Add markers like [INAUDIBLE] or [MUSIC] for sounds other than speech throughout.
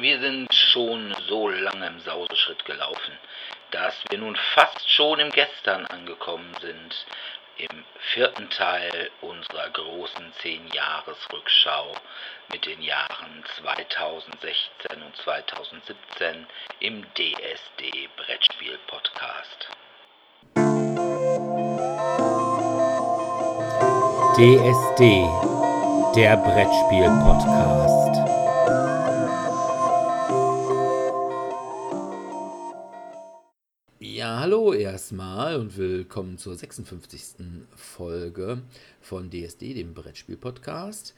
Wir sind schon so lange im Sauseschritt gelaufen, dass wir nun fast schon im Gestern angekommen sind, im vierten Teil unserer großen 10-Jahres-Rückschau mit den Jahren 2016 und 2017 im DSD Brettspiel Podcast. DSD, der Brettspiel Podcast. Hallo erstmal und willkommen zur 56. Folge von DSD, dem Brettspiel Podcast.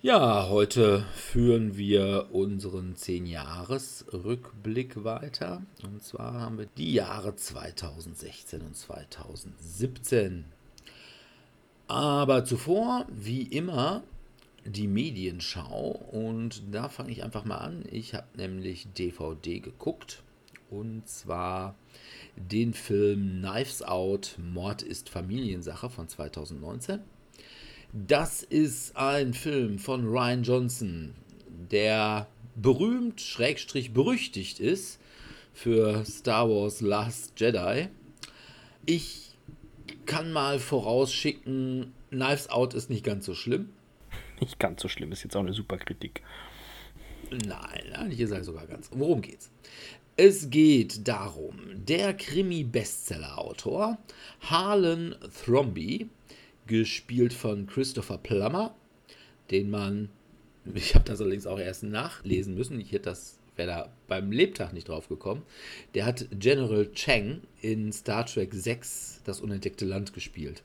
Ja, heute führen wir unseren 10-Jahres-Rückblick weiter. Und zwar haben wir die Jahre 2016 und 2017. Aber zuvor, wie immer, die Medienschau. Und da fange ich einfach mal an. Ich habe nämlich DVD geguckt. Und zwar den Film Knives Out, Mord ist Familiensache von 2019. Das ist ein Film von Ryan Johnson, der berühmt, schrägstrich berüchtigt ist für Star Wars Last Jedi. Ich kann mal vorausschicken, Knives Out ist nicht ganz so schlimm. Nicht ganz so schlimm, ist jetzt auch eine super Kritik. Nein, ich sage sogar ganz. Worum geht's? Es geht darum, der Krimi-Bestseller-Autor Harlan Thromby, gespielt von Christopher Plummer, den man, ich habe das allerdings auch erst nachlesen müssen, ich hätte das wäre da beim Lebtag nicht drauf gekommen. Der hat General Chang in Star Trek 6 Das unentdeckte Land gespielt.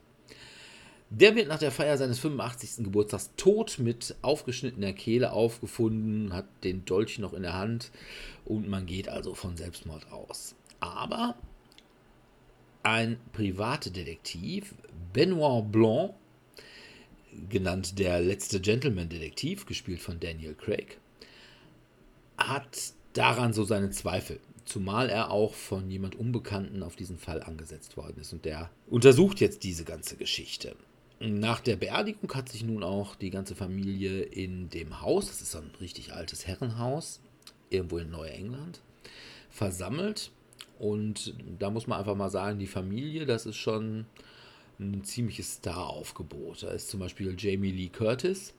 Der wird nach der Feier seines 85. Geburtstags tot mit aufgeschnittener Kehle aufgefunden, hat den Dolch noch in der Hand und man geht also von Selbstmord aus. Aber ein Privatdetektiv, Benoit Blanc, genannt der letzte Gentleman-Detektiv, gespielt von Daniel Craig, hat daran so seine Zweifel. Zumal er auch von jemand Unbekannten auf diesen Fall angesetzt worden ist. Und der untersucht jetzt diese ganze Geschichte. Nach der Beerdigung hat sich nun auch die ganze Familie in dem Haus, das ist so ein richtig altes Herrenhaus, irgendwo in Neuengland, versammelt. Und da muss man einfach mal sagen, die Familie, das ist schon ein ziemliches Star-Aufgebot. Da ist zum Beispiel Jamie Lee Curtis,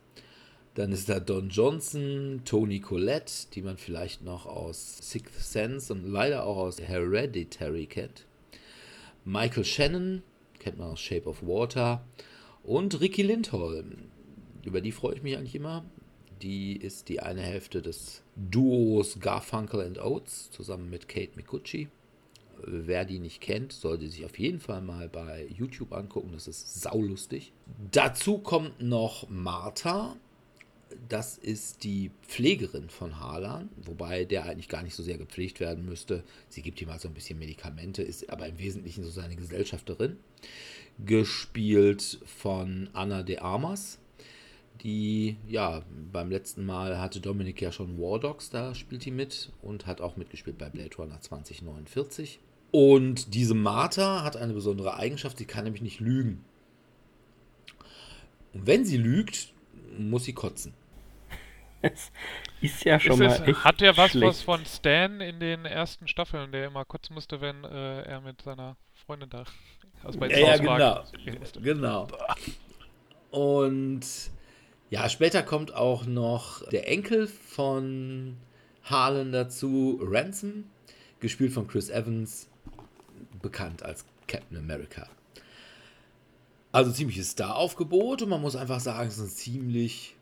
dann ist da Don Johnson, Tony Collette, die man vielleicht noch aus Sixth Sense und leider auch aus Hereditary kennt. Michael Shannon, kennt man aus Shape of Water. Und Ricky Lindholm, über die freue ich mich eigentlich immer. Die ist die eine Hälfte des Duos Garfunkel and Oates zusammen mit Kate Mikuchi. Wer die nicht kennt, sollte sich auf jeden Fall mal bei YouTube angucken. Das ist saulustig. Dazu kommt noch Martha, das ist die Pflegerin von Harlan, wobei der eigentlich gar nicht so sehr gepflegt werden müsste. Sie gibt ihm also ein bisschen Medikamente, ist aber im Wesentlichen so seine Gesellschafterin. Gespielt von Anna de Armas, die, ja, beim letzten Mal hatte Dominik ja schon War Dogs, da spielt die mit und hat auch mitgespielt bei Blade Runner 2049. Und diese Martha hat eine besondere Eigenschaft, sie kann nämlich nicht lügen. Und wenn sie lügt, muss sie kotzen. Es ist ja schon ist mal. Es, hat der was, was von Stan in den ersten Staffeln, der immer kotzen musste, wenn äh, er mit seiner Freundin da. Also bei ja, ja genau. Genau. Und ja, später kommt auch noch der Enkel von Harlan dazu, Ransom, gespielt von Chris Evans, bekannt als Captain America. Also ziemliches Star-Aufgebot und man muss einfach sagen, es ist ein ziemlich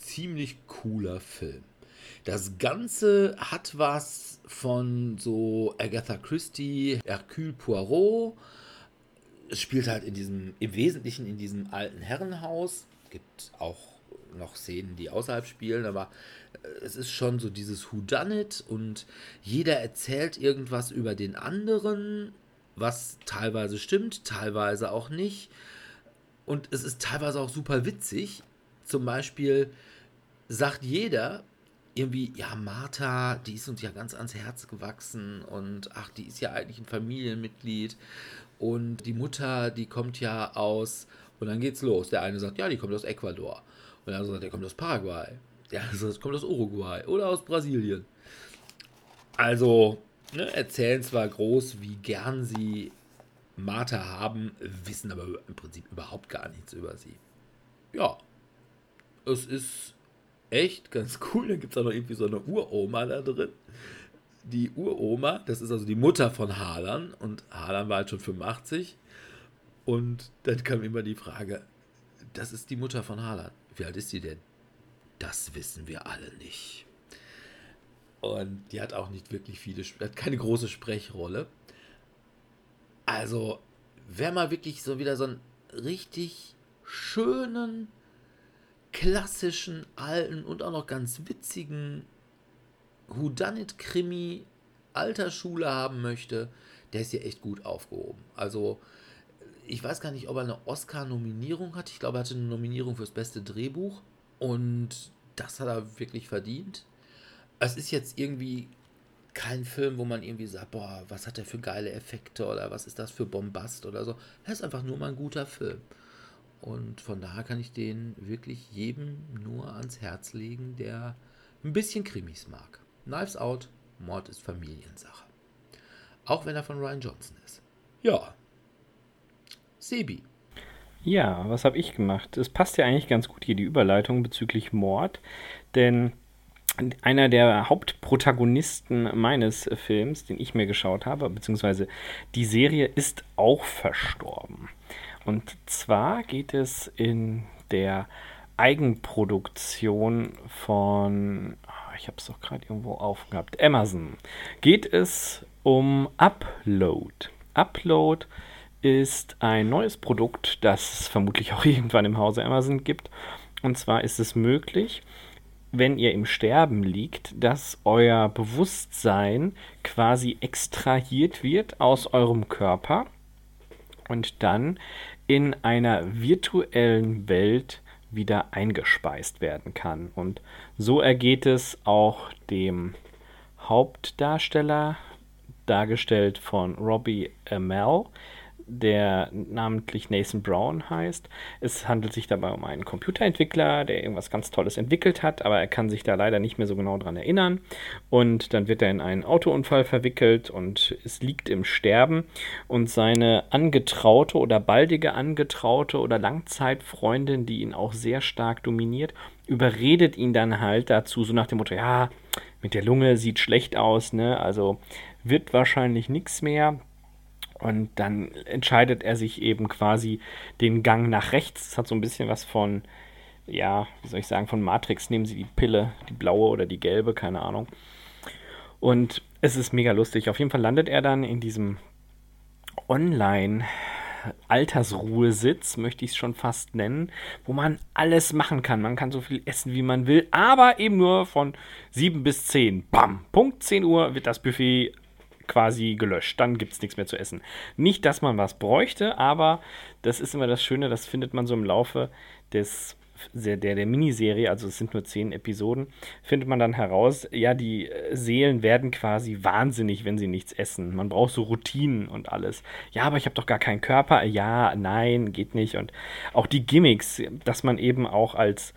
ziemlich cooler Film. Das Ganze hat was von so Agatha Christie, Hercule Poirot. Es spielt halt in diesem, im Wesentlichen in diesem alten Herrenhaus. Gibt auch noch Szenen, die außerhalb spielen, aber äh, es ist schon so dieses Whodunit und jeder erzählt irgendwas über den anderen, was teilweise stimmt, teilweise auch nicht. Und es ist teilweise auch super witzig. Zum Beispiel sagt jeder irgendwie, ja, Martha, die ist uns ja ganz ans Herz gewachsen und ach, die ist ja eigentlich ein Familienmitglied und die Mutter, die kommt ja aus und dann geht's los. Der eine sagt, ja, die kommt aus Ecuador und der andere sagt, der kommt aus Paraguay. Ja, das kommt aus Uruguay oder aus Brasilien. Also, ne, erzählen zwar groß, wie gern sie Martha haben, wissen aber im Prinzip überhaupt gar nichts über sie. Ja, es ist echt ganz cool. Da gibt es auch noch irgendwie so eine Uroma da drin. Die Uroma, das ist also die Mutter von Harlan und Harlan war halt schon 85. Und dann kam immer die Frage, das ist die Mutter von Harlan. Wie alt ist sie denn? Das wissen wir alle nicht. Und die hat auch nicht wirklich viele, hat keine große Sprechrolle. Also, wer mal wirklich so wieder so einen richtig schönen, klassischen, alten und auch noch ganz witzigen Whodunit-Krimi alter Schule haben möchte, der ist hier echt gut aufgehoben. Also, ich weiß gar nicht, ob er eine Oscar-Nominierung hat. Ich glaube, er hatte eine Nominierung fürs beste Drehbuch. Und das hat er wirklich verdient. Es ist jetzt irgendwie kein Film, wo man irgendwie sagt, boah, was hat der für geile Effekte oder was ist das für Bombast oder so. Er ist einfach nur mal ein guter Film. Und von daher kann ich den wirklich jedem nur ans Herz legen, der ein bisschen Krimis mag. Knives Out, Mord ist Familiensache. Auch wenn er von Ryan Johnson ist. Ja. Sebi. Ja, was habe ich gemacht? Es passt ja eigentlich ganz gut hier die Überleitung bezüglich Mord, denn einer der Hauptprotagonisten meines Films, den ich mir geschaut habe, beziehungsweise die Serie ist auch verstorben. Und zwar geht es in der Eigenproduktion von, ah, ich habe es doch gerade irgendwo aufgehabt, Amazon, geht es um Upload. Upload ist ein neues Produkt, das es vermutlich auch [LAUGHS] irgendwann im Hause Amazon gibt. Und zwar ist es möglich, wenn ihr im Sterben liegt, dass euer Bewusstsein quasi extrahiert wird aus eurem Körper und dann in einer virtuellen Welt wieder eingespeist werden kann. Und so ergeht es auch dem Hauptdarsteller, dargestellt von Robbie Amell, der namentlich Nathan Brown heißt. Es handelt sich dabei um einen Computerentwickler, der irgendwas ganz Tolles entwickelt hat, aber er kann sich da leider nicht mehr so genau dran erinnern. Und dann wird er in einen Autounfall verwickelt und es liegt im Sterben. Und seine angetraute oder baldige angetraute oder Langzeitfreundin, die ihn auch sehr stark dominiert, überredet ihn dann halt dazu, so nach dem Motto, ja, mit der Lunge sieht schlecht aus, ne? Also wird wahrscheinlich nichts mehr und dann entscheidet er sich eben quasi den Gang nach rechts. Das hat so ein bisschen was von, ja, wie soll ich sagen, von Matrix. Nehmen Sie die Pille, die blaue oder die gelbe, keine Ahnung. Und es ist mega lustig. Auf jeden Fall landet er dann in diesem Online- Altersruhesitz, möchte ich es schon fast nennen, wo man alles machen kann. Man kann so viel essen, wie man will, aber eben nur von 7 bis 10. Bam! Punkt 10 Uhr wird das Buffet quasi gelöscht. Dann gibt es nichts mehr zu essen. Nicht, dass man was bräuchte, aber das ist immer das Schöne, das findet man so im Laufe des der, der Miniserie, also es sind nur zehn Episoden, findet man dann heraus, ja, die Seelen werden quasi wahnsinnig, wenn sie nichts essen. Man braucht so Routinen und alles. Ja, aber ich habe doch gar keinen Körper. Ja, nein, geht nicht. Und auch die Gimmicks, dass man eben auch als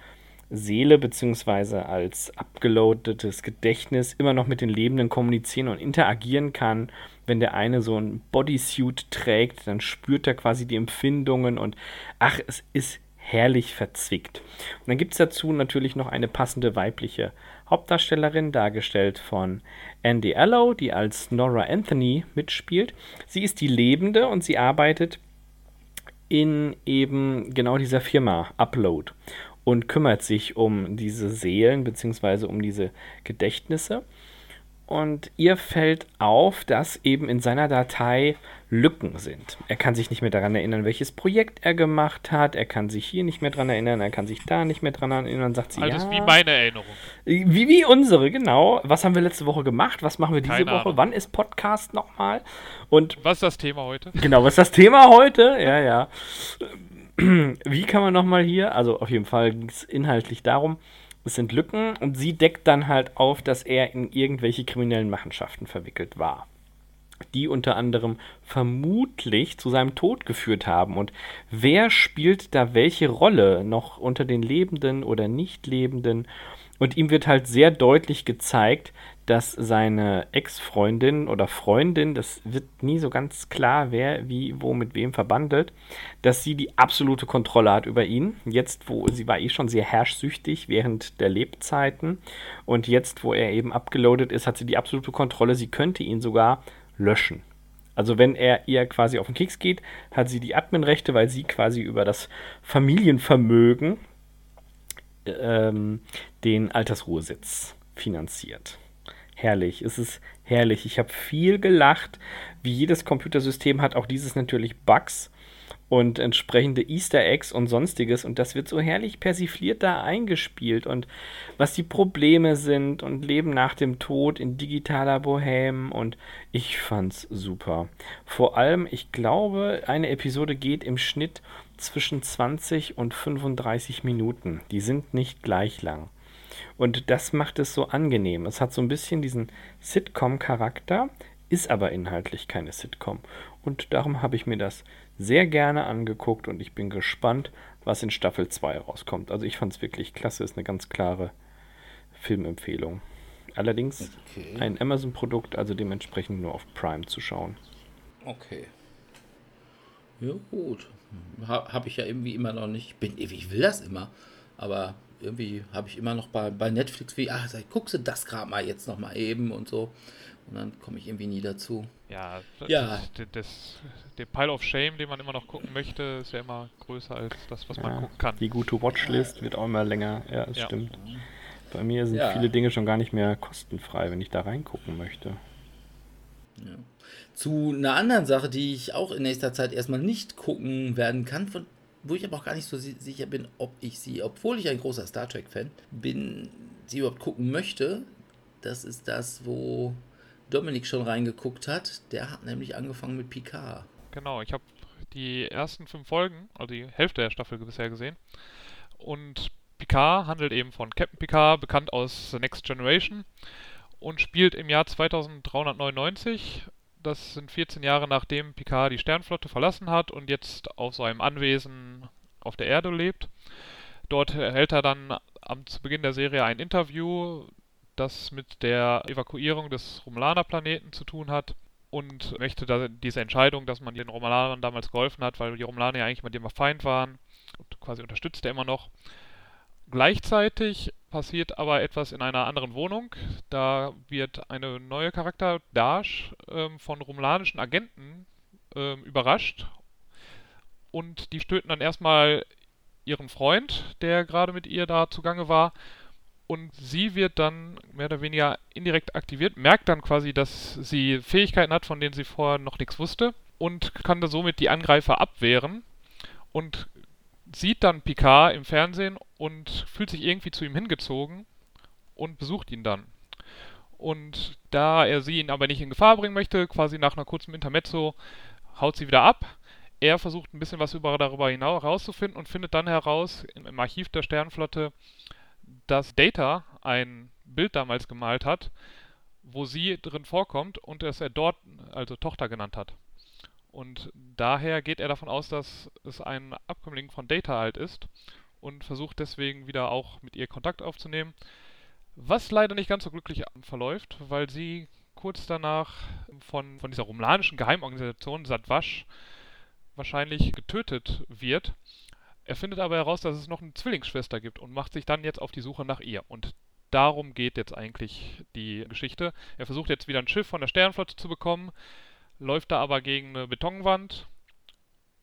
Seele beziehungsweise als abgeloadetes Gedächtnis immer noch mit den Lebenden kommunizieren und interagieren kann. Wenn der eine so ein Bodysuit trägt, dann spürt er quasi die Empfindungen und ach, es ist herrlich verzwickt. Und dann gibt es dazu natürlich noch eine passende weibliche Hauptdarstellerin, dargestellt von Andy Allo, die als Nora Anthony mitspielt. Sie ist die Lebende und sie arbeitet in eben genau dieser Firma Upload und kümmert sich um diese Seelen bzw. um diese Gedächtnisse. Und ihr fällt auf, dass eben in seiner Datei Lücken sind. Er kann sich nicht mehr daran erinnern, welches Projekt er gemacht hat. Er kann sich hier nicht mehr daran erinnern. Er kann sich da nicht mehr daran erinnern. Sagt sie, Alles ja, wie meine Erinnerung. Wie, wie unsere, genau. Was haben wir letzte Woche gemacht? Was machen wir diese Keine Woche? Ahnung. Wann ist Podcast nochmal? Und Was ist das Thema heute? Genau, was ist das Thema heute? [LAUGHS] Ja, ja. [CLEARS THROAT] Wie kann man nochmal hier? Also auf jeden Fall ging es inhaltlich darum, es sind Lücken und sie deckt dann halt auf, dass er in irgendwelche kriminellen Machenschaften verwickelt war. Die unter anderem vermutlich zu seinem Tod geführt haben. Und wer spielt da welche Rolle noch unter den Lebenden oder Nicht-Lebenden? Und ihm wird halt sehr deutlich gezeigt, dass seine Ex-Freundin oder Freundin, das wird nie so ganz klar, wer wie wo mit wem verbandelt, dass sie die absolute Kontrolle hat über ihn. Jetzt, wo sie war eh schon sehr herrschsüchtig während der Lebzeiten und jetzt, wo er eben abgeloadet ist, hat sie die absolute Kontrolle. Sie könnte ihn sogar löschen. Also wenn er ihr quasi auf den Keks geht, hat sie die Adminrechte, weil sie quasi über das Familienvermögen ähm, den Altersruhesitz finanziert. Herrlich, es ist herrlich. Ich habe viel gelacht. Wie jedes Computersystem hat auch dieses natürlich Bugs und entsprechende Easter Eggs und sonstiges. Und das wird so herrlich persifliert da eingespielt. Und was die Probleme sind und Leben nach dem Tod in digitaler Bohème. Und ich fand's super. Vor allem, ich glaube, eine Episode geht im Schnitt zwischen 20 und 35 Minuten. Die sind nicht gleich lang. Und das macht es so angenehm. Es hat so ein bisschen diesen Sitcom-Charakter, ist aber inhaltlich keine Sitcom. Und darum habe ich mir das sehr gerne angeguckt und ich bin gespannt, was in Staffel 2 rauskommt. Also ich fand es wirklich klasse, ist eine ganz klare Filmempfehlung. Allerdings okay. ein Amazon-Produkt, also dementsprechend nur auf Prime zu schauen. Okay. Ja, gut. Ha, habe ich ja irgendwie immer noch nicht. Bin, ich will das immer. Aber irgendwie habe ich immer noch bei, bei Netflix wie, ach, sag, guckst du das gerade mal jetzt noch mal eben und so. Und dann komme ich irgendwie nie dazu. Ja, ja. Das, das, der Pile of Shame, den man immer noch gucken möchte, ist ja immer größer als das, was ja, man gucken kann. Die gute Watchlist wird auch immer länger. Ja, das ja. stimmt. Bei mir sind ja. viele Dinge schon gar nicht mehr kostenfrei, wenn ich da reingucken möchte. Ja. Zu einer anderen Sache, die ich auch in nächster Zeit erstmal nicht gucken werden kann, von wo ich aber auch gar nicht so sicher bin, ob ich sie, obwohl ich ein großer Star Trek-Fan bin, sie überhaupt gucken möchte. Das ist das, wo Dominik schon reingeguckt hat. Der hat nämlich angefangen mit Picard. Genau, ich habe die ersten fünf Folgen, also die Hälfte der Staffel bisher gesehen. Und Picard handelt eben von Captain Picard, bekannt aus The Next Generation und spielt im Jahr 2399 das sind 14 Jahre nachdem Picard die Sternflotte verlassen hat und jetzt auf seinem Anwesen auf der Erde lebt. Dort hält er dann am, zu Beginn der Serie ein Interview, das mit der Evakuierung des Romulaner-Planeten zu tun hat und möchte da diese Entscheidung, dass man den Romulanern damals geholfen hat, weil die Romulaner ja eigentlich mit dem Feind waren, quasi unterstützt er immer noch. Gleichzeitig passiert aber etwas in einer anderen Wohnung. Da wird eine neue Charakter, Dash, ähm, von romulanischen Agenten ähm, überrascht. Und die stöten dann erstmal ihren Freund, der gerade mit ihr da zugange war. Und sie wird dann mehr oder weniger indirekt aktiviert, merkt dann quasi, dass sie Fähigkeiten hat, von denen sie vorher noch nichts wusste. Und kann da somit die Angreifer abwehren. Und sieht dann Picard im Fernsehen und fühlt sich irgendwie zu ihm hingezogen und besucht ihn dann. Und da er sie ihn aber nicht in Gefahr bringen möchte, quasi nach einer kurzen Intermezzo, haut sie wieder ab. Er versucht ein bisschen was über, darüber hinaus herauszufinden und findet dann heraus im, Archiv der Sternflotte, dass Data ein Bild damals gemalt hat, wo sie drin vorkommt und dass er dort also Tochter genannt hat. Und daher geht er davon aus, dass es ein Abkömmling von Data halt ist und versucht deswegen wieder auch mit ihr Kontakt aufzunehmen. Was leider nicht ganz so glücklich verläuft, weil sie kurz danach von, von dieser romulanischen Geheimorganisation Sadwasch wahrscheinlich getötet wird. Er findet aber heraus, dass es noch eine Zwillingsschwester gibt und macht sich dann jetzt auf die Suche nach ihr. Und darum geht jetzt eigentlich die Geschichte. Er versucht jetzt wieder ein Schiff von der Sternflotte zu bekommen, läuft da aber gegen eine Betonwand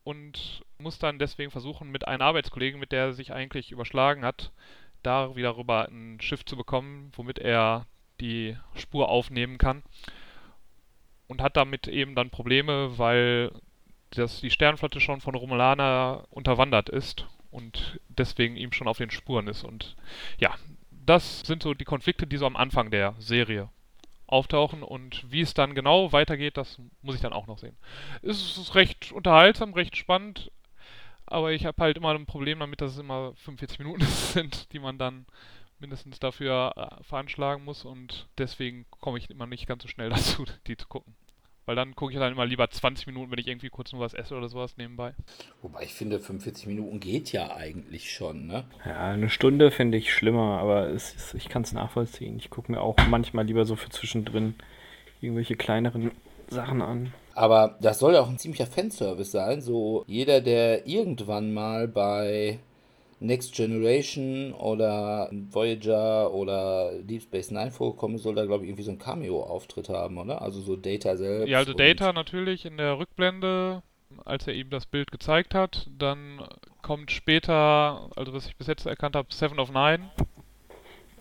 und muss dann deswegen versuchen, mit einer Arbeitskollegen, mit der er sich eigentlich überschlagen hat, da wieder rüber ein Schiff zu bekommen, womit er die Spur aufnehmen kann. Und hat damit eben dann Probleme, weil das, die Sternflotte schon von Romulaner unterwandert ist und deswegen ihm schon auf den Spuren ist. Und ja, das sind so die Konflikte, die so am Anfang der Serie auftauchen und wie es dann genau weitergeht, das muss ich dann auch noch sehen. Es ist recht unterhaltsam, recht spannend, aber ich habe halt immer ein Problem damit, dass es immer 45 Minuten [LAUGHS] sind, die man dann mindestens dafür äh, veranschlagen muss und deswegen komme ich immer nicht ganz so schnell [LAUGHS] dazu, die zu gucken. Weil dann gucke ich dann immer lieber 20 Minuten, wenn ich irgendwie kurz nur was esse oder sowas nebenbei. Wobei ich finde, 45 Minuten geht ja eigentlich schon, ne? Ja, eine Stunde finde ich schlimmer, aber es ist, ich kann es nachvollziehen. Ich gucke mir auch manchmal lieber so für zwischendrin irgendwelche kleineren Sachen an. Aber das soll ja auch ein ziemlicher Fanservice sein. So jeder, der irgendwann mal bei Next Generation oder Voyager oder Deep Space Nine vorgekommen ist, soll da, glaube ich, irgendwie so ein Cameo-Auftritt haben, oder? Also so Data selbst. Ja, also Data natürlich in der Rückblende, als er ihm das Bild gezeigt hat. Dann kommt später, also was ich bis jetzt erkannt habe, Seven of Nine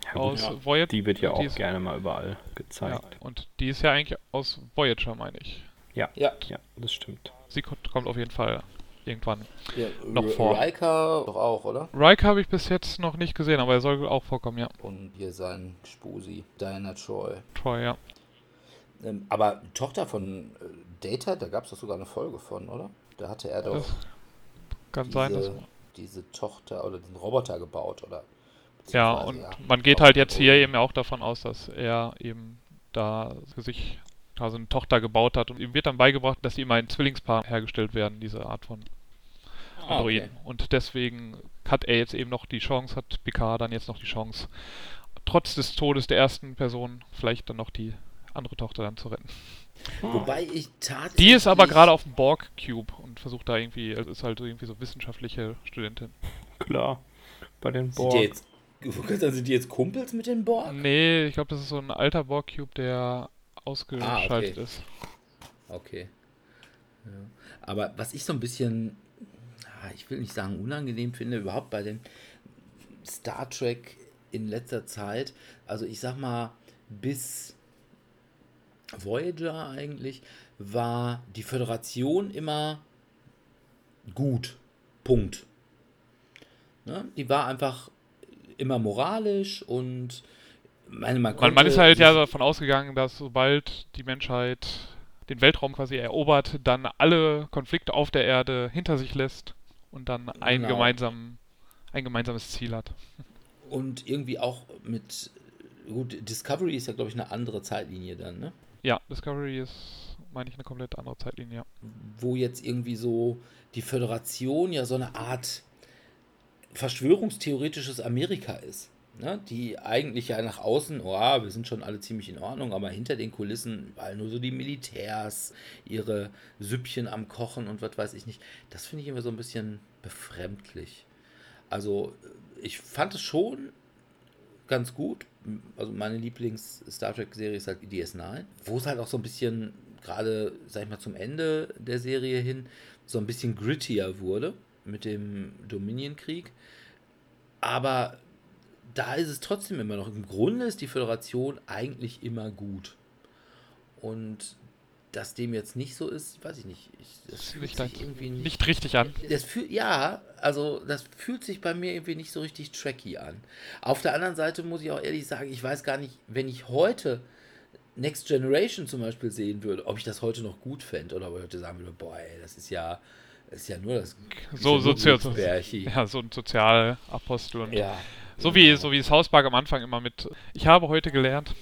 Ja, gut, aus ja. Voyager. Die wird ja auch ist- gerne mal überall Ja, gezeigt. und die ist ja eigentlich aus Voyager, meine ich. Ja, Ja, ja, das stimmt. Sie kommt, kommt auf jeden Fall irgendwann. ja Noch R- vor. Riker doch auch, oder? Riker habe ich bis jetzt noch nicht gesehen, aber er soll auch vorkommen, ja. Und hier sein Spusi, Diana Troy. Troy, ja. Ähm, aber Tochter von äh, Data, da gab es doch sogar eine Folge von, oder? Da hatte er doch Das kann sein, dass. diese, diese Tochter oder den Roboter gebaut, oder? Ja, und ja, man geht halt jetzt hier eben auch davon aus, dass er eben da für sich quasi eine Tochter gebaut hat und ihm wird dann beigebracht, dass ihm ein Zwillingspaar hergestellt werden, diese Art von Ah, Androiden. okay. Und deswegen hat er jetzt eben noch die Chance, hat Picard dann jetzt noch die Chance, trotz des Todes der ersten Person vielleicht dann noch die andere Tochter dann zu retten. Wobei ich tatsächlich. Die ist aber gerade auf dem Borg Cube und versucht da irgendwie, also ist halt irgendwie so wissenschaftliche Studentin. Klar. Bei den Sind Borg. die jetzt, sind die jetzt Kumpels mit den Borg? Nee, ich glaube, das ist so ein alter Borg Cube, der ausgeschaltet okay. ist. Okay. Ja. Aber was ich so ein bisschen, ah, ich will nicht sagen unangenehm finde, überhaupt bei den Star Trek in letzter Zeit, also ich sag mal, bis Voyager eigentlich, war die Föderation immer gut. Punkt. Ne? Die war einfach immer moralisch und meine, man, Man, man ist halt ja davon ausgegangen, dass sobald die Menschheit den Weltraum quasi erobert, dann alle Konflikte auf der Erde hinter sich lässt und dann ein, Genau. gemeinsam, ein gemeinsames Ziel hat. Und irgendwie auch mit. Gut, Discovery ist ja, glaube ich, eine andere Zeitlinie dann, ne? Ja, Discovery ist, meine ich, eine komplett andere Zeitlinie. ja. Wo jetzt irgendwie so die Föderation ja so eine Art verschwörungstheoretisches Amerika ist. Ne? Die eigentlich ja nach außen, oh, ah, wir sind schon alle ziemlich in Ordnung, aber hinter den Kulissen weil nur so die Militärs, ihre Süppchen am Kochen und was weiß ich nicht. Das finde ich immer so ein bisschen befremdlich. Also, ich fand es schon ganz gut. Also meine Lieblings-Star Trek-Serie ist halt DS9, wo es halt auch so ein bisschen, gerade, sag ich mal, zum Ende der Serie hin, so ein bisschen grittier wurde mit dem Dominion-Krieg. Aber da ist es trotzdem immer noch. Im Grunde ist die Föderation eigentlich immer gut. Und dass dem jetzt nicht so ist, weiß ich nicht. Ich, das fühlt sich halt irgendwie nicht richtig an. das fühlt, ja, also das fühlt sich bei mir irgendwie nicht so richtig tracky an. Auf der anderen Seite muss ich auch ehrlich sagen, ich weiß gar nicht, wenn ich heute Next Generation zum Beispiel sehen würde, ob ich das heute noch gut fände oder ob ich heute sagen würde, boah, ey, das ist ja, das ist ja nur das. So, ja so, nur so, Glücksbärchi. [LAUGHS] ja, so ein Sozialapostel und Ja. So wie so wie South Park am Anfang immer mit Ich habe heute gelernt.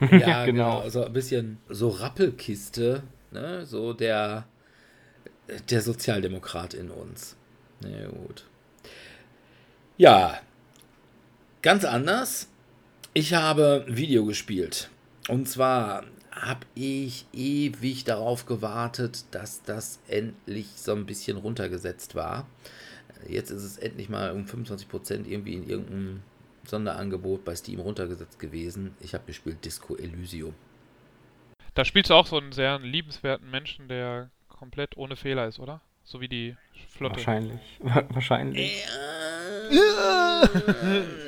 Ja, [LAUGHS] Genau. genau. So ein bisschen so Rappelkiste, ne? So der, der Sozialdemokrat in uns. Na ja, gut. Ja, ganz anders. Ich habe Video gespielt. Und zwar habe ich ewig darauf gewartet, dass das endlich so ein bisschen runtergesetzt war. Jetzt ist es endlich mal um 25% irgendwie in irgendeinem Sonderangebot bei Steam runtergesetzt gewesen. Ich habe gespielt Disco Elysium. Da spielst du auch so einen sehr liebenswerten Menschen, der komplett ohne Fehler ist, oder? So wie die Flotte. Wahrscheinlich. Wa- [LAUGHS] Wahrscheinlich.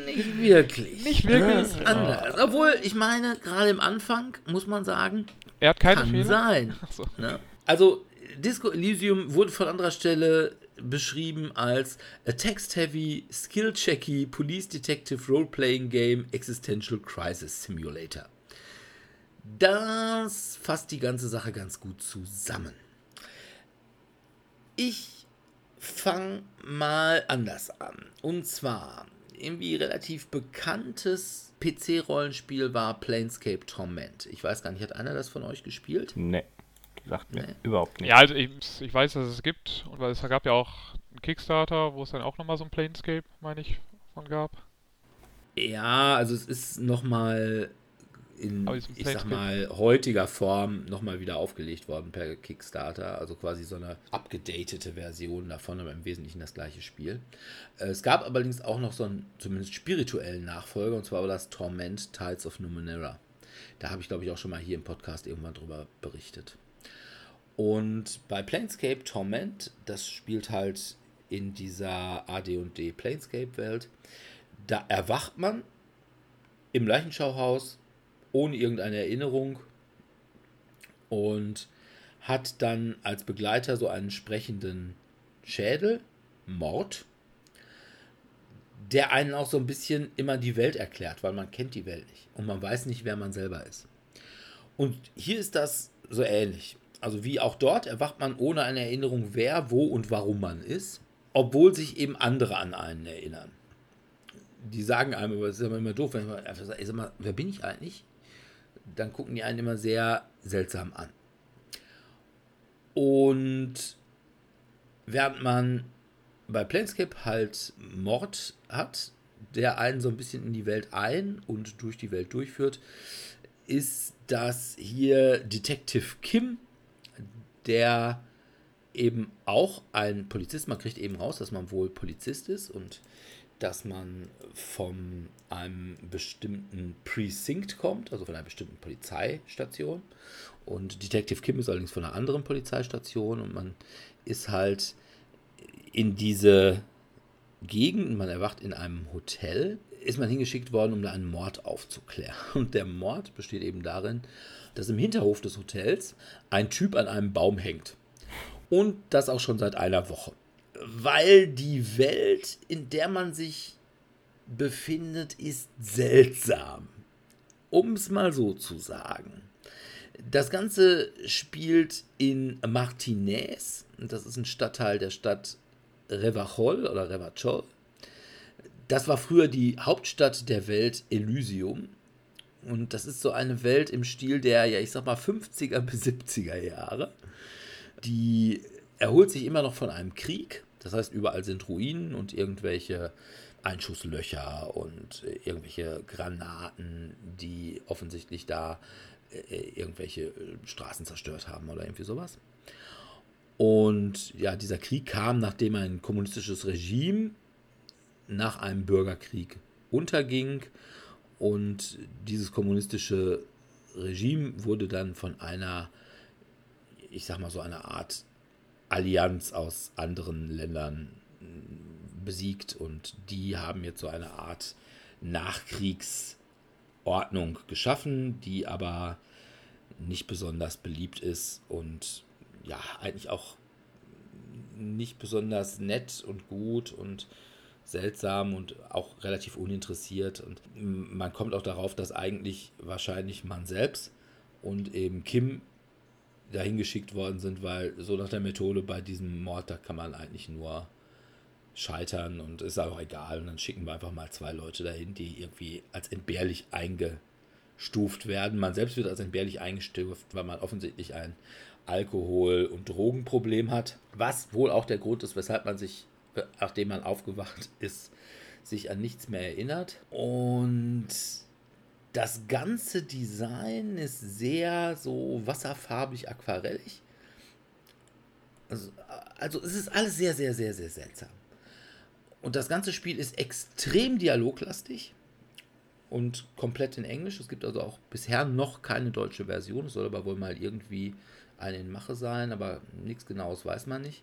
nicht wirklich. Nicht wirklich? Ist anders. Obwohl, ich meine, gerade im Anfang muss man sagen, Er hat keine kann Fehler. sein. Achso. Ne? Also, Disco Elysium wurde von anderer Stelle beschrieben als a text-heavy, skill-checky, police detective role-playing game existential crisis simulator. Das fasst die ganze Sache ganz gut zusammen. Ich fange mal anders an. Und zwar, irgendwie relativ bekanntes PC-Rollenspiel war Planescape Torment. Ich weiß gar nicht, hat einer das von euch gespielt? Nee. Sagt mir Nee. überhaupt nicht. Ja, also ich, ich weiß, dass es gibt. Und weil es gab ja auch einen Kickstarter, wo es dann auch nochmal so ein Planescape, meine ich, von gab. Ja, also es ist nochmal in, ich sag mal, heutiger Form nochmal wieder aufgelegt worden per Kickstarter. Also quasi so eine abgedatete Version davon, aber im Wesentlichen das gleiche Spiel. Äh, Es gab allerdings auch noch so einen zumindest spirituellen Nachfolger, und zwar war das Torment Tides of Numenera. Da habe ich, glaube ich, auch schon mal hier im Podcast irgendwann drüber berichtet. Und bei Planescape Torment, das spielt halt in dieser AD&D Planescape-Welt, da erwacht man im Leichenschauhaus ohne irgendeine Erinnerung und hat dann als Begleiter so einen sprechenden Schädel, Mord, der einen auch so ein bisschen immer die Welt erklärt, weil man kennt die Welt nicht und man weiß nicht, wer man selber ist. Und hier ist das so ähnlich. Also wie auch dort erwacht man ohne eine Erinnerung, wer, wo und warum man ist, obwohl sich eben andere an einen erinnern. Die sagen einem, aber das ist immer, doof, wenn man einfach sagt, mal, wer bin ich eigentlich? Dann gucken die einen immer sehr seltsam an. Und während man bei Planescape halt Mord hat, der einen so ein bisschen in die Welt ein und durch die Welt durchführt, ist das hier Detective Kim, der eben auch ein Polizist, man kriegt eben raus, dass man wohl Polizist ist und dass man von einem bestimmten Precinct kommt, also von einer bestimmten Polizeistation. Und Detective Kim ist allerdings von einer anderen Polizeistation und man ist halt in diese Gegend, man erwacht in einem Hotel, ist man hingeschickt worden, um da einen Mord aufzuklären. Und der Mord besteht eben darin, dass im Hinterhof des Hotels ein Typ an einem Baum hängt. Und das auch schon seit einer Woche. Weil die Welt, in der man sich befindet, ist seltsam. Um es mal so zu sagen. Das Ganze spielt in Martinez. Das ist ein Stadtteil der Stadt Revachol oder Revachol. Das war früher die Hauptstadt der Welt Elysium. Und das ist so eine Welt im Stil der, ja, ich sag mal, 50er [LAUGHS] bis 70er Jahre. Die erholt sich immer noch von einem Krieg. Das heißt, überall sind Ruinen und irgendwelche Einschusslöcher und äh, irgendwelche Granaten, die offensichtlich da äh, irgendwelche äh, Straßen zerstört haben oder irgendwie sowas. Und ja, dieser Krieg kam, nachdem ein kommunistisches Regime nach einem Bürgerkrieg unterging. Und dieses kommunistische Regime wurde dann von einer, ich sag mal so einer Art Allianz aus anderen Ländern mm, besiegt. Und die haben jetzt so eine Art Nachkriegsordnung geschaffen, die aber nicht besonders beliebt ist und ja, eigentlich auch nicht besonders nett und gut und seltsam und auch relativ uninteressiert. Und man kommt auch darauf, dass eigentlich wahrscheinlich man selbst und eben Kim dahin geschickt worden sind, weil so nach der Methode bei diesem Mord, da kann man eigentlich nur scheitern und ist auch egal. Und dann schicken wir einfach mal zwei Leute dahin, die irgendwie als entbehrlich eingestuft werden. Man selbst wird als entbehrlich eingestuft, weil man offensichtlich ein Alkohol- und Drogenproblem hat. Was wohl auch der Grund ist, weshalb man sich, nachdem man aufgewacht [LAUGHS] ist, sich an nichts mehr erinnert. Und das ganze Design ist sehr so wasserfarbig, aquarellig. Also, also es ist alles sehr, sehr, sehr, sehr seltsam. Und das ganze Spiel ist extrem dialoglastig und komplett in Englisch. Es gibt also auch bisher noch keine deutsche Version. Es soll aber wohl mal irgendwie eine in Mache sein, aber nichts Genaues weiß man nicht.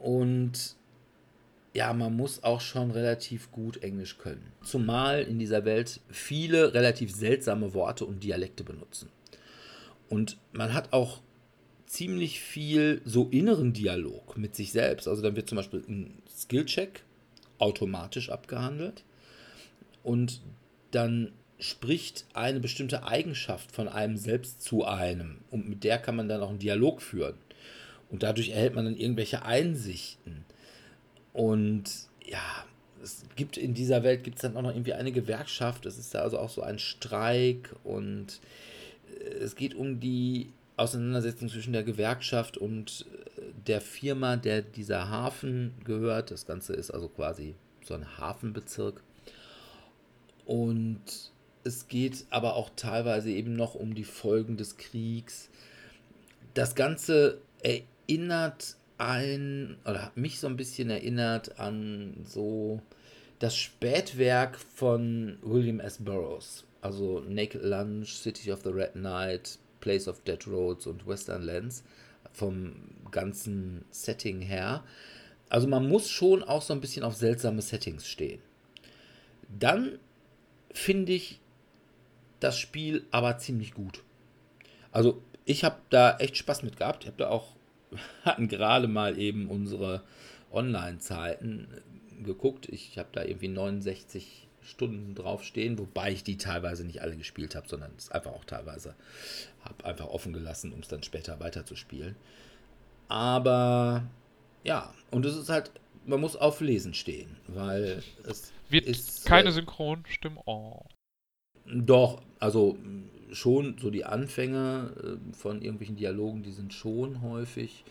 Und ja, man muss auch schon relativ gut Englisch können. Zumal in dieser Welt viele relativ seltsame Worte und Dialekte benutzen. Und man hat auch ziemlich viel so inneren Dialog mit sich selbst. Also dann wird zum Beispiel ein Skillcheck automatisch abgehandelt und dann spricht eine bestimmte Eigenschaft von einem selbst zu einem und mit der kann man dann auch einen Dialog führen. Und dadurch erhält man dann irgendwelche Einsichten. Und ja, es gibt in dieser Welt gibt es dann auch noch irgendwie eine Gewerkschaft. Es ist da also auch so ein Streik und es geht um die Auseinandersetzung zwischen der Gewerkschaft und äh, der Firma, der dieser Hafen gehört. Das Ganze ist also quasi so ein Hafenbezirk. Und es geht aber auch teilweise eben noch um die Folgen des Kriegs. Das Ganze erinnert ein, oder hat mich so ein bisschen erinnert an so das Spätwerk von William S. Burroughs. Also Naked Lunch, City of the Red Knight, Place of Dead Roads und Western Lands vom ganzen Setting her. Also man muss schon auch so ein bisschen auf seltsame Settings stehen. Dann finde ich das Spiel aber ziemlich gut. Also ich habe da echt Spaß mit gehabt. Ich habe da auch, hatten gerade mal eben unsere Online-Zeiten geguckt. Ich habe da irgendwie 69 Stunden draufstehen, wobei ich die teilweise nicht alle gespielt habe, sondern es einfach auch teilweise habe einfach offen gelassen, um es dann später weiterzuspielen. Aber ja, und es ist halt, man muss auf Lesen stehen, weil es wird ist keine Synchronstimmen. Oh. Doch, also schon so die Anfänge äh, von irgendwelchen Dialogen, die sind schon häufig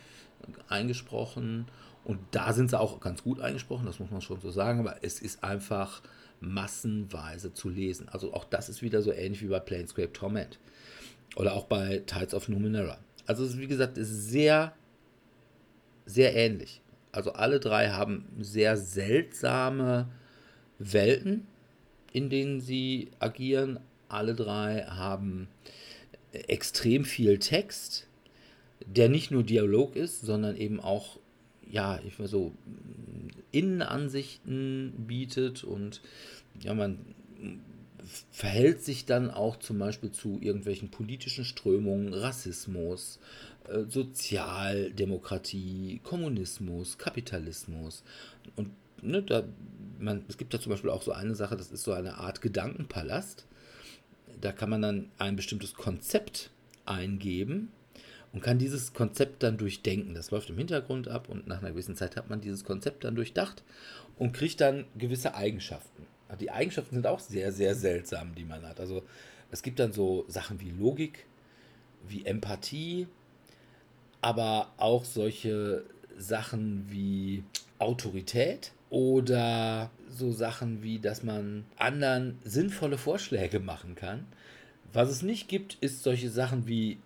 eingesprochen und da sind sie auch ganz gut eingesprochen, das muss man schon so sagen, aber es ist einfach massenweise zu lesen. Also auch das ist wieder so ähnlich wie bei Planescape Torment. Oder auch bei Tides of Numenera. Also es ist, wie gesagt, ist sehr, sehr ähnlich. Also alle drei haben sehr seltsame Welten, in denen sie agieren. Alle drei haben extrem viel Text, der nicht nur Dialog ist, sondern eben auch, ja, ich weiß so, Innenansichten bietet und ja, man verhält sich dann auch zum Beispiel zu irgendwelchen politischen Strömungen, Rassismus, äh, Sozialdemokratie, Kommunismus, Kapitalismus. Und ne, da, man, es gibt da zum Beispiel auch so eine Sache, das ist so eine Art Gedankenpalast. Da kann man dann ein bestimmtes Konzept eingeben und kann dieses Konzept dann durchdenken. Das läuft im Hintergrund ab und nach einer gewissen Zeit hat man dieses Konzept dann durchdacht und kriegt dann gewisse Eigenschaften. Die Eigenschaften sind auch sehr, sehr seltsam, die man hat. Also es gibt dann so Sachen wie Logik, wie Empathie, aber auch solche Sachen wie Autorität oder so Sachen wie, dass man anderen sinnvolle Vorschläge machen kann. Was es nicht gibt, ist solche Sachen wie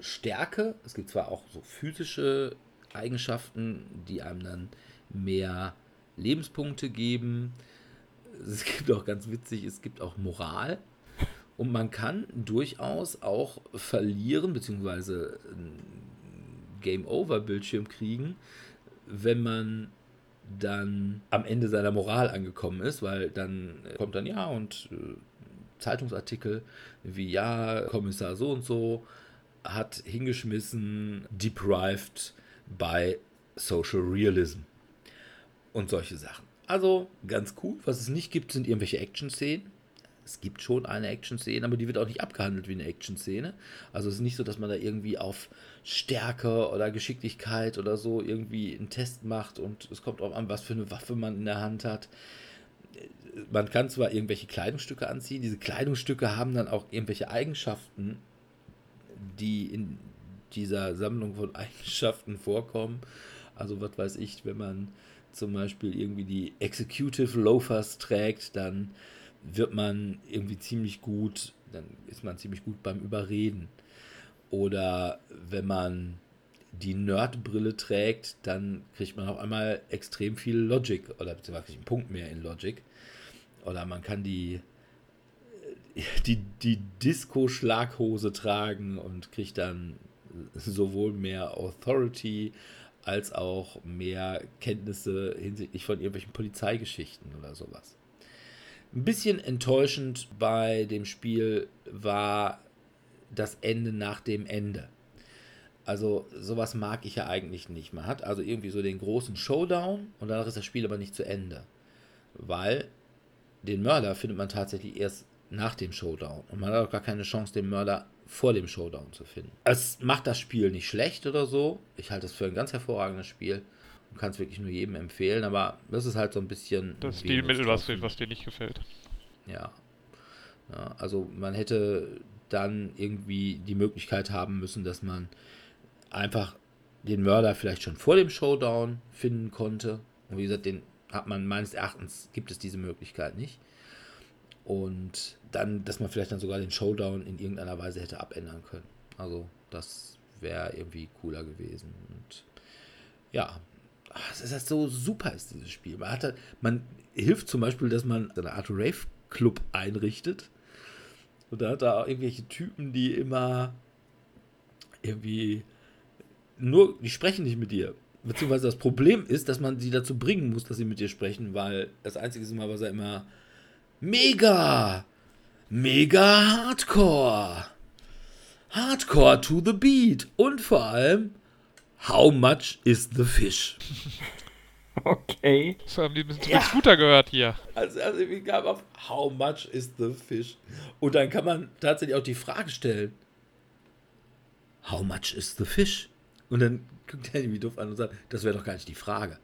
Stärke. Es gibt zwar auch so physische Eigenschaften, die einem dann mehr Lebenspunkte geben, es gibt auch ganz witzig, es gibt auch Moral. Und man kann durchaus auch verlieren, beziehungsweise Game-Over-Bildschirm kriegen, wenn man dann am Ende seiner Moral angekommen ist, weil dann kommt dann ja und äh, Zeitungsartikel wie ja, Kommissar so und so hat hingeschmissen, deprived by Social Realism und solche Sachen. Also ganz cool. Was es nicht gibt, sind irgendwelche Action-Szenen. Es gibt schon eine Action-Szene, aber die wird auch nicht abgehandelt wie eine Action-Szene. Also es ist nicht so, dass man da irgendwie auf Stärke oder Geschicklichkeit oder so irgendwie einen Test macht und es kommt auch an, was für eine Waffe man in der Hand hat. Man kann zwar irgendwelche Kleidungsstücke anziehen, diese Kleidungsstücke haben dann auch irgendwelche Eigenschaften, die in dieser Sammlung von [LAUGHS] Eigenschaften vorkommen. Also was weiß ich, wenn man zum Beispiel irgendwie die Executive Loafers trägt, dann wird man irgendwie ziemlich gut, dann ist man ziemlich gut beim Überreden. Oder wenn man die Nerdbrille trägt, dann kriegt man auf einmal extrem viel Logic oder beziehungsweise einen Punkt mehr in Logic. Oder man kann die, die, die Disco-Schlaghose tragen und kriegt dann sowohl mehr Authority als auch mehr Kenntnisse hinsichtlich von irgendwelchen Polizeigeschichten oder sowas. Ein bisschen enttäuschend bei dem Spiel war das Ende nach dem Ende. Also sowas mag ich ja eigentlich nicht. Man hat also irgendwie so den großen Showdown und danach ist das Spiel aber nicht zu Ende. Weil den Mörder findet man tatsächlich erst nach dem Showdown. Und man hat auch gar keine Chance, den Mörder vor dem Showdown zu finden. Es macht das Spiel nicht schlecht oder so. Ich halte es für ein ganz hervorragendes Spiel kann es wirklich nur jedem empfehlen, aber das ist halt so ein bisschen. Das Stilmittel, was, was dir nicht gefällt. Ja. ja. Also man hätte dann irgendwie die Möglichkeit haben müssen, dass man einfach den Mörder vielleicht schon vor dem Showdown finden konnte. Und wie gesagt, den hat man meines Erachtens, gibt es diese Möglichkeit nicht. Und dann, dass man vielleicht dann sogar den Showdown in irgendeiner Weise hätte abändern können. Also das wäre irgendwie cooler gewesen. Und ja, es ist halt so super ist dieses Spiel. Man, hat halt, man hilft zum Beispiel, dass man eine Art Rave-Club einrichtet. Und da hat da irgendwelche Typen, die immer irgendwie nur, die sprechen nicht mit dir. Beziehungsweise das Problem ist, dass man sie dazu bringen muss, dass sie mit dir sprechen, weil das Einzige ist immer, was er immer mega, mega Hardcore. Hardcore to the beat. Und vor allem, how much is the fish? [LAUGHS] Okay. Das haben die ein bisschen zu Ja. Scooter gehört hier. Also, also ich gab auf How much is the fish? Und dann kann man tatsächlich auch die Frage stellen: How much is the fish? Und dann guckt er irgendwie doof an und sagt: Das wäre doch gar nicht die Frage.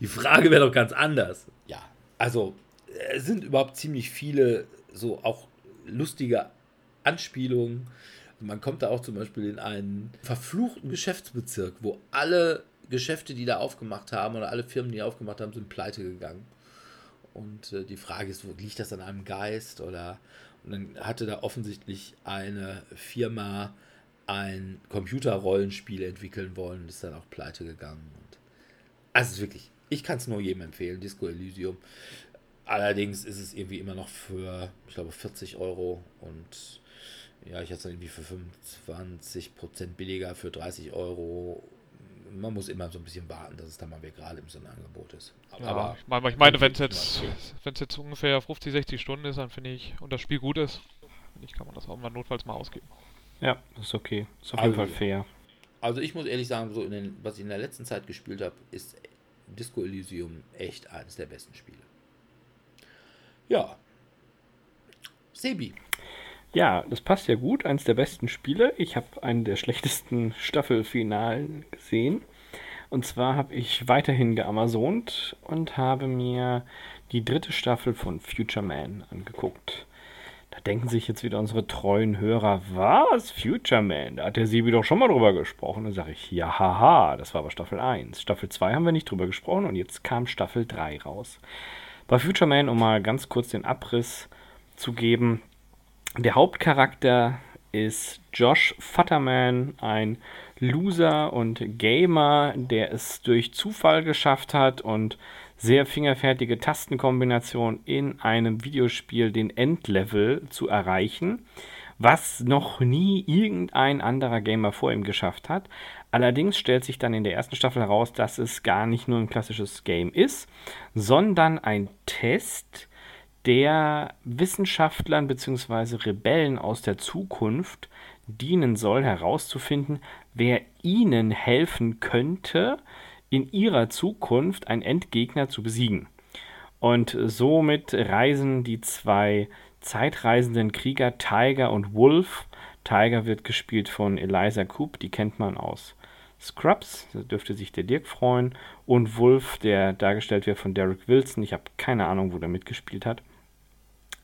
Die Frage wäre doch ganz anders. Ja, also es sind überhaupt ziemlich viele so auch lustige Anspielungen. Man kommt da auch zum Beispiel in einen verfluchten Geschäftsbezirk, wo alle Geschäfte, die da aufgemacht haben oder alle Firmen, die aufgemacht haben, sind pleite gegangen. Und äh, die Frage ist, wo liegt das an einem Geist? Oder und dann hatte da offensichtlich eine Firma ein Computerrollenspiel entwickeln wollen und ist dann auch pleite gegangen. Und also wirklich, ich kann es nur jedem empfehlen, Disco Elysium. Allerdings ist es irgendwie immer noch für, ich glaube, 40 Euro und ja, ich hatte es dann irgendwie für 25% billiger, für 30 Euro. Man muss immer so ein bisschen warten, dass es dann mal wieder gerade im Sonderangebot ist. Ja, ich meine, ich meine wenn es jetzt, wenn's jetzt ungefähr 50, 60 Stunden ist, dann finde ich, und das Spiel gut ist, finde ich, kann man das auch mal notfalls mal ausgeben. Ja, ist okay. Ist auf jeden Also, Fall fair. Also ich muss ehrlich sagen, so in den, was ich in der letzten Zeit gespielt habe, ist Disco Elysium echt eines der besten Spiele. Ja. Sebi. Ja, das passt ja gut. Eins der besten Spiele. Ich habe einen der schlechtesten [LAUGHS] Staffelfinalen gesehen. Und zwar habe ich weiterhin geamazont und habe mir die dritte Staffel von Future Man angeguckt. Da denken sich jetzt wieder unsere treuen Hörer, was? Future Man? Da hat der Sibi doch schon mal drüber gesprochen. Dann sage ich, ja, haha, das war aber Staffel 1. Staffel 2 haben wir nicht drüber gesprochen und jetzt kam Staffel 3 raus. Bei Future Man, um mal ganz kurz den Abriss zu geben, der Hauptcharakter ist Josh Futterman, ein Loser und Gamer, der es durch Zufall geschafft hat und sehr fingerfertige Tastenkombinationen in einem Videospiel den Endlevel zu erreichen, was noch nie irgendein anderer Gamer vor ihm geschafft hat. Allerdings stellt sich dann in der ersten Staffel heraus, dass es gar nicht nur ein klassisches Game ist, sondern ein Test, der Wissenschaftlern bzw. Rebellen aus der Zukunft dienen soll, herauszufinden, wer ihnen helfen könnte, in ihrer Zukunft einen Endgegner zu besiegen. Und somit reisen die zwei zeitreisenden Krieger Tiger und Wolf. Tiger wird gespielt von Eliza Coop, die kennt man aus Scrubs, da dürfte sich der Dirk freuen. Und Wolf, der dargestellt wird von Derek Wilson. Ich habe keine Ahnung, wo der mitgespielt hat.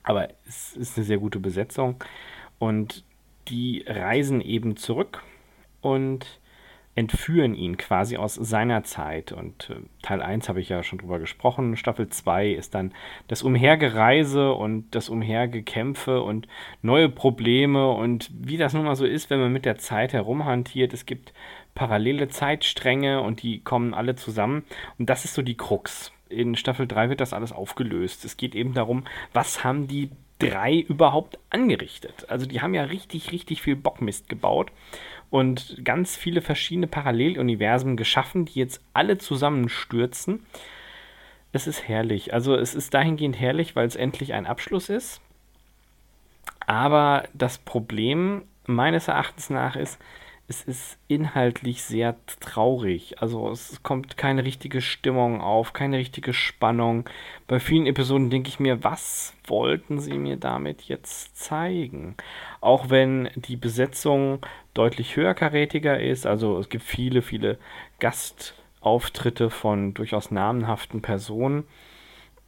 Aber es ist eine sehr gute Besetzung. Und die reisen eben zurück und entführen ihn quasi aus seiner Zeit. Und äh, Teil 1 habe ich ja schon drüber gesprochen. Staffel 2 ist dann das Umhergereise und das Umhergekämpfe und neue Probleme und wie das nun mal so ist, wenn man mit der Zeit herumhantiert. Es gibt parallele Zeitstränge und die kommen alle zusammen. Und das ist so die Krux. In Staffel 3 wird das alles aufgelöst. Es geht eben darum, was haben die drei überhaupt angerichtet? Also die haben ja richtig, richtig viel Bockmist gebaut und ganz viele verschiedene Paralleluniversen geschaffen, die jetzt alle zusammenstürzen. Es ist herrlich. Also es ist dahingehend herrlich, weil es endlich ein Abschluss ist. Aber das Problem meines Erachtens nach ist, es ist inhaltlich sehr traurig. Also es kommt keine richtige Stimmung auf, keine richtige Spannung. Bei vielen Episoden denke ich mir, was wollten sie mir damit jetzt zeigen? Auch wenn die Besetzung deutlich höherkarätiger ist, also es gibt viele, viele Gastauftritte von durchaus namenhaften Personen.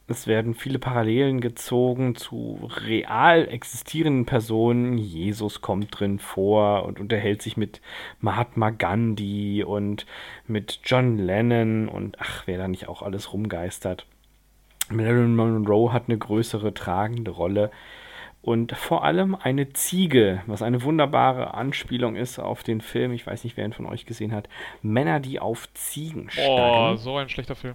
Es werden viele Parallelen gezogen zu real existierenden Personen. Jesus kommt drin vor und unterhält sich mit Mahatma Gandhi und mit John Lennon und ach, wer da nicht auch alles rumgeistert. Marilyn Monroe hat eine größere tragende Rolle und vor allem eine Ziege, was eine wunderbare Anspielung ist auf den Film, ich weiß nicht, wer ihn von euch gesehen hat, Männer, die auf Ziegen starren. Oh, so ein schlechter Film.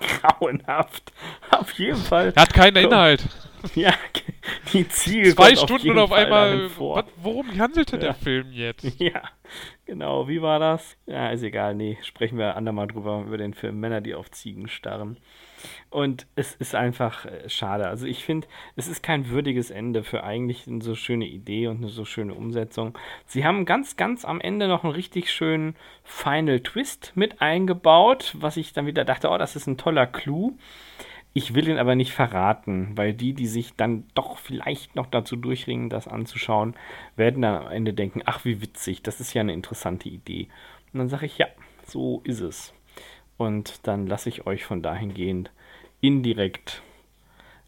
Grauenhaft. Auf jeden Fall. Er hat keinen Inhalt. [LAUGHS] Ja, die Ziege Zwei auf Stunden jeden und auf Fall einmal. Was, worum handelte Ja. der Film jetzt? [LAUGHS] Ja, genau. Wie war das? Ja, ist egal. Nee, sprechen wir andermal drüber, über den Film Männer, die auf Ziegen starren. Und es ist einfach äh, schade. Also ich finde, es ist kein würdiges Ende für eigentlich eine so schöne Idee und eine so schöne Umsetzung. Sie haben ganz, ganz am Ende noch einen richtig schönen Final Twist mit eingebaut, was ich dann wieder dachte, oh, das ist ein toller Clou. Ich will ihn aber nicht verraten, weil die, die sich dann doch vielleicht noch dazu durchringen, das anzuschauen, werden dann am Ende denken, ach wie witzig, das ist ja eine interessante Idee. Und dann sage ich, ja, so ist es. Und dann lasse ich euch von dahingehend indirekt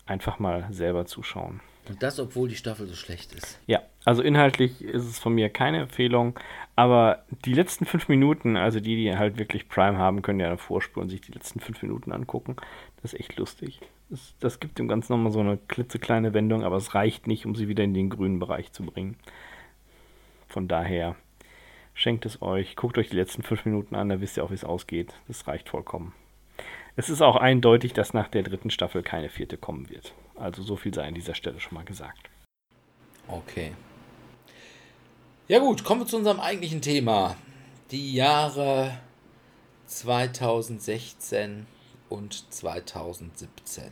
einfach mal selber zuschauen. Und das, obwohl die Staffel so schlecht ist. Ja, also inhaltlich ist es von mir keine Empfehlung, aber die letzten fünf Minuten, also die, die halt wirklich Prime haben, können ja eine Vorspur und sich die letzten fünf Minuten angucken. Das ist echt lustig. Das, das gibt dem Ganzen nochmal so eine klitzekleine Wendung, aber es reicht nicht, um sie wieder in den grünen Bereich zu bringen. Von daher schenkt es euch, guckt euch die letzten fünf Minuten an, da wisst ihr auch, wie es ausgeht. Das reicht vollkommen. Es ist auch eindeutig, dass nach der dritten Staffel keine vierte kommen wird. Also so viel sei an dieser Stelle schon mal gesagt. Okay. Ja gut, kommen wir zu unserem eigentlichen Thema. Die Jahre 2016 und 2017.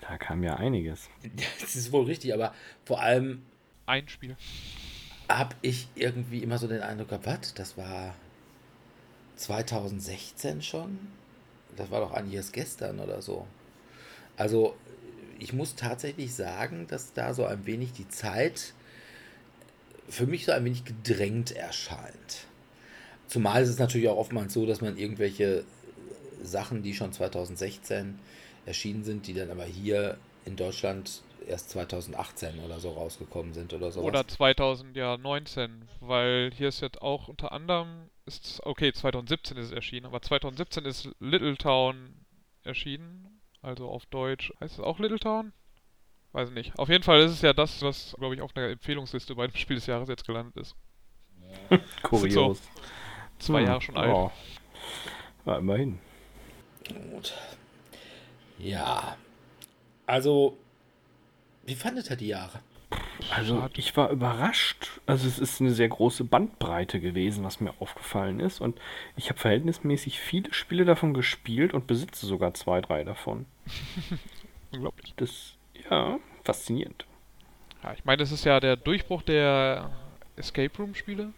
Da kam ja einiges. [LAUGHS] Das ist wohl richtig, aber vor allem Ein Spiel. Habe ich irgendwie immer so den Eindruck gehabt, das war 2016 schon? Das war doch eigentlich erst gestern oder so. Also ich muss tatsächlich sagen, dass da so ein wenig die Zeit für mich so ein wenig gedrängt erscheint. Zumal ist es natürlich auch oftmals so, dass man irgendwelche Sachen, die schon 2016 erschienen sind, die dann aber hier in Deutschland erst 2018 oder so rausgekommen sind oder so. Oder 2019, weil hier ist jetzt auch unter anderem, ist, okay, 2017 ist es erschienen, aber 2017 ist Little Town erschienen, also auf Deutsch. Heißt es auch Little Town? Weiß ich nicht. Auf jeden Fall ist es ja das, was, glaube ich, auf der Empfehlungsliste bei dem Spiel des Jahres jetzt gelandet ist. [LAUGHS] Kurios. Zwei Hm, Jahre schon alt. ja. Ja, immerhin. Gut. Ja. Also, wie fandet ihr die Jahre? Also ich war überrascht. Also es ist eine sehr große Bandbreite gewesen, was mir aufgefallen ist. Und ich habe verhältnismäßig viele Spiele davon gespielt und besitze sogar zwei, drei davon. [LAUGHS] Unglaublich. Das, ja, faszinierend. Ja, ich meine, das ist ja der Durchbruch der Escape Room Spiele.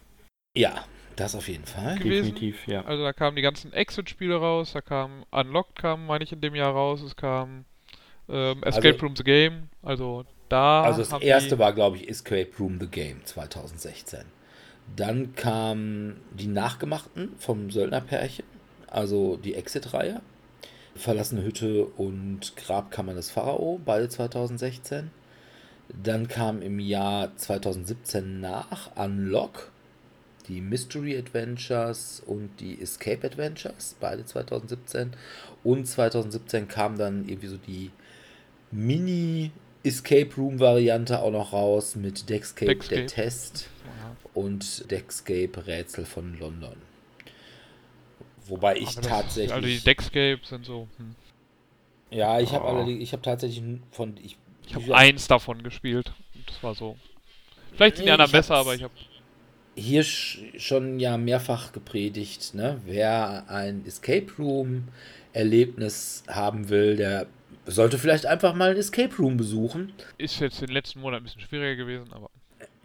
Ja, das auf jeden Fall. gewesen. Definitiv, ja. Also da kamen die ganzen Exit-Spiele raus, da kam Unlocked kam, meine ich, in dem Jahr raus, es kam ähm, Escape Also- Room the Game, also da Also das erste war, glaube ich, Escape Room The Game 2016. Dann kamen die Nachgemachten vom Söldnerpärchen, also die Exit-Reihe. Verlassene Hütte und Grabkammer des Pharao, beide 2016. Dann kam im Jahr 2017 nach Unlock, die Mystery Adventures und die Escape Adventures, beide 2017. Und 2017 kam dann irgendwie so die Mini Escape Room Variante auch noch raus mit Dexcape, der Dexcape. Test Ja, und Dexcape Rätsel von London. Wobei ich das- tatsächlich Also die Deckscape sind so, hm. ja, ich habe Oh. allerdings ich habe tatsächlich von ich ich habe eins davon gespielt. Das war so. Vielleicht sind die Nee, anderen ich besser, aber ich habe hier sch- schon ja mehrfach gepredigt, ne? Wer ein Escape Room Erlebnis haben will, der sollte vielleicht einfach mal ein Escape Room besuchen. ist jetzt den letzten Monaten ein bisschen schwieriger gewesen, aber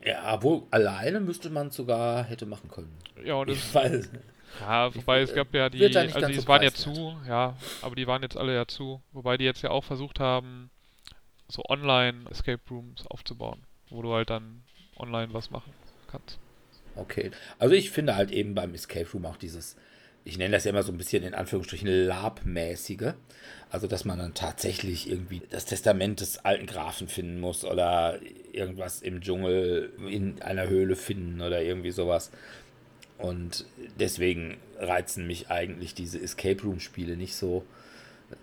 Ja, wohl alleine müsste man sogar hätte machen können. ja, und das, Ich weiß. ja, wobei es gab ja die, also die so waren ja zu, ja, aber die waren jetzt alle ja zu, wobei die jetzt ja auch versucht haben, so online Escape Rooms aufzubauen, wo du halt dann online was machen kannst. Okay. Also ich finde halt eben beim Escape Room auch dieses ich nenne das ja immer so ein bisschen in Anführungsstrichen Lab-mäßige. Also, dass man dann tatsächlich irgendwie das Testament des alten Grafen finden muss oder irgendwas im Dschungel in einer Höhle finden oder irgendwie sowas. Und deswegen reizen mich eigentlich diese Escape Room-Spiele nicht so.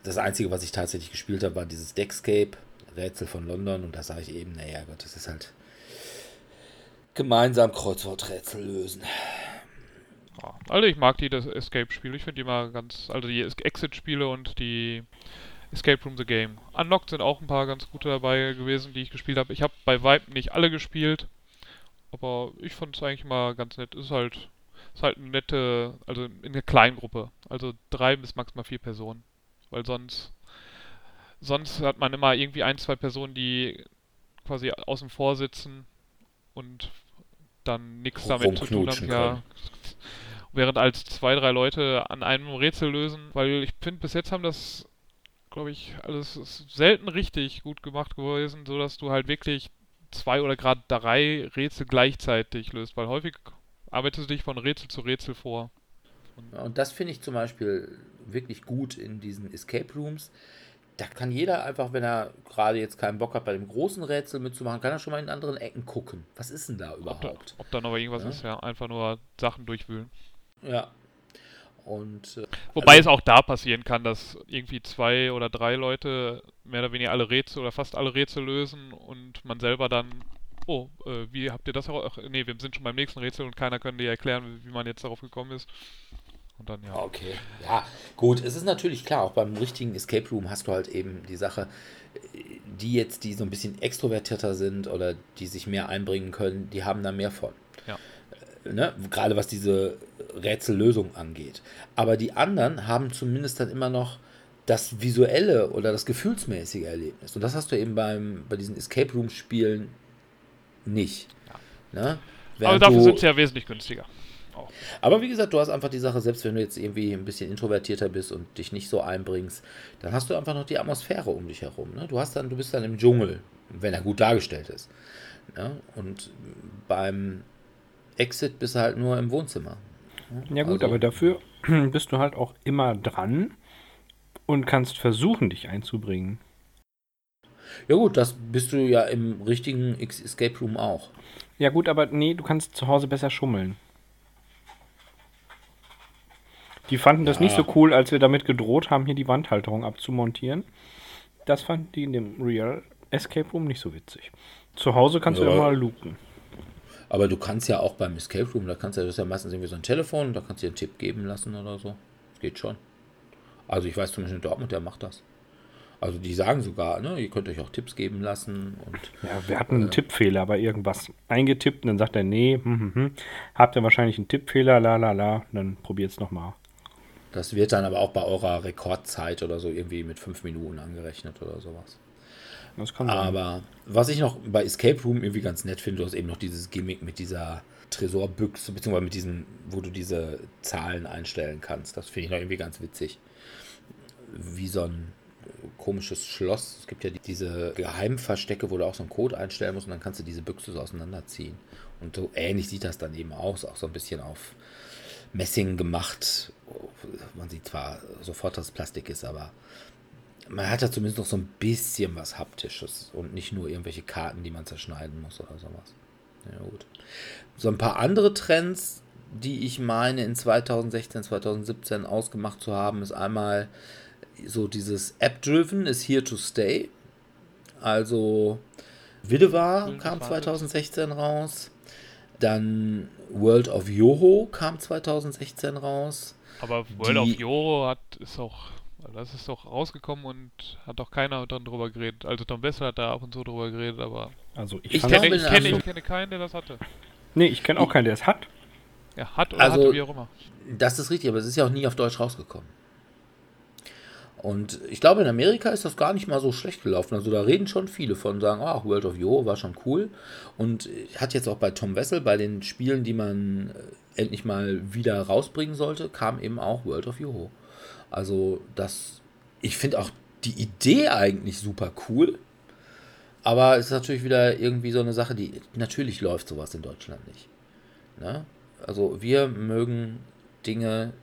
Das Einzige, was ich tatsächlich gespielt habe, war dieses Deckscape, Rätsel von London. Und da sage ich eben, naja, Gott, das ist halt gemeinsam Kreuzworträtsel lösen. Ja, also ich mag die das Escape-Spiele. Ich finde die mal ganz, also die Exit-Spiele und die Escape Room the Game. Unlocked sind auch ein paar ganz gute dabei gewesen, die ich gespielt habe. Ich habe bei Vibe nicht alle gespielt, aber ich fand es eigentlich mal ganz nett. Ist halt, ist halt eine nette, also in einer kleinen Gruppe. Also drei bis maximal vier Personen. Weil sonst, sonst hat man immer irgendwie ein, zwei Personen, die quasi außen vor sitzen und dann nichts damit zu tun haben. Ja, während als zwei, drei Leute an einem Rätsel lösen, weil ich finde, bis jetzt haben das, glaube ich, alles selten richtig gut gemacht gewesen, so dass du halt wirklich zwei oder gerade drei Rätsel gleichzeitig löst, weil häufig arbeitest du dich von Rätsel zu Rätsel vor. Und, und das finde ich zum Beispiel wirklich gut in diesen Escape Rooms. Da kann jeder einfach, wenn er gerade jetzt keinen Bock hat, bei dem großen Rätsel mitzumachen, kann er schon mal in anderen Ecken gucken. Was ist denn da überhaupt? Ob da, ob da noch irgendwas ja? ist, ja. Einfach nur Sachen durchwühlen. Ja. Und, äh, Wobei also, es auch da passieren kann, dass irgendwie zwei oder drei Leute mehr oder weniger alle Rätsel oder fast alle Rätsel lösen und man selber dann, oh, äh, wie habt ihr das auch? Nee, wir sind schon beim nächsten Rätsel und keiner könnte dir erklären, wie man jetzt darauf gekommen ist. Und dann ja. Okay, ja, gut. Es ist natürlich klar, auch beim richtigen Escape Room hast du halt eben die Sache, die jetzt, die so ein bisschen extrovertierter sind oder die sich mehr einbringen können, die haben da mehr von. Ja. Äh, ne? Gerade was diese Rätsellösung angeht. Aber die anderen haben zumindest dann immer noch das visuelle oder das gefühlsmäßige Erlebnis. Und das hast du eben beim, bei diesen Escape Room Spielen nicht. Ja. Ne? Aber dafür sind sie ja wesentlich günstiger. Auch. Aber wie gesagt, du hast einfach die Sache, selbst wenn du jetzt irgendwie ein bisschen introvertierter bist und dich nicht so einbringst, dann hast du einfach noch die Atmosphäre um dich herum. Ne? Du hast dann, du bist dann im Dschungel, wenn er gut dargestellt ist. Ne? Und beim Exit bist du halt nur im Wohnzimmer. Ja gut, also, aber dafür [CLEARS THROAT] bist du halt auch immer dran und kannst versuchen, dich einzubringen. Ja gut, das bist du ja im richtigen Escape Room auch. Ja gut, aber nee, du kannst zu Hause besser schummeln. Die fanden das ja. nicht so cool, als wir damit gedroht haben, hier die Wandhalterung abzumontieren. Das fanden die in dem Real Escape Room nicht so witzig. Zu Hause kannst ja. du mal luken. Aber du kannst ja auch beim Escape Room, da kannst du, das ist ja meistens irgendwie so ein Telefon, da kannst du dir einen Tipp geben lassen oder so. Das geht schon. Also ich weiß zum Beispiel in Dortmund, der macht das. Also die sagen sogar, ne, ihr könnt euch auch Tipps geben lassen. Und, ja, wir hatten einen äh, Tippfehler bei irgendwas eingetippt und dann sagt er, nee, hm, hm, hm, habt ihr wahrscheinlich einen Tippfehler, la la la, dann probiert es nochmal. Das wird dann aber auch bei eurer Rekordzeit oder so irgendwie mit fünf Minuten angerechnet oder sowas. Aber was ich noch bei Escape Room irgendwie ganz nett finde, du hast eben noch dieses Gimmick mit dieser Tresorbüchse, beziehungsweise mit diesem, wo du diese Zahlen einstellen kannst. Das finde ich noch irgendwie ganz witzig. Wie so ein komisches Schloss. Es gibt ja diese Geheimverstecke, wo du auch so einen Code einstellen musst und dann kannst du diese Büchse so auseinanderziehen. Und so ähnlich sieht das dann eben aus, auch so ein bisschen auf Messing gemacht. Man sieht zwar sofort, dass es Plastik ist, aber man hat ja zumindest noch so ein bisschen was Haptisches und nicht nur irgendwelche Karten, die man zerschneiden muss oder sowas. Ja, gut. So ein paar andere Trends, die ich meine in 2016, 2017 ausgemacht zu haben, ist einmal so dieses App-Driven ist here to stay. Also Widewar kam 2016 raus. Dann World of Yoho kam 2016 raus. Aber World die, of Yoho hat, ist auch das ist doch rausgekommen und hat doch keiner dann drüber geredet. Also Tom Wessel hat da ab und zu drüber geredet, aber. Also ich, ich, kenne, ich, kenne, ich kenne keinen, der das hatte. Nee, ich kenne auch keinen, der es hat. Ja, hat oder also, hatte, wie auch immer. Das ist richtig, aber es ist ja auch nie auf Deutsch rausgekommen. Und ich glaube, in Amerika ist das gar nicht mal so schlecht gelaufen. Also da reden schon viele von, sagen, ach, World of Yo war schon cool. Und hat jetzt auch bei Tom Wessel, bei den Spielen, die man äh, endlich mal wieder rausbringen sollte, kam eben auch World of Yoho. Also das, ich finde auch die Idee eigentlich super cool. Aber es ist natürlich wieder irgendwie so eine Sache, die natürlich läuft sowas in Deutschland nicht. Ne? Also wir mögen Dinge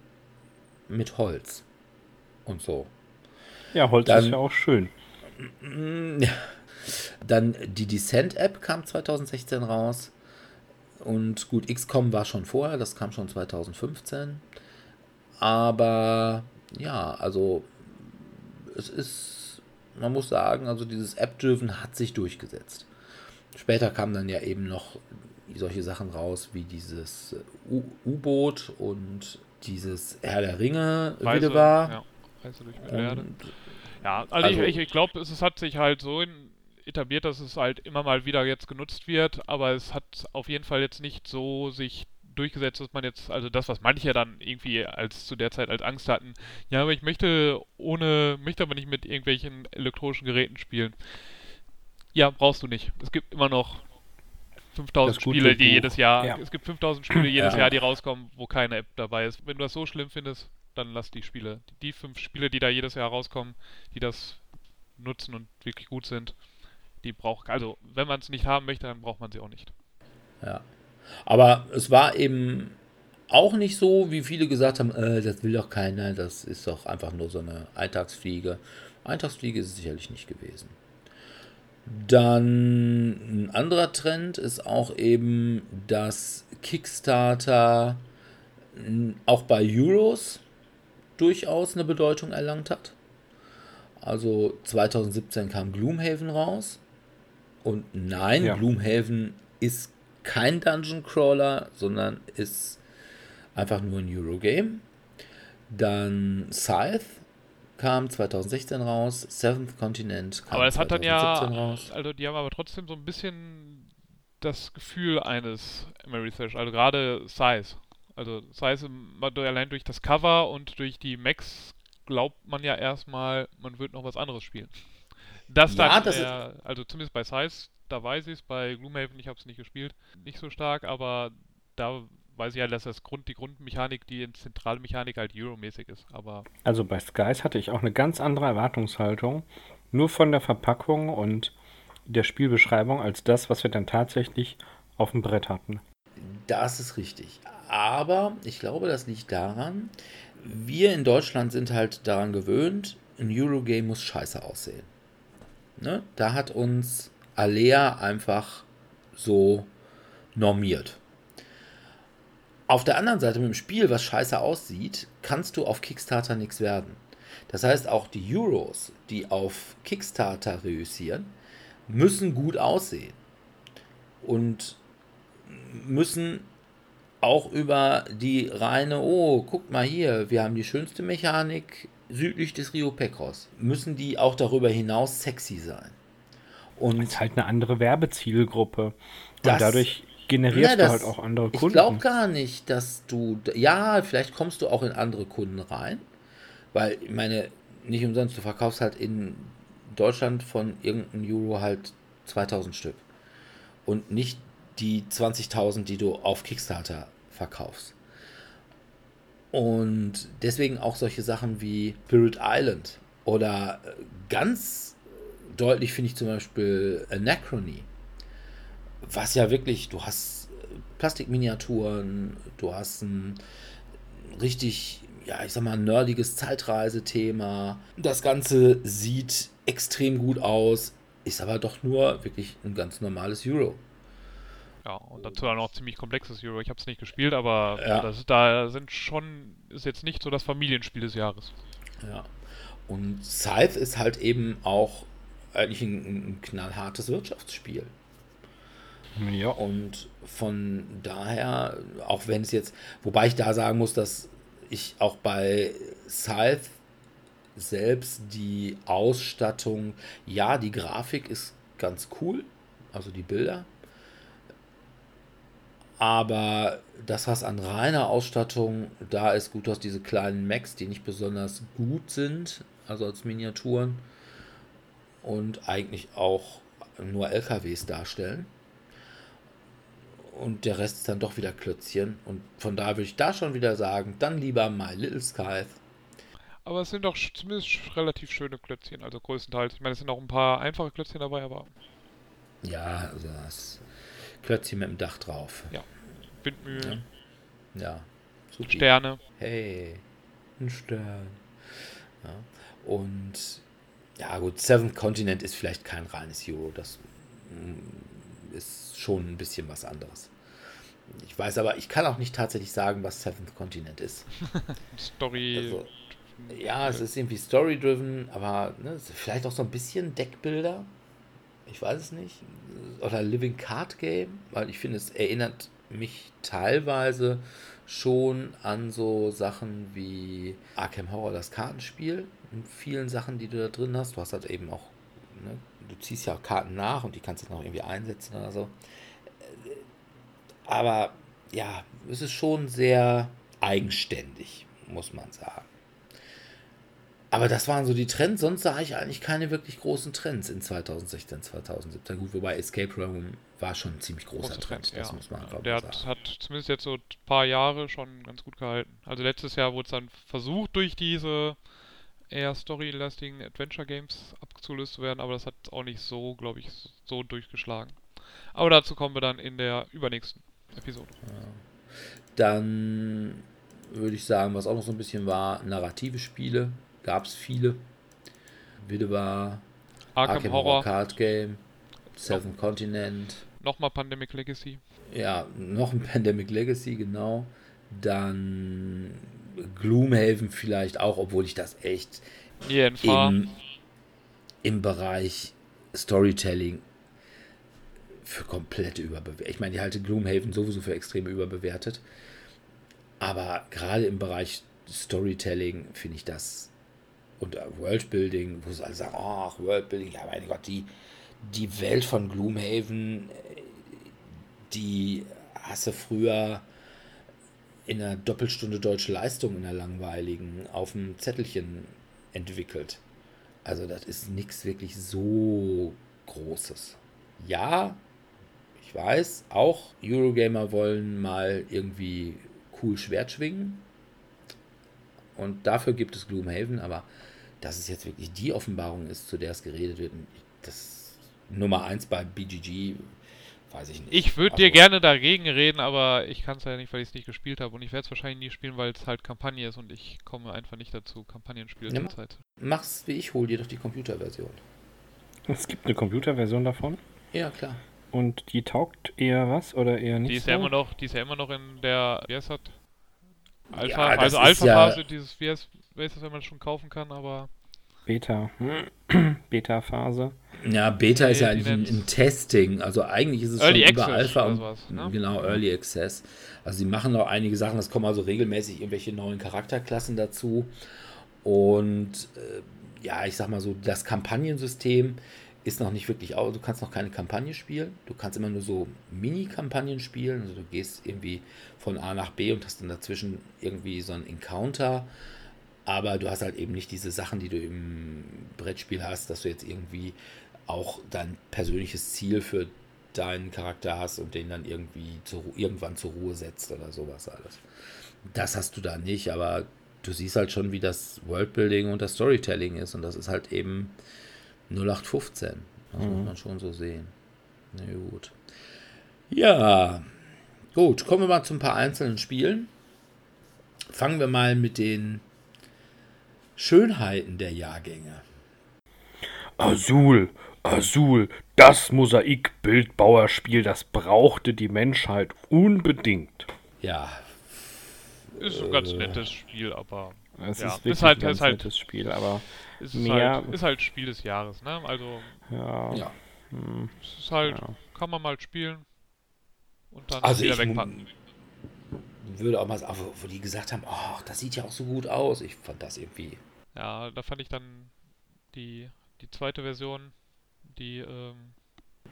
mit Holz und so. Ja, Holz Dann- ist ja auch schön. Mm. Dann die Descent-App kam 2016 raus. Und gut, XCOM war schon vorher, das kam schon 2015. Aber ja, also es ist, man muss sagen, also dieses App-Driven hat sich durchgesetzt. Später kamen dann ja eben noch solche Sachen raus wie dieses U- U-Boot und dieses Herr der Ringe Reise, war. ja, Reise durch Ja, also, Also- ich, ich, glaube, es, es hat sich halt so etabliert, dass es halt immer mal wieder jetzt genutzt wird, aber es hat auf jeden Fall jetzt nicht so sich durchgesetzt, dass man jetzt, also das, was manche dann irgendwie als zu der Zeit als Angst hatten, ja, aber ich möchte ohne, möchte aber nicht mit irgendwelchen elektronischen Geräten spielen. Ja, brauchst du nicht. Es gibt immer noch 5000 Das gute Spiele, die Buch. jedes Jahr, Ja. es gibt 5000 Spiele jedes Ja. Jahr, die rauskommen, wo keine App dabei ist. Wenn du das so schlimm findest, dann lass die Spiele. Die fünf Spiele, die da jedes Jahr rauskommen, die das nutzen und wirklich gut sind, die braucht, also wenn man es nicht haben möchte, dann braucht man sie auch nicht. Ja. Aber es war eben auch nicht so, wie viele gesagt haben, äh, das will doch keiner, das ist doch einfach nur so eine Eintagsfliege. Eintagsfliege ist es sicherlich nicht gewesen. Dann ein anderer Trend ist auch eben, dass Kickstarter auch bei Euros durchaus eine Bedeutung erlangt hat. Also 2017 kam Gloomhaven raus. Und nein, Ja. Gloomhaven ist kein Dungeon Crawler, sondern ist einfach nur ein Eurogame. Dann Scythe kam 2016 raus, Seventh Continent kam Aber es hat dann ja, 2017 raus. also die haben aber trotzdem so ein bisschen das Gefühl eines Mary Thrash, also gerade Size. Also Size durch- allein durch das Cover und durch die Max glaubt man ja erstmal, man wird noch was anderes spielen. Das Ja, dann, das eher, also zumindest bei Size, da weiß ich es, bei Gloomhaven, ich habe es nicht gespielt, nicht so stark, aber da weiß ich ja, dass das Grund, die Grundmechanik, die zentrale Mechanik halt Euro-mäßig ist, aber Also bei Skies hatte ich auch eine ganz andere Erwartungshaltung. Nur von der Verpackung und der Spielbeschreibung als das, was wir dann tatsächlich auf dem Brett hatten. Das ist richtig. Aber ich glaube, das liegt daran, wir in Deutschland sind halt daran gewöhnt, ein Eurogame muss scheiße aussehen. Ne? Da hat uns Alea einfach so normiert. Auf der anderen Seite mit dem Spiel, was scheiße aussieht, kannst du auf Kickstarter nichts werden. Das heißt, auch die Euros, die auf Kickstarter reüssieren, müssen gut aussehen. Und müssen auch über die reine, oh, guck mal hier, wir haben die schönste Mechanik südlich des Rio Pecos, müssen die auch darüber hinaus sexy sein. Und ist halt eine andere Werbezielgruppe. Und Das- dadurch generierst Na, du das- halt auch andere ich Kunden. glaube gar nicht, dass du, ja, vielleicht kommst du auch in andere Kunden rein, weil, ich meine, nicht umsonst, du verkaufst halt in Deutschland von irgendeinem Euro halt 2000 Stück und nicht die 20.000, die du auf Kickstarter verkaufst. Und deswegen auch solche Sachen wie Spirit Island oder äh, ganz deutlich finde ich zum Beispiel Anachrony was ja wirklich, du hast äh, Plastikminiaturen, du hast ein richtig, ja, ich sag mal, nerdiges Zeitreisethema. Das Ganze sieht extrem gut aus, ist aber doch nur wirklich ein ganz normales Euro. Ja, und dazu dann auch ziemlich komplexes Euro. Ich habe es nicht gespielt, aber Ja. das da sind schon, ist jetzt nicht so das Familienspiel des Jahres. Ja. Und Scythe ist halt eben auch eigentlich ein, ein knallhartes Wirtschaftsspiel. Ja. Und von daher, auch wenn es jetzt, wobei ich da sagen muss, dass ich auch bei Scythe selbst die Ausstattung, ja, die Grafik ist ganz cool, also die Bilder. Aber das, was an reiner Ausstattung da ist, gut, hast diese kleinen Macs, die nicht besonders gut sind, also als Miniaturen und eigentlich auch nur LKWs darstellen und der Rest ist dann doch wieder Klötzchen. Und von daher würde ich da schon wieder sagen, dann lieber My Little Scythe. Aber es sind doch zumindest relativ schöne Klötzchen, also größtenteils. Ich meine, es sind auch ein paar einfache Klötzchen dabei, aber Ja, also das Klötzchen mit dem Dach drauf. Windmühlen, Ja, super. Sterne. Hey. Ein Stern. Ja. Und ja gut, Seventh Continent ist vielleicht kein reines Euro. Das mm, ist schon ein bisschen was anderes. Ich weiß aber, ich kann auch nicht tatsächlich sagen, was Seventh Continent ist. [LAUGHS] Story. Also, ja, es ist irgendwie story-driven, aber ne, vielleicht auch so ein bisschen Deckbilder. Ich weiß es nicht. Oder Living Card Game, weil ich finde, es erinnert mich teilweise schon an so Sachen wie Arkham Horror, das Kartenspiel. In vielen Sachen, die du da drin hast. Du hast halt eben auch, ne, du ziehst ja auch Karten nach und die kannst du dann auch irgendwie einsetzen oder so. Aber ja, es ist schon sehr eigenständig, muss man sagen. Aber das waren so die Trends, sonst sah ich eigentlich keine wirklich großen Trends in 2016, 2017. Gut, wobei Escape Room war schon ein ziemlich großer Großer Trend, Trend, das ja. muss man einfach Der hat, sagen. hat zumindest jetzt so ein paar Jahre schon ganz gut gehalten. Also letztes Jahr wurde es dann versucht, durch diese eher storylastigen Adventure Games abzulöst zu werden, aber das hat auch nicht so, glaube ich, so durchgeschlagen. Aber dazu kommen wir dann in der übernächsten Episode. Dann würde ich sagen, was auch noch so ein bisschen war, narrative Spiele. Gab es viele. Wieder war Arkham, Arkham Horror, Horror Card Game, Seven Continent. nochmal Pandemic Legacy. Ja, noch ein Pandemic Legacy, genau. Dann Gloomhaven vielleicht auch, obwohl ich das echt im, im Bereich Storytelling für komplette überbewertet. Ich meine, ich halte Gloomhaven sowieso für extrem überbewertet. Aber gerade im Bereich Storytelling finde ich das und äh, Worldbuilding, wo sie alle sagen, ach, Worldbuilding, ja, mein Gott, die, die Welt von Gloomhaven, äh, die hast du früher in einer Doppelstunde deutsche Leistung in der langweiligen auf dem Zettelchen entwickelt. Also das ist nichts wirklich so Großes. Ja, ich weiß, auch Eurogamer wollen mal irgendwie cool Schwert schwingen. Und dafür gibt es Gloomhaven, aber dass es jetzt wirklich die Offenbarung ist, zu der es geredet wird, das Nummer 1 bei BGG, weiß ich nicht. Ich würde Also, dir gerne dagegen reden, aber ich kann es ja nicht, weil ich es nicht gespielt habe. Und ich werde es wahrscheinlich nie spielen, weil es halt Kampagne ist und ich komme einfach nicht dazu, Kampagnenspiele Ja, zurzeit. Mach's wie ich, hol dir doch die Computerversion. Es gibt eine Computerversion davon Ja, klar. und die taugt eher was oder eher nicht Die ist so. ja immer noch, die ist ja immer noch in der, wie heißt das? Alpha, Ja, das also Alpha-Phase, ja- dieses, wie heißt, wie heißt das, wenn man es schon kaufen kann, aber Beta. [CLEARS THROAT] Beta-Phase. Ja, Beta ist Nee, ja die eigentlich ein, ein Testing. Also eigentlich ist es Early schon über Access Alpha und sowas, ne? genau Early Access. Also sie machen noch einige Sachen. Es kommen also regelmäßig irgendwelche neuen Charakterklassen dazu. Und äh, ja, ich sag mal so, das Kampagnensystem ist noch nicht wirklich aus. Du kannst noch keine Kampagne spielen. Du kannst immer nur so Mini-Kampagnen spielen. Also du gehst irgendwie von A nach B und hast dann dazwischen irgendwie so ein Encounter. Aber du hast halt eben nicht diese Sachen, die du im Brettspiel hast, dass du jetzt irgendwie auch dein persönliches Ziel für deinen Charakter hast und den dann irgendwie zu, irgendwann zur Ruhe setzt oder sowas alles. Das hast du da nicht, aber du siehst halt schon, wie das Worldbuilding und das Storytelling ist und das ist halt eben 0815. Das muss man schon so sehen. Na gut. Ja, gut, kommen wir mal zu ein paar einzelnen Spielen. Fangen wir mal mit den Schönheiten der Jahrgänge. Azul, Azul, das Mosaik-Bildbauerspiel, das brauchte die Menschheit unbedingt. Ja, ist ein ganz nettes Spiel, aber Es Ja, ist ist wirklich halt- ein ganz ist halt- nettes Spiel, aber ist Mehr- halt, ist halt Spiel des Jahres, ne? Also ja, ja. hm, es ist halt, Ja. kann man mal spielen und dann Also wieder wegpacken. würde auch mal sagen, wo- wo die gesagt haben, ach, das sieht ja auch so gut aus. Ich fand das irgendwie. Ja, da fand ich dann die, die zweite Version, die ähm,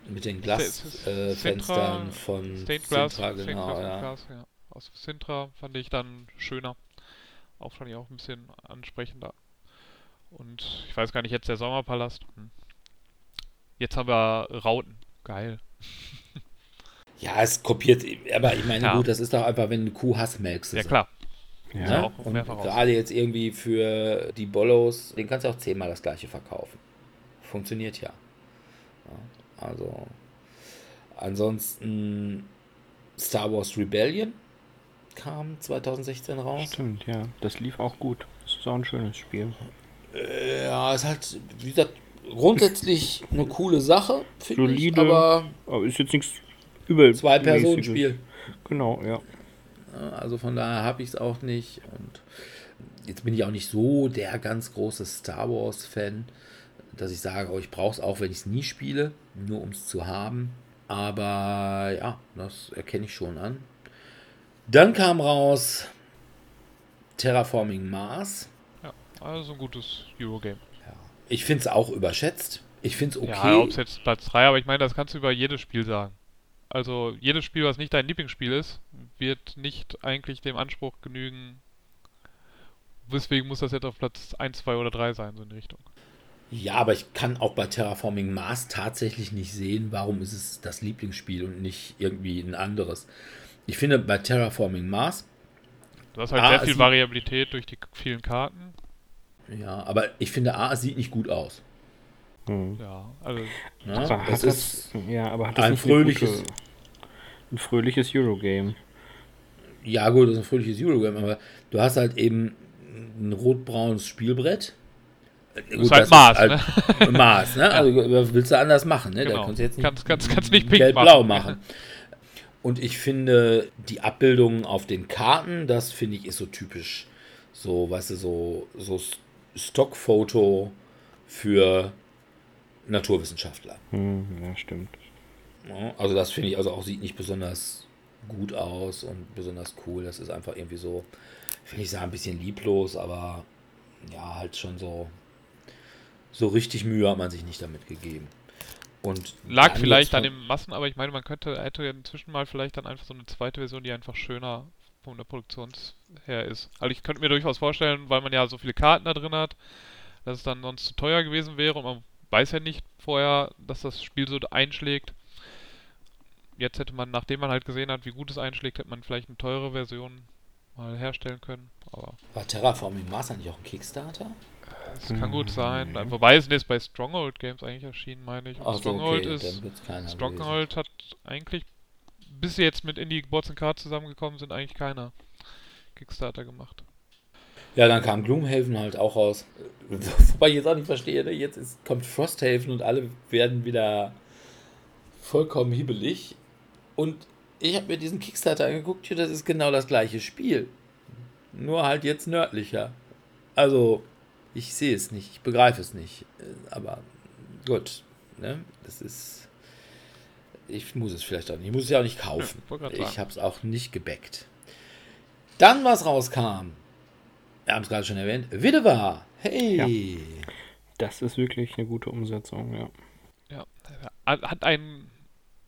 Mit den Glasfenstern von Stained Glass, Sintra, genau, Glass, ja. Glass, ja. Aus Sintra fand ich dann schöner. Auch fand ich auch ein bisschen ansprechender. Und ich weiß gar nicht, jetzt der Sommerpalast. Hm. Jetzt haben wir Rauten. Geil. [LAUGHS] Ja, es kopiert, aber ich meine, Ja. gut, das ist doch einfach, wenn du eine Kuh hast, melkst Ja klar. Ja. Ne? Und gerade jetzt irgendwie für die Bollos, den kannst du auch zehnmal das gleiche verkaufen. Funktioniert ja. ja also, ansonsten Star Wars Rebellion kam 2016 raus. Stimmt, ja, das lief auch gut. ist auch ein schönes Spiel. Ja, es hat, wie gesagt, grundsätzlich eine coole Sache, finde ich, aber Aber ist jetzt nichts über Zwei-Personen-Spiel. Genau, ja. Also von daher habe ich es auch nicht. Und jetzt bin ich auch nicht so der ganz große Star Wars-Fan, dass ich sage, oh, ich brauche es auch, wenn ich es nie spiele, nur um es zu haben. Aber ja, das erkenne ich schon an. Dann kam raus Terraforming Mars. Ja, also ein gutes Eurogame. Ich finde es auch überschätzt. Ich finde es okay. Ja, ob es jetzt Platz 3, aber ich meine, das kannst du über jedes Spiel sagen. Also jedes Spiel, was nicht dein Lieblingsspiel ist, wird nicht eigentlich dem Anspruch genügen. Deswegen muss das jetzt auf Platz 1, 2 oder 3 sein, so in die Richtung. Ja, aber ich kann auch bei Terraforming Mars tatsächlich nicht sehen, warum ist es das Lieblingsspiel und nicht irgendwie ein anderes. Ich finde bei Terraforming Mars, Du hast halt Ah, sehr viel Variabilität durch die vielen Karten. ja, aber ich finde A, es sieht nicht gut aus. Hm. Ja, also Ne? Aber Es hat ist, das, ja, aber hat das ein fröhliches- gute, ein fröhliches Eurogame? Ja gut, das ist ein fröhliches Eurogame, aber du hast halt eben ein rot-braunes Spielbrett. Gut, ist halt das Mars, halt [LAUGHS] Mars, ne? Also was willst du anders machen, ne? Da Genau. kannst du jetzt nicht Kannst- kannst- kannst nicht pink gelb-blau machen. machen. Und ich finde, die Abbildungen auf den Karten, das finde ich ist so typisch. So, weißt du, so, so Stockfoto für Naturwissenschaftler. Hm, ja, stimmt. Ja, Also das finde ich also auch sieht nicht besonders gut aus und besonders cool. Das ist einfach irgendwie so, finde ich, sah ein bisschen lieblos, aber ja, halt schon so, so richtig Mühe hat man sich nicht damit gegeben. Und lag vielleicht an den Massen, aber ich meine, man könnte, hätte ja inzwischen mal vielleicht dann einfach so eine zweite Version, die einfach schöner von der Produktion her ist. Also ich könnte mir durchaus vorstellen, weil man ja so viele Karten da drin hat, dass es dann sonst zu teuer gewesen wäre und man weiß ja nicht vorher, dass das Spiel so einschlägt. Jetzt hätte man, nachdem man halt gesehen hat, wie gut es einschlägt, hätte man vielleicht eine teure Version mal herstellen können. Aber War Terraforming Mars eigentlich auch ein Kickstarter? es kann gut sein. Mhm. Wobei es ist bei Stronghold Games eigentlich erschienen, meine ich. Und Ach so, Stronghold okay, ist. Stronghold hat eigentlich, bis sie jetzt mit Indie Boards and Cards zusammengekommen sind, eigentlich keiner Kickstarter gemacht. Ja, dann kam Gloomhaven halt auch raus. [LAUGHS] Wobei ich jetzt auch nicht verstehe, ne? jetzt ist, kommt Frosthaven und alle werden wieder vollkommen hibbelig. Und ich habe mir diesen Kickstarter angeguckt, hier, das ist genau das gleiche Spiel. Nur halt jetzt nördlicher. Also, ich sehe es nicht, ich begreife es nicht. Aber gut, ne? Das ist. Ich muss es vielleicht auch nicht. Ich muss es ja auch nicht kaufen. Ja, ich habe es auch nicht gebackt. Dann, was rauskam, wir haben es gerade schon erwähnt, Widewar. Hey! Das ist wirklich eine gute Umsetzung, ja. Ja, hat ein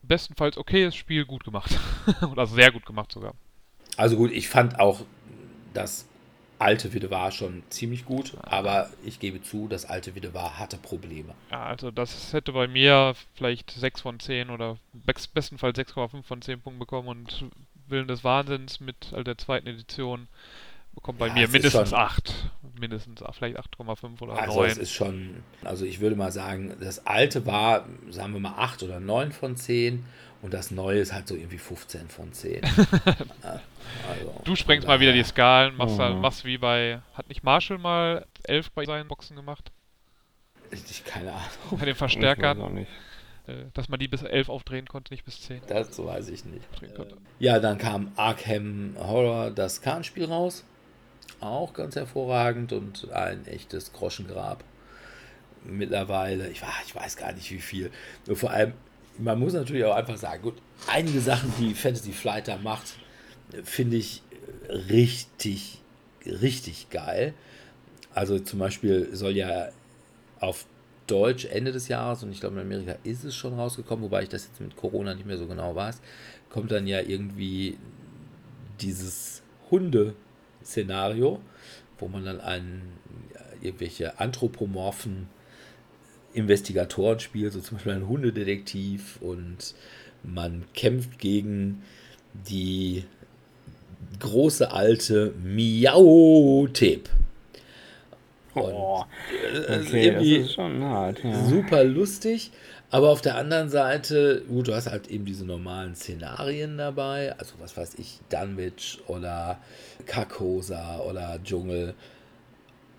bestenfalls okayes Spiel gut gemacht. [LAUGHS] Oder sehr gut gemacht sogar. Also gut, ich fand auch das alte Widewar schon ziemlich gut, aber ich gebe zu, das alte Widewar hatte Probleme. Ja, also das hätte bei mir vielleicht 6 von 10 oder best- bestenfalls 6,5 von 10 Punkten bekommen und Willen des Wahnsinns mit äh, der zweiten Edition bekommt bei Ja, mir mindestens schon- 8. Mindestens vielleicht 8,5 oder Also 9. es ist schon, also ich würde mal sagen, das alte war, sagen wir mal, 8 oder 9 von 10 und das neue ist halt so irgendwie 15 von 10. [LAUGHS] Ja, also, Du sprengst mal wieder die Skalen, machst, da, Mhm. machst wie bei. Hat nicht Marshall mal 11 bei seinen Boxen gemacht? Ich, keine Ahnung, Bei den Ich weiß Verstärkern, auch nicht. äh, dass man die bis 11 aufdrehen konnte, nicht bis 10 das weiß ich nicht. Ja, dann kam Arkham Horror, das Kartenspiel raus. Auch ganz hervorragend und ein echtes Groschengrab. Mittlerweile, ich, ich weiß gar nicht wie viel. Nur vor allem, man muss natürlich auch einfach sagen, gut, einige Sachen, die Fantasy Flight da macht, finde ich richtig, richtig geil. Also zum Beispiel soll ja auf Deutsch Ende des Jahres, und ich glaube in Amerika ist es schon rausgekommen, wobei ich das jetzt mit Corona nicht mehr so genau weiß, kommt dann ja irgendwie dieses Hunde-Szenario, wo man dann einen, irgendwelche anthropomorphen Investigatoren spielt, so zum Beispiel einen Hundedetektiv und man kämpft gegen die große alte Miau-Tip. Oh, Das ist okay, das ist schon hart, ja. super lustig, aber auf der anderen Seite, gut, du hast halt eben diese normalen Szenarien dabei, also was weiß ich, Dunwich oder Carcosa oder Dschungel.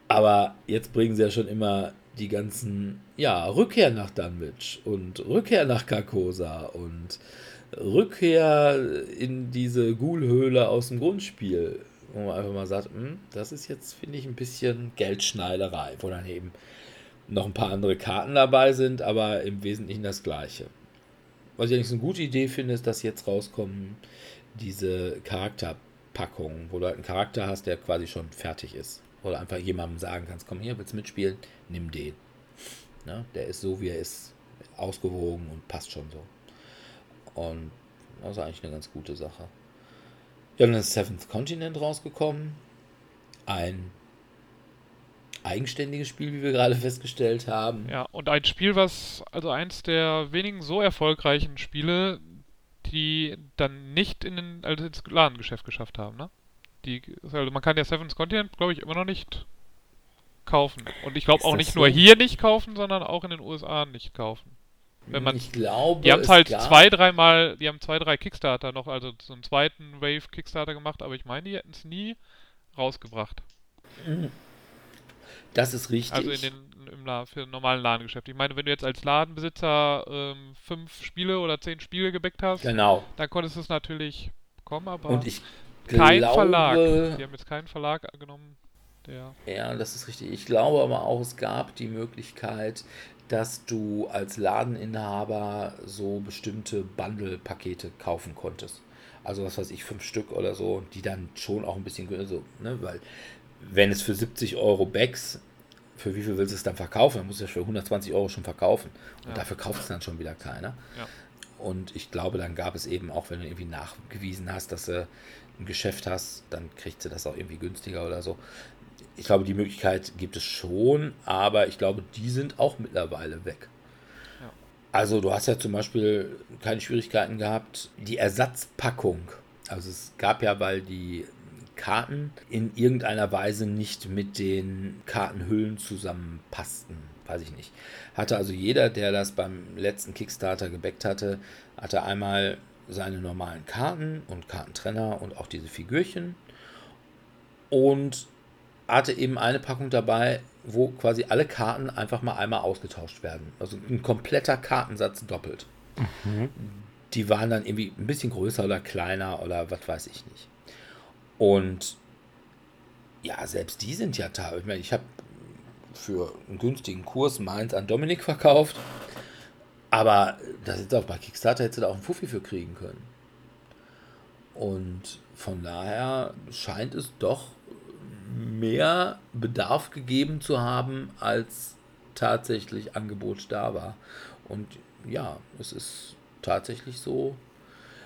Aber jetzt bringen sie ja schon immer die ganzen, ja, Rückkehr nach Dunwich und Rückkehr nach Carcosa und Rückkehr in diese Ghoul-Höhle aus dem Grundspiel, wo man einfach mal sagt, hm, das ist jetzt, finde ich, ein bisschen Geldschneiderei, wo dann eben noch ein paar andere Karten dabei sind, aber im Wesentlichen das gleiche. Was ich eigentlich eine gute Idee finde, ist, dass jetzt rauskommen diese Charakterpackungen, wo du halt einen Charakter hast, der quasi schon fertig ist. Oder einfach jemandem sagen kannst, komm hier, willst mitspielen? Nimm den. Ne? Der ist so, wie er ist, ausgewogen und passt schon so. Und das ist eigentlich eine ganz gute Sache. Ja, dann ist Seventh Continent rausgekommen. Ein eigenständiges Spiel, wie wir gerade festgestellt haben. Ja, und ein Spiel, was, also eins der wenigen so erfolgreichen Spiele, die dann nicht in den, also ins Ladengeschäft geschafft haben, ne? Die, also man kann ja Seventh Continent, glaube ich, immer noch nicht kaufen. Und ich glaube auch nicht so? nur hier nicht kaufen, sondern auch in den USA nicht kaufen. Wenn man, ich glaube, die haben es halt zwei, dreimal, die haben zwei, drei Kickstarter noch, also so einen zweiten Wave Kickstarter gemacht, aber ich meine, die hätten es nie rausgebracht. Das ist richtig. Also in den, im für normalen Ladengeschäft. Ich meine, wenn du jetzt als Ladenbesitzer ähm, fünf Spiele oder zehn Spiele gebackt hast, genau. dann konntest du es natürlich bekommen, aber Und ich kein glaube, Verlag. Die haben jetzt keinen Verlag genommen. Der ja, das ist richtig. Ich glaube aber auch, es gab die Möglichkeit, dass du als Ladeninhaber so bestimmte Bundle-Pakete kaufen konntest. Also was weiß ich, fünf Stück oder so, die dann schon auch ein bisschen, also, ne, weil wenn es für 70 Euro Bags, für wie viel willst du es dann verkaufen? Dann musst du es für 120 Euro schon verkaufen. Und ja. dafür kauft es dann schon wieder keiner. Ja. Und ich glaube, dann gab es eben auch, wenn du irgendwie nachgewiesen hast, dass du ein Geschäft hast, dann kriegst du das auch irgendwie günstiger oder so. Ich glaube, die Möglichkeit gibt es schon, aber ich glaube, die sind auch mittlerweile weg. Ja. Also du hast ja zum Beispiel keine Schwierigkeiten gehabt, die Ersatzpackung. Also es gab ja, weil die Karten in irgendeiner Weise nicht mit den Kartenhüllen zusammenpassten. Weiß ich nicht. Hatte also jeder, der das beim letzten Kickstarter gebackt hatte, hatte einmal seine normalen Karten und Kartentrenner und auch diese Figürchen. Und hatte eben eine Packung dabei, wo quasi alle Karten einfach mal einmal ausgetauscht werden. Also ein kompletter Kartensatz doppelt. Mhm. Die waren dann irgendwie ein bisschen größer oder kleiner oder was weiß ich nicht. Und ja, selbst die sind ja da. Ich meine, ich habe für einen günstigen Kurs meins an Dominik verkauft. Aber das ist auch bei Kickstarter hätte da auch einen Fuffi für kriegen können. Und von daher scheint es doch mehr Bedarf gegeben zu haben, als tatsächlich Angebot da war. Und ja, es ist tatsächlich so.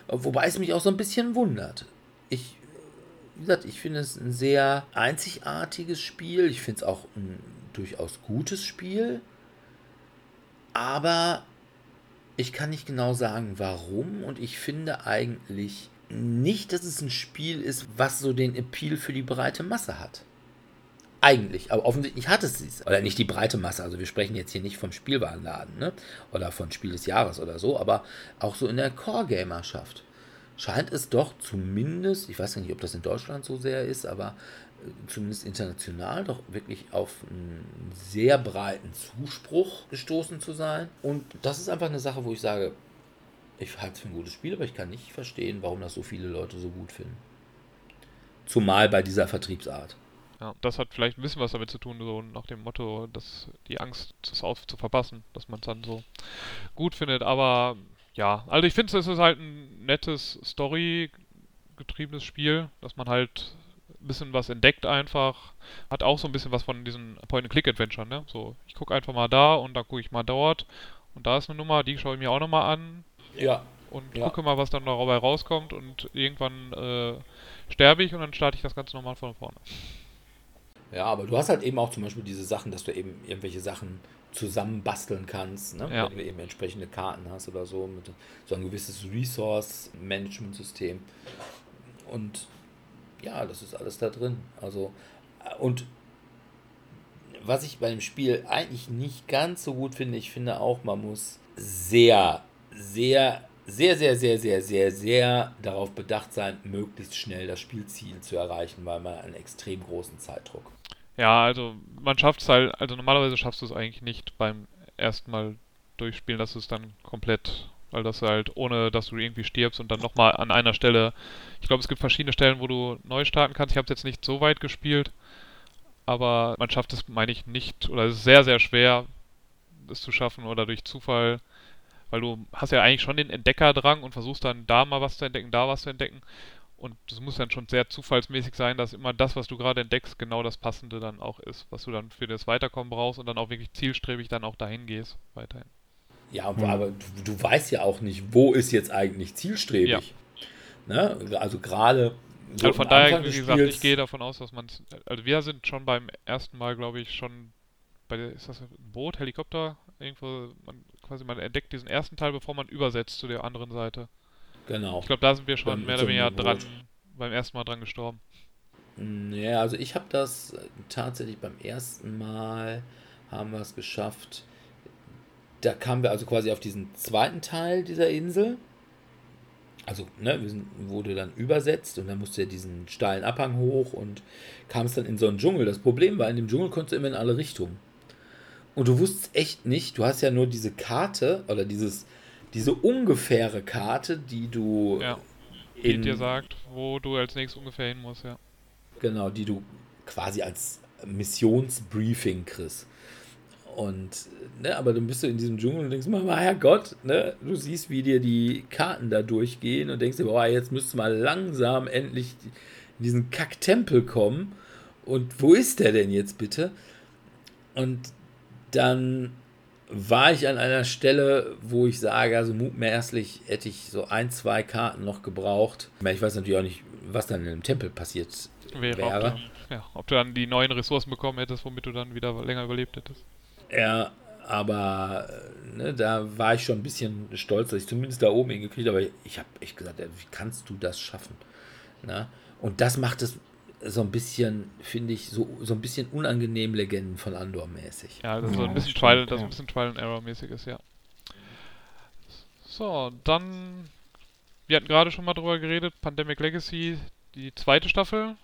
Wobei es mich auch so ein bisschen wundert. Ich wie gesagt, ich finde es ein sehr einzigartiges Spiel. Ich finde es auch ein durchaus gutes Spiel. Aber ich kann nicht genau sagen, warum. Und ich finde eigentlich nicht, dass es ein Spiel ist, was so den Appeal für die breite Masse hat. Eigentlich, aber offensichtlich hat es dies. Oder nicht die breite Masse, also wir sprechen jetzt hier nicht vom Spielwarenladen, ne? Oder von Spiel des Jahres oder so, aber auch so in der Core-Gamerschaft scheint es doch zumindest, ich weiß nicht, ob das in Deutschland so sehr ist, aber äh, zumindest international doch wirklich auf einen sehr breiten Zuspruch gestoßen zu sein. Und das ist einfach eine Sache, wo ich sage, ich halte es für ein gutes Spiel, aber ich kann nicht verstehen, warum das so viele Leute so gut finden. Zumal bei dieser Vertriebsart. Ja, das hat vielleicht ein bisschen was damit zu tun, so nach dem Motto, dass die Angst, das auf zu verpassen, dass man es dann so gut findet. Aber ja, also ich finde, es ist halt ein nettes Story-getriebenes Spiel, dass man halt ein bisschen was entdeckt einfach. Hat auch so ein bisschen was von diesen Point-and-Click-Adventure, ne? So, ich gucke einfach mal da und dann gucke ich mal dort. Und da ist eine Nummer, die schaue ich mir auch nochmal an. Ja. Und ja. gucke mal, was dann dabei rauskommt. Und irgendwann äh, sterbe ich und dann starte ich das Ganze nochmal von vorne. Ja, aber du hast halt eben auch zum Beispiel diese Sachen, dass du eben irgendwelche Sachen zusammenbasteln kannst, ne? ja. wenn du eben entsprechende Karten hast oder so, mit so ein gewisses Resource-Management-System. Und ja, das ist alles da drin. Also, und was ich bei dem Spiel eigentlich nicht ganz so gut finde, ich finde auch, man muss sehr, sehr, sehr, sehr, sehr, sehr, sehr, sehr darauf bedacht sein, möglichst schnell das Spielziel zu erreichen, weil man einen extrem großen Zeitdruck Ja, also man schafft es halt, also normalerweise schaffst du es eigentlich nicht beim ersten Mal durchspielen, dass es dann komplett, weil das halt ohne, dass du irgendwie stirbst und dann nochmal an einer Stelle, ich glaube es gibt verschiedene Stellen, wo du neu starten kannst. Ich habe es jetzt nicht so weit gespielt, aber man schafft es, meine ich, nicht, oder es ist sehr, sehr schwer, es zu schaffen oder durch Zufall, weil du hast ja eigentlich schon den Entdeckerdrang und versuchst dann da mal was zu entdecken, da was zu entdecken und es muss dann schon sehr zufallsmäßig sein, dass immer das, was du gerade entdeckst, genau das Passende dann auch ist, was du dann für das Weiterkommen brauchst und dann auch wirklich zielstrebig dann auch dahin gehst, weiterhin. Ja, aber du, du weißt ja auch nicht, wo ist jetzt eigentlich zielstrebig. Ja. Ne? Also gerade so also von daher, wie gesagt, ich gehe davon aus, dass man also wir sind schon beim ersten Mal, glaube ich, schon bei der, ist das ein Boot, Helikopter, irgendwo, man quasi man entdeckt diesen ersten Teil, bevor man übersetzt zu der anderen Seite. Genau. Ich glaube, da sind wir schon beim, mehr oder weniger dran, beim ersten Mal dran gestorben. Ja, also ich habe das tatsächlich beim ersten Mal haben wir es geschafft. Da kamen wir also quasi auf diesen zweiten Teil dieser Insel also ne, wir sind, wurde dann übersetzt und dann musste er diesen steilen Abhang hoch und kam es dann in so einen Dschungel. Das Problem war, in dem Dschungel konntest du immer in alle Richtungen. Und du wusstest echt nicht, du hast ja nur diese Karte oder dieses, diese ungefähre Karte, die du ja, die in, dir sagt, wo du als nächstes ungefähr hin musst, ja. Genau, die du quasi als Missionsbriefing kriegst. Und, ne, aber dann bist du in diesem Dschungel und denkst mal, Herrgott, ne, du siehst, wie dir die Karten da durchgehen und denkst dir, boah, jetzt müsstest du mal langsam endlich in diesen Kacktempel kommen. Und wo ist der denn jetzt bitte? Und dann war ich an einer Stelle, wo ich sage, also mutmaßlich hätte ich so ein, zwei Karten noch gebraucht. Ich weiß natürlich auch nicht, was dann in dem Tempel passiert wäre. wäre. Ob, du, ja, ob du dann die neuen Ressourcen bekommen hättest, womit du dann wieder länger überlebt hättest. Ja, aber ne, da war ich schon ein bisschen stolz, dass ich zumindest da oben hingekriegt habe. Aber ich habe echt gesagt, wie kannst du das schaffen? Na? Und das macht es so ein bisschen, finde ich, so, so ein bisschen unangenehm Legenden von Andor mäßig. Ja, das ist so ein bisschen Trial, das ein bisschen Trial and Error mäßig ist, ja. So, dann, wir hatten gerade schon mal drüber geredet, Pandemic Legacy, die zweite Staffel,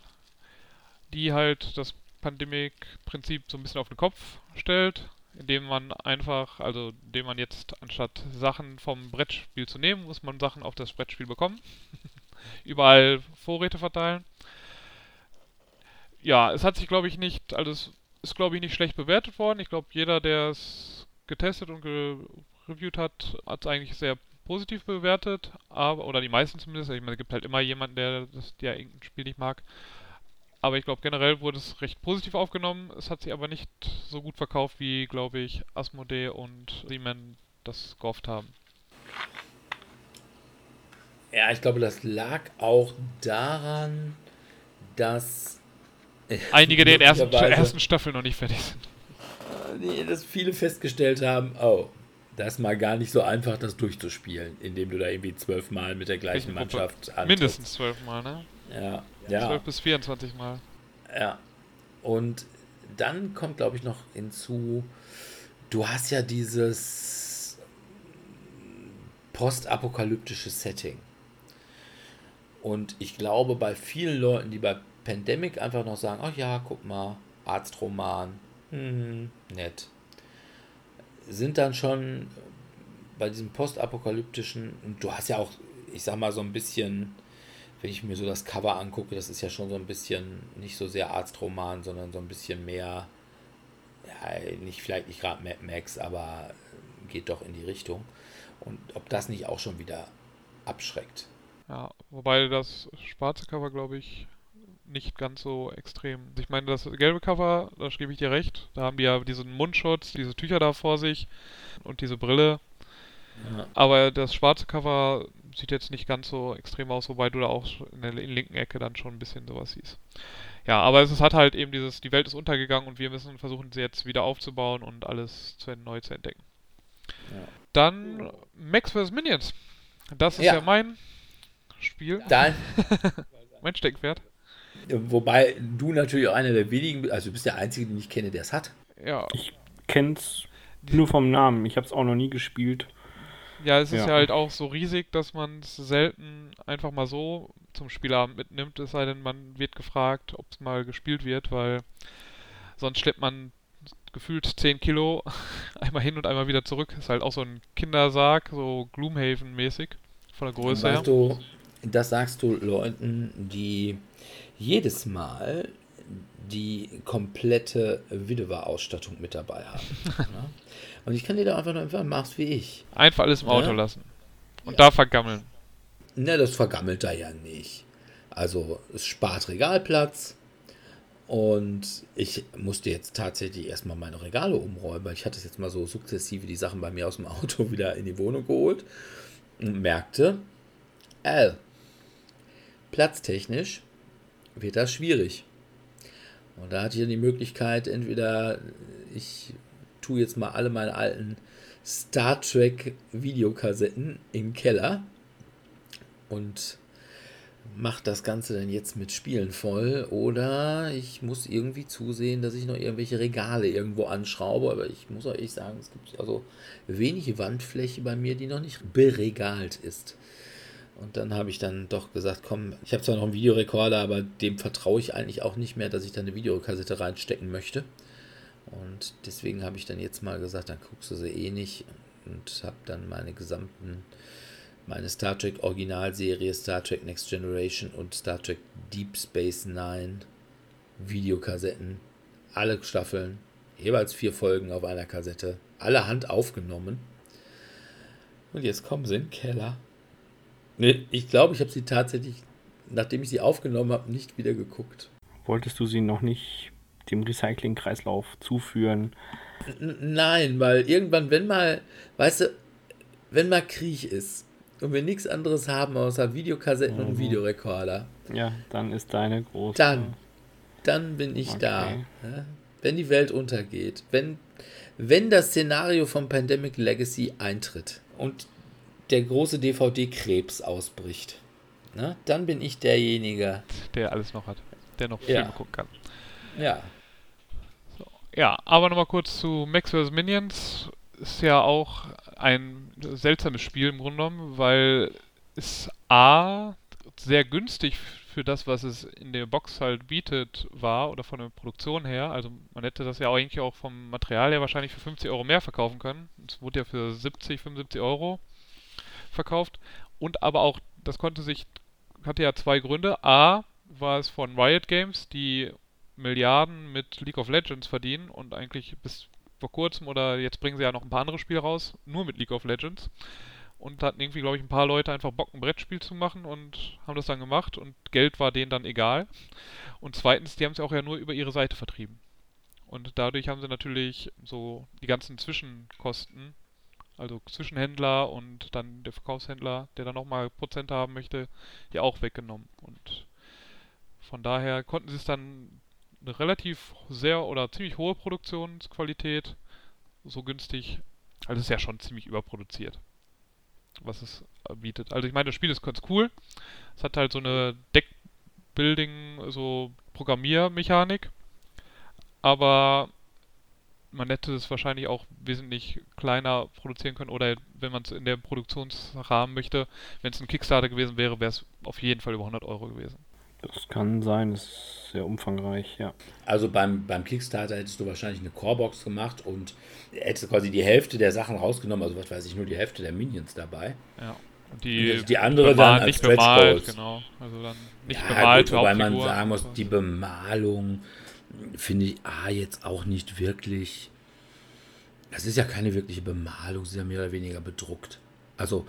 die halt das Pandemic-Prinzip so ein bisschen auf den Kopf stellt, indem man einfach, also indem man jetzt anstatt Sachen vom Brettspiel zu nehmen, muss man Sachen auf das Brettspiel bekommen. [LAUGHS] Überall Vorräte verteilen. Ja, es hat sich, glaube ich, nicht, also es ist, glaube ich, nicht schlecht bewertet worden. Ich glaube, jeder, der es getestet und gereviewt hat, hat es eigentlich sehr positiv bewertet, aber, oder die meisten zumindest. Ich meine, es gibt halt immer jemanden, der das, der irgendein Spiel nicht mag. Aber ich glaube, generell wurde es recht positiv aufgenommen. Es hat sich aber nicht so gut verkauft, wie, glaube ich, Asmodee und Riemann das gehofft haben. Ja, ich glaube, das lag auch daran, dass [LAUGHS] einige der ersten, ersten Staffel noch nicht fertig sind. Nee, dass viele festgestellt haben, oh, das ist mal gar nicht so einfach, das durchzuspielen, indem du da irgendwie zwölfmal mit der gleichen Mannschaft antrittst. Mindestens zwölfmal, ne? Ja, ja. 12 bis 24 Mal. Ja. Und dann kommt, glaube ich, noch hinzu, du hast ja dieses postapokalyptische Setting. Und ich glaube, bei vielen Leuten, die bei Pandemic einfach noch sagen, ach ja, guck mal, Arztroman, hm, nett, sind dann schon bei diesem postapokalyptischen, und du hast ja auch, ich sag mal, so ein bisschen wenn ich mir so das Cover angucke, das ist ja schon so ein bisschen nicht so sehr Arztroman, sondern so ein bisschen mehr, ja, nicht vielleicht nicht gerade Mad Max, aber geht doch in die Richtung. Und ob das nicht auch schon wieder abschreckt. Ja, wobei das schwarze Cover, glaube ich, nicht ganz so extrem. Ich meine, das gelbe Cover, da gebe ich dir recht. Da haben die ja diesen Mundschutz, diese Tücher da vor sich und diese Brille. Ja. Aber das schwarze Cover sieht jetzt nicht ganz so extrem aus, wobei du da auch in der linken Ecke dann schon ein bisschen sowas siehst. Ja, aber es hat halt eben dieses, die Welt ist untergegangen und wir müssen versuchen, sie jetzt wieder aufzubauen und alles zu, neu zu entdecken. Ja. Dann Max vs. Minions. Das ist ja, ja mein Spiel. Dann. [LAUGHS] mein Steckenpferd. Wobei du natürlich auch einer der wenigen, also du bist der Einzige, den ich kenne, der es hat. Ja. Ich kenn's nur vom Namen. Ich habe es auch noch nie gespielt. Ja, es ist ja. ja halt auch so riesig, dass man es selten einfach mal so zum Spielabend mitnimmt, es sei denn, man wird gefragt, ob es mal gespielt wird, weil Sonst schleppt man gefühlt 10 Kilo [LAUGHS] einmal hin und einmal wieder zurück. Ist halt auch so ein Kindersarg, so Gloomhaven-mäßig von der Größe weißt her. du, das sagst du Leuten, die jedes Mal die komplette Widewa-Ausstattung mit dabei haben. [LAUGHS] ne? Und ich kann dir da einfach nur empfehlen, mach's wie ich. Einfach alles im Auto Ja. lassen. Und Ja. da vergammeln. Ne, das vergammelt da ja nicht. Also es spart Regalplatz und ich musste jetzt tatsächlich erstmal meine Regale umräumen, weil ich hatte jetzt mal so sukzessive die Sachen bei mir aus dem Auto [LAUGHS] wieder in die Wohnung geholt und merkte, äh, platztechnisch wird das schwierig. Und da hatte ich dann die Möglichkeit, entweder ich tue jetzt mal alle meine alten Star Trek Videokassetten im Keller und mache das Ganze dann jetzt mit Spielen voll oder ich muss irgendwie zusehen, dass ich noch irgendwelche Regale irgendwo anschraube, aber ich muss euch sagen, es gibt also wenig Wandfläche bei mir, die noch nicht beregalt ist. Und dann habe ich dann doch gesagt, komm, ich habe zwar noch einen Videorekorder, aber dem vertraue ich eigentlich auch nicht mehr, dass ich da eine Videokassette reinstecken möchte. Und deswegen habe ich dann jetzt mal gesagt, dann guckst du sie eh nicht und habe dann meine gesamten, meine Star Trek Originalserie, Star Trek Next Generation und Star Trek Deep Space Nine Videokassetten, alle Staffeln, jeweils vier Folgen auf einer Kassette, alle Hand aufgenommen. Und jetzt kommen sie in den Keller. Nee, ich glaube, ich habe sie tatsächlich, nachdem ich sie aufgenommen habe, nicht wieder geguckt. Wolltest du sie noch nicht dem Recyclingkreislauf zuführen? N nein, weil irgendwann, wenn mal, weißt du, wenn mal Krieg ist und wir nichts anderes haben außer Videokassetten und Mhm. Videorekorder, Ja, dann ist deine große. dann, dann bin ich Okay. da. Ja? Wenn die Welt untergeht, wenn, wenn das Szenario von Pandemic Legacy eintritt und der große DVD-Krebs ausbricht, ne, dann bin ich derjenige. Der alles noch hat. Der noch Ja. Filme gucken kann. Ja, Ja, aber nochmal kurz zu Max vs. Minions. Ist ja auch ein seltsames Spiel im Grunde genommen, weil es A sehr günstig für das, was es in der Box halt bietet, war oder von der Produktion her. Also man hätte das ja auch eigentlich auch vom Material her wahrscheinlich für 50 Euro mehr verkaufen können. Es wurde ja für 70, 75 Euro verkauft. Und aber auch, das konnte sich, hatte ja zwei Gründe. A, war es von Riot Games, die Milliarden mit League of Legends verdienen und eigentlich bis vor kurzem oder jetzt bringen sie ja noch ein paar andere Spiele raus, nur mit League of Legends. Und hatten irgendwie, glaube ich, ein paar Leute einfach Bock, ein Brettspiel zu machen und haben das dann gemacht und Geld war denen dann egal. Und zweitens, die haben es auch ja nur über ihre Seite vertrieben. Und dadurch haben sie natürlich so die ganzen Zwischenkosten, also Zwischenhändler und dann der Verkaufshändler, der dann nochmal Prozent haben möchte, ja auch weggenommen. Und von daher konnten sie es dann eine relativ sehr oder ziemlich hohe Produktionsqualität so günstig, also es ist ja schon ziemlich überproduziert, was es bietet. Also ich meine, das Spiel ist ganz cool. Es hat halt so eine Deckbuilding, so Programmiermechanik, aber man hätte es wahrscheinlich auch wesentlich kleiner produzieren können oder wenn man es in dem Produktionsrahmen möchte, wenn es ein Kickstarter gewesen wäre, wäre es auf jeden Fall über 100 Euro gewesen. Das kann sein, das ist sehr umfangreich, ja. Also beim, beim Kickstarter hättest du wahrscheinlich eine Corebox gemacht und hättest quasi die Hälfte der Sachen rausgenommen, also was weiß ich, nur die Hälfte der Minions dabei. Ja. Und die, Und die andere bemal- dann als nicht bemalt, genau. Also dann nicht ja, bemalt, gut, wobei man sagen muss, die Bemalung finde ich A jetzt auch nicht wirklich. Das ist ja keine wirkliche Bemalung, sie ist ja mehr oder weniger bedruckt. Also,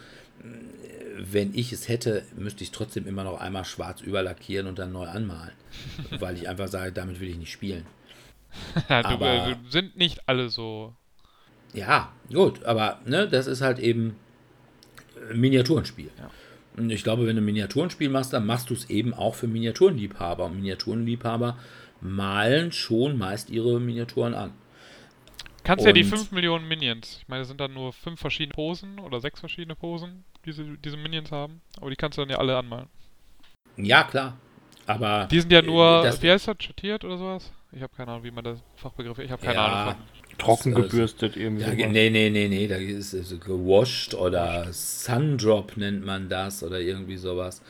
wenn ich es hätte, müsste ich es trotzdem immer noch einmal schwarz überlackieren und dann neu anmalen. [LAUGHS] weil ich einfach sage, damit will ich nicht spielen. [LAUGHS] Aber- äh, sind nicht alle so. Ja, gut, aber ne, das ist halt eben ein Miniaturenspiel. Ja. Und ich glaube, wenn du ein Miniaturenspiel machst, dann machst du es eben auch für Miniaturenliebhaber. Und Miniaturenliebhaber malen schon meist ihre Miniaturen an. Kannst ja die Und- 5 Millionen Minions. Ich meine, das sind dann nur 5 verschiedene Posen oder 6 verschiedene Posen, die sie, diese Minions haben. Aber die kannst du dann ja alle anmalen. Ja, klar. Aber Die sind ja äh, nur, das- wie heißt das, schattiert oder sowas? Ich habe keine Ahnung, wie man das Fachbegriff, ich habe keine Ja. Ahnung von. Trocken gebürstet irgendwie. Ja, nee, nee, nee, nee, da ist es gewascht oder Sundrop nennt man das oder irgendwie sowas.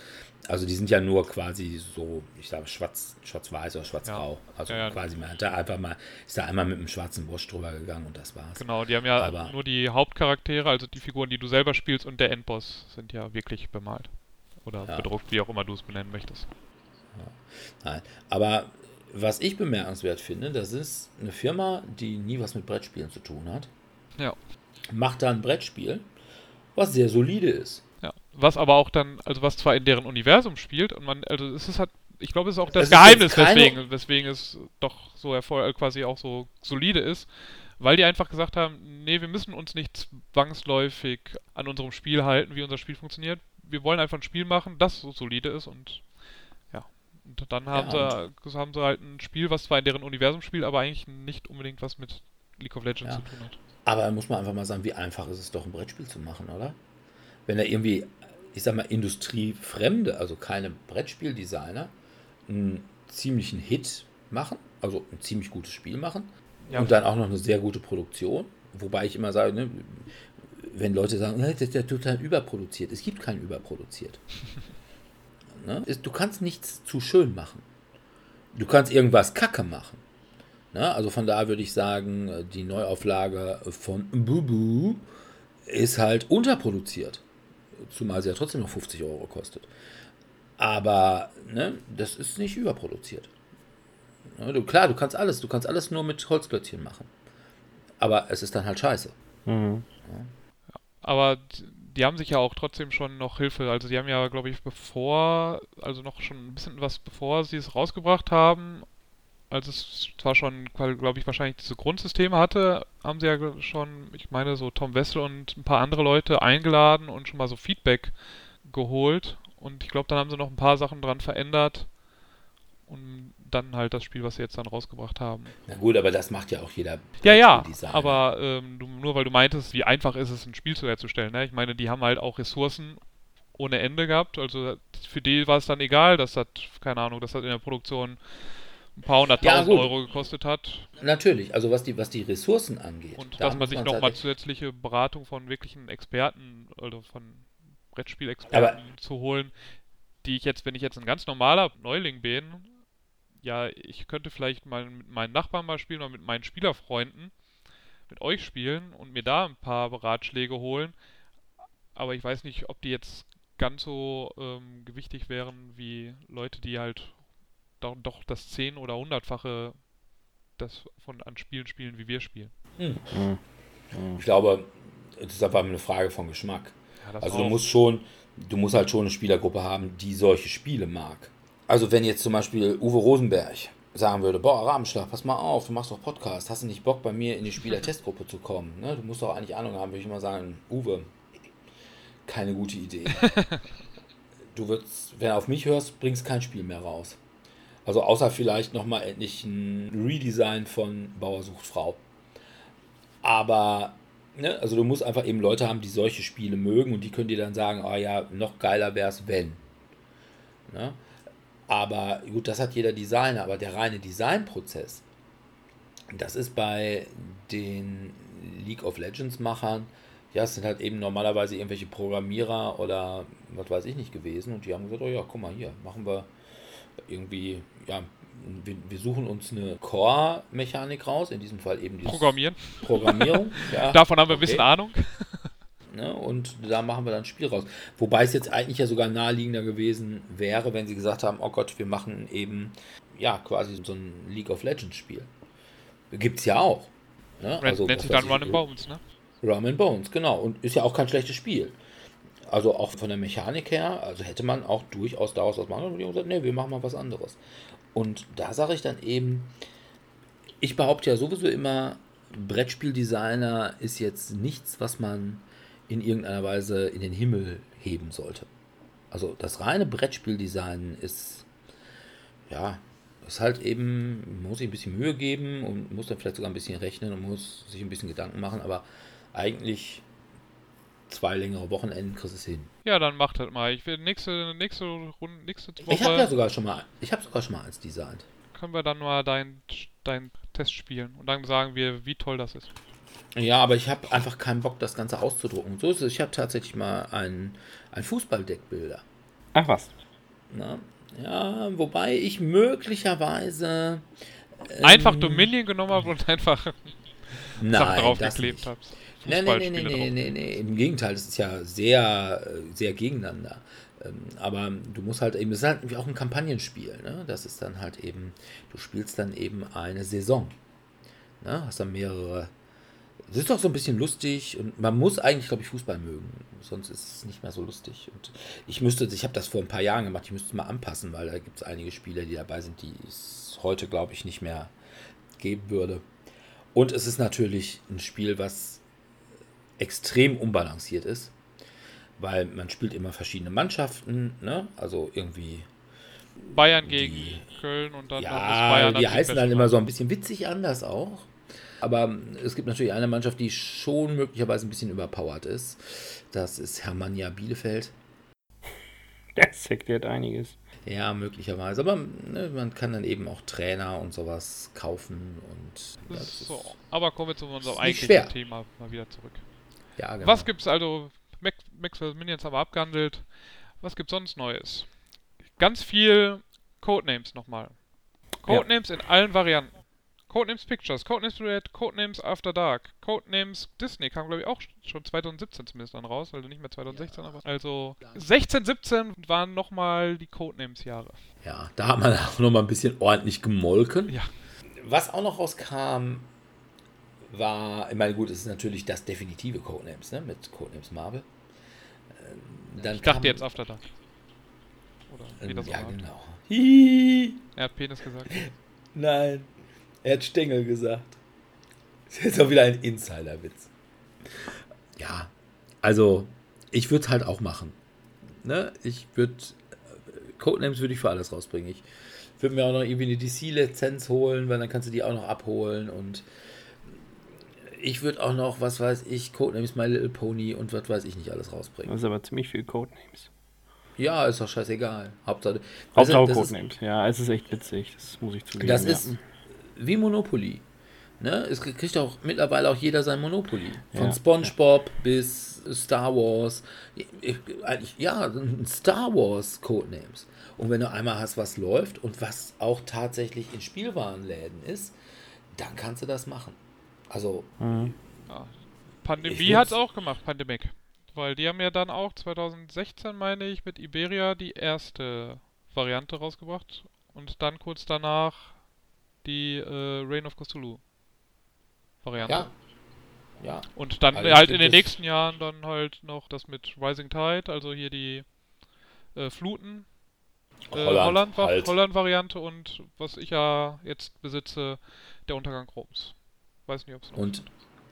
Also die sind ja nur quasi so, ich sage schwarz, schwarz-weiß oder schwarz-grau. Also Ja, ja. quasi man hat da einfach mal, ist da einmal mit einem schwarzen Wash drüber gegangen und das war's. Genau, die haben ja Aber- nur die Hauptcharaktere, also die Figuren, die du selber spielst und der Endboss sind ja wirklich bemalt. Oder Ja. bedruckt, wie auch immer du es benennen möchtest. Nein. Aber was ich bemerkenswert finde, das ist eine Firma, die nie was mit Brettspielen zu tun hat. Ja. Macht da ein Brettspiel, was sehr solide ist. Was aber auch dann, also was zwar in deren Universum spielt und man, also es ist halt, ich glaube, es ist auch das ist Geheimnis, weswegen, weswegen es doch so erfolg, quasi auch so solide ist, weil die einfach gesagt haben, nee, wir müssen uns nicht zwangsläufig an unserem Spiel halten, wie unser Spiel funktioniert. Wir wollen einfach ein Spiel machen, das so solide ist und ja. Und dann haben, Ja, sie, haben sie halt ein Spiel, was zwar in deren Universum spielt, aber eigentlich nicht unbedingt was mit League of Legends Ja. zu tun hat. Aber muss man einfach mal sagen, wie einfach ist es doch, ein Brettspiel zu machen, oder? Wenn da irgendwie, ich sag mal, Industriefremde, also keine Brettspieldesigner, einen ziemlichen Hit machen, also ein ziemlich gutes Spiel machen Ja. und dann auch noch eine sehr gute Produktion. Wobei ich immer sage, ne, wenn Leute sagen, "Ne, das ist ja total überproduziert. Es gibt kein überproduziert. [LAUGHS] ne? Du kannst nichts zu schön machen. Du kannst irgendwas kacke machen. Ne? Also von daher würde ich sagen, die Neuauflage von Bubu ist halt unterproduziert. Zumal sie ja trotzdem noch 50 Euro kostet. Aber ne, das ist nicht überproduziert. Ne, du, klar, du kannst alles, du kannst alles nur mit Holzklötzchen machen. Aber es ist dann halt scheiße. Mhm. Aber d- die haben sich ja auch trotzdem schon noch Hilfe, also die haben ja, glaube ich, bevor, also noch schon ein bisschen was bevor sie es rausgebracht haben, als es zwar schon, glaube ich, wahrscheinlich diese Grundsysteme hatte, haben sie ja schon, ich meine, so Tom Wessel und ein paar andere Leute eingeladen und schon mal so Feedback geholt. Und ich glaube, dann haben sie noch ein paar Sachen dran verändert und dann halt das Spiel, was sie jetzt dann rausgebracht haben. Na gut, aber das macht ja auch jeder. Ja, ja, aber ähm, du, nur weil du meintest, wie einfach ist es, ein Spiel zu herzustellen. Ne? Ich meine, die haben halt auch Ressourcen ohne Ende gehabt. Also für die war es dann egal, dass das, keine Ahnung, dass das in der Produktion ein paar Ja, hunderttausend gut. Euro gekostet hat. Natürlich, also was die, was die Ressourcen angeht. Und da dass man sich nochmal zusätzliche Beratung von wirklichen Experten, also von Brettspielexperten zu holen, die ich jetzt, wenn ich jetzt ein ganz normaler Neuling bin, ja, ich könnte vielleicht mal mit meinen Nachbarn mal spielen oder mit meinen Spielerfreunden mit euch spielen und mir da ein paar Ratschläge holen. Aber ich weiß nicht, ob die jetzt ganz so ähm, gewichtig wären wie Leute, die halt doch, doch das zehn- oder hundertfache das von an Spielen spielen, wie wir spielen. Mhm. Ich glaube, das ist einfach eine Frage von Geschmack. Ja, Also du auch. musst schon, du musst halt schon eine Spielergruppe haben, die solche Spiele mag. Also wenn jetzt zum Beispiel Uwe Rosenberg sagen würde, boah, Rabenschlag, pass mal auf, du machst doch Podcast, hast du nicht Bock bei mir in die Spielertestgruppe zu kommen? Ne? Du musst doch eigentlich Ahnung haben, würde ich mal sagen, Uwe, keine gute Idee. [LAUGHS] du würdest, wenn du auf mich hörst, bringst kein Spiel mehr raus. Also außer vielleicht nochmal endlich ein Redesign von Bauer sucht Frau. Aber, ne, also du musst einfach eben Leute haben, die solche Spiele mögen und die können dir dann sagen, oh ja, noch geiler wäre es, wenn. Ne? Aber gut, das hat jeder Designer, aber der reine Designprozess, das ist bei den League of Legends Machern, ja, es sind halt eben normalerweise irgendwelche Programmierer oder was weiß ich nicht gewesen und die haben gesagt, oh ja, guck mal hier, machen wir irgendwie, ja, wir, wir suchen uns eine Core-Mechanik raus, in diesem Fall eben die Programmieren. Programmierung. [LAUGHS] ja, Davon haben wir ein okay. bisschen Ahnung. [LAUGHS] Ne? Und da machen wir dann ein Spiel raus. Wobei es jetzt eigentlich ja sogar naheliegender gewesen wäre, wenn sie gesagt haben, oh Gott, wir machen eben, ja, quasi so ein League of Legends Spiel. Gibt es ja auch. Ne? Nennt nennt sich dann Run and Bones, ne? Rum and Bones, genau. Und ist ja auch kein schlechtes Spiel. Also auch von der Mechanik her, also hätte man auch durchaus daraus was machen können. Und die haben gesagt, nee, wir machen mal was anderes. Und da sage ich dann eben, ich behaupte ja sowieso immer, Brettspieldesigner ist jetzt nichts, was man in irgendeiner Weise in den Himmel heben sollte. Also das reine Brettspieldesign ist, ja, ist halt eben, muss sich ein bisschen Mühe geben und muss dann vielleicht sogar ein bisschen rechnen und muss sich ein bisschen Gedanken machen, aber eigentlich zwei längere Wochenenden kriegst du es hin. Ja, dann macht das mal. Ich will nächste, nächste Runde, nächste Woche Ich habe ja sogar schon mal, ich habe sogar schon mal eins designt. können wir dann mal dein, dein Test spielen und dann sagen wir, wie toll das ist. Ja, aber ich habe einfach keinen Bock, das Ganze auszudrucken. So ist es. Ich habe tatsächlich mal ein, ein Fußballdeckbilder. Ach was. Na? Ja, wobei ich möglicherweise. Einfach ähm, Dominion genommen habe und einfach Sachen Nein, das draufgeklebt habe. Nee, nee, nee, nee, nee, nee, nee, im Gegenteil, das ist ja sehr, äh, sehr gegeneinander. Ähm, Aber du musst halt eben, das ist halt auch ein Kampagnenspiel, ne? Das ist dann halt eben, du spielst dann eben eine Saison. Ne? Hast dann mehrere. Das ist doch so ein bisschen lustig und man muss eigentlich, glaube ich, Fußball mögen. Sonst ist es nicht mehr so lustig. Und ich müsste, ich habe das vor ein paar Jahren gemacht, ich müsste es mal anpassen, weil da gibt es einige Spieler, die dabei sind, die es heute, glaube ich, nicht mehr geben würde. Und es ist natürlich ein Spiel, was extrem unbalanciert ist, weil man spielt immer verschiedene Mannschaften, ne? Also irgendwie, Bayern gegen Die- Köln und dann, ja, Bayern die heißen dann immer so ein bisschen witzig anders auch. Aber es gibt natürlich eine Mannschaft, die schon möglicherweise ein bisschen überpowered ist. Das ist Hermannia Bielefeld. [LAUGHS] Das erklärt einiges. Ja, möglicherweise. Aber ne, man kann dann eben auch Trainer und sowas kaufen und ja, Das das ist so. Aber kommen wir zu unserem eigentlichen schwer. Thema mal wieder zurück. Ja, genau. Was gibt's also? Max, Max vs. Minions haben wir abgehandelt. Was gibt's sonst Neues? Ganz viel Codenames nochmal. Codenames in allen Varianten. Codenames Pictures, Codenames Red, Codenames After Dark, Codenames Disney kam glaube ich auch schon 2017 zumindest dann raus, also nicht mehr 2016, aber also 16, 17 waren nochmal die Codenames Jahre. Ja, da hat man [LAUGHS] auch noch mal ein bisschen ordentlich gemolken. Ja. Was auch noch rauskam, war, ich meine, gut, es ist natürlich das definitive Codenames, ne, mit Codenames Marvel. Ähm, Dann Ich dachte jetzt After Dark. Oder wie ähm, das auch Ja, heißt. genau. Hihi. [LAUGHS] Er hat Penis gesagt. [LAUGHS] Nein, er hat Stängel gesagt. Das ist jetzt auch wieder ein Insider-Witz. Ja, also ich würde es halt auch machen. Ne? Ich würde, Codenames würde ich für alles rausbringen. Ich würde mir auch noch irgendwie eine DC-Lizenz holen, weil dann kannst du die auch noch abholen und ich würde auch noch, was weiß ich, Codenames My Little Pony und was weiß ich nicht alles rausbringen. Das ist aber ziemlich viel Codenames. Ja, ist doch scheißegal. Hauptsache, Hauptsache Also, das ist- Codenames. Ja, es ist echt witzig. Das muss ich zugeben. Das ja. ist wie Monopoly. Ne? Es kriegt auch mittlerweile auch jeder sein Monopoly. Von Ja. SpongeBob bis Star Wars. Ich- Eigentlich, ja, Star Wars Codenames. Und wenn du einmal hast, was läuft und was auch tatsächlich in Spielwarenläden ist, dann kannst du das machen. Also, Mhm. Ja. Pandemie würd's- hat's auch gemacht, Pandemic. Weil die haben ja dann auch 2016, meine ich, mit Iberia die erste Variante rausgebracht. Und dann kurz danach die äh, Reign of Cthulhu Variante. ja. Ja. Und dann Also halt in den nächsten Jahren dann halt noch das mit Rising Tide, also hier die äh, Fluten. Äh, Holland, halt. Holland Variante und was ich ja jetzt besitze, der Untergang Roms. Weiß nicht, ob es Und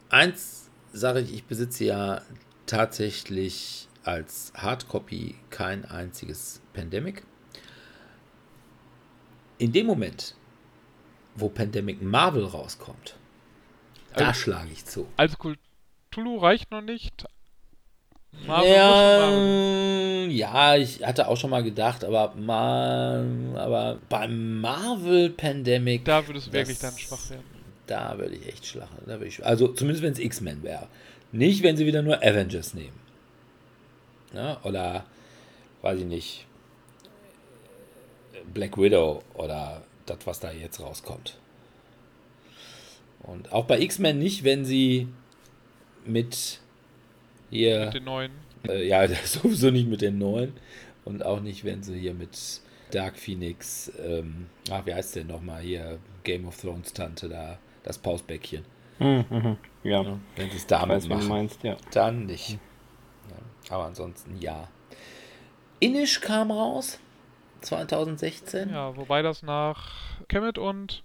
eins sage ich, ich besitze ja tatsächlich als Hardcopy kein einziges Pandemic. In dem Moment, wo Pandemic Marvel rauskommt, da Also- schlage ich zu. Also Cthulhu reicht noch nicht. Marvel schon Marvel. Ja, ja, ich hatte auch schon mal gedacht, aber, mal, aber beim Marvel Pandemic, Da würdest du wirklich dann schwach werden. Da würde ich echt schlachen. Da ich, also zumindest wenn es X-Men wäre. Nicht, wenn sie wieder nur Avengers nehmen. Ne? Oder, weiß ich nicht, Black Widow oder das, was da jetzt rauskommt. Und auch bei X-Men nicht, wenn sie mit hier, Mit den neuen. äh, ja, [LAUGHS] sowieso nicht mit den neuen. Und auch nicht, wenn sie hier mit Dark Phoenix, ähm, ach, wie heißt der nochmal hier, Game of Thrones Tante da, das Pausbäckchen. Mhm, mhm. Ja? Wenn sie es damit weiß, machen, meinst, ja. dann nicht. Ja, aber ansonsten ja. Inish kam raus, 2016. Ja, wobei das nach Kemet und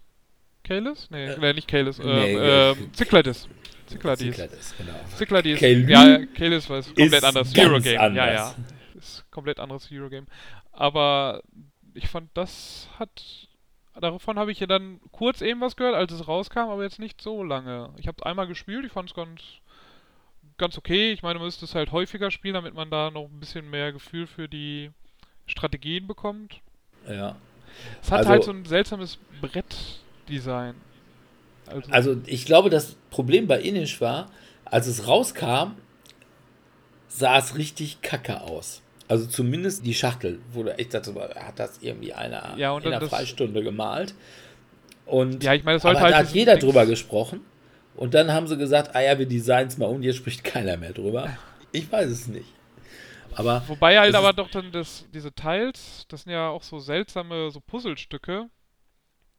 Kalis? Nee, Äh, nee nicht Kalis. Ähm, nee, ähm, Zykladis. Zykladis. Cyclades, genau. Zykladis. Kalis Ja, Kalis war es komplett anders. Hero Game. Ja, anders. ja. Ist komplett anderes Hero Game. Aber ich fand, das hat. Davon habe ich ja dann kurz eben was gehört, als es rauskam, aber jetzt nicht so lange. Ich habe es einmal gespielt, ich fand es ganz, ganz okay. Ich meine, man müsste es halt häufiger spielen, damit man da noch ein bisschen mehr Gefühl für die Strategien bekommt. Ja. Es hat Also- halt so ein seltsames Brettdesign. Also, Also ich glaube, das Problem bei Inish war, als es rauskam, sah es richtig kacke aus. Also zumindest die Schachtel, wo du echt sagst, hat das irgendwie einer Ja, in einer das- Freistunde gemalt. Und Ja, ich meine, es sollte aber halt da hat jeder Dings- drüber gesprochen. Und dann haben sie gesagt, ah ja, wir designs mal um, jetzt spricht keiner mehr drüber. Ich weiß es nicht. Aber Wobei halt es aber doch dann das, diese Teils, das sind ja auch so seltsame so Puzzlestücke,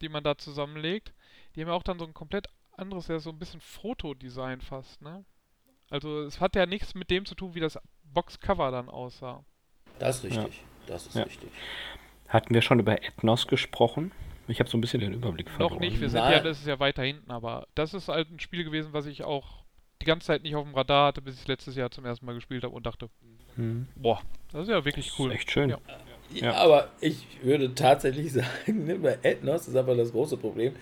die man da zusammenlegt. Die haben ja auch dann so ein komplett anderes, ja so ein bisschen Fotodesign fast, ne? Also es hat ja nichts mit dem zu tun, wie das Boxcover dann aussah. Das ist richtig. Das ist Ja. richtig. Hatten wir schon über Ethnos gesprochen? Ich habe so ein bisschen den Überblick verloren. Noch nicht, wir sind Nein. ja, das ist ja weiter hinten, aber das ist halt ein Spiel gewesen, was ich auch die ganze Zeit nicht auf dem Radar hatte, bis ich es letztes Jahr zum ersten Mal gespielt habe und dachte, Hm. boah, das ist ja wirklich Das cool. ist echt schön. Ja. Ja, Ja. aber ich würde tatsächlich [LAUGHS] sagen, ne, bei Ethnos ist aber das große Problem.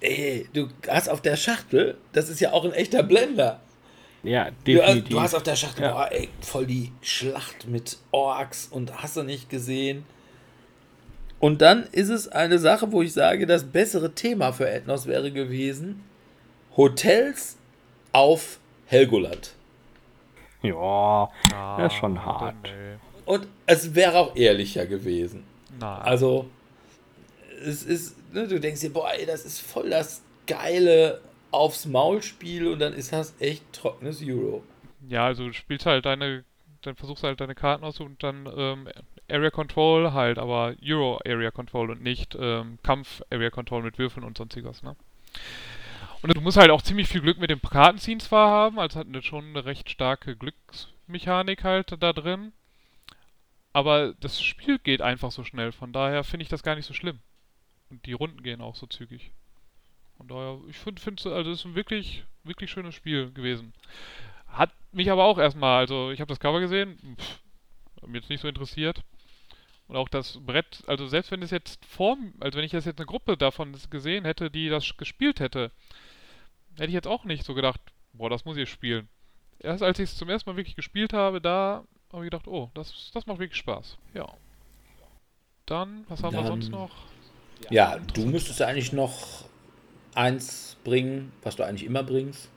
Ey, du hast auf der Schachtel, das ist ja auch ein echter Blender. Ja, Du, hast- definitiv. du hast auf der Schachtel, Ja. boah, ey, voll die Schlacht mit Orks und hast du nicht gesehen. Und dann ist es eine Sache, wo ich sage, das bessere Thema für Ethnos wäre gewesen: Hotels auf Helgoland. ja, Ah, Das ist schon hart. Und es wäre auch ehrlicher gewesen. Nein. Also, es ist, ne, du denkst dir, boah, ey, das ist voll das geile aufs Maul-Spiel und dann ist das echt trockenes Euro. Ja, also du spielst halt deine, dann versuchst halt deine Karten aus und dann ähm, Area Control halt, aber Euro Area Control und nicht ähm, Kampf Area Control mit Würfeln und sonstiges, ne? Und du musst halt auch ziemlich viel Glück mit dem Kartenziehen zwar haben, also hat eine, schon eine recht starke Glücksmechanik halt da drin. Aber das Spiel geht einfach so schnell, von daher finde ich das gar nicht so schlimm. Und die Runden gehen auch so zügig. Von daher, ich finde, find, also es ist ein wirklich, wirklich schönes Spiel gewesen. Hat mich aber auch erstmal, also ich habe das Cover gesehen, pff, mich jetzt nicht so interessiert. Und auch das Brett, also selbst wenn es jetzt vorm, also wenn ich jetzt eine Gruppe davon gesehen hätte, die das gespielt hätte, hätte ich jetzt auch nicht so gedacht, boah, das muss ich spielen. Erst als ich es zum ersten Mal wirklich gespielt habe, da habe ich gedacht, oh, das, das macht wirklich Spaß. Ja. Dann, was haben wir Dann- sonst noch? Ja, du müsstest eigentlich noch eins bringen, was du eigentlich immer bringst.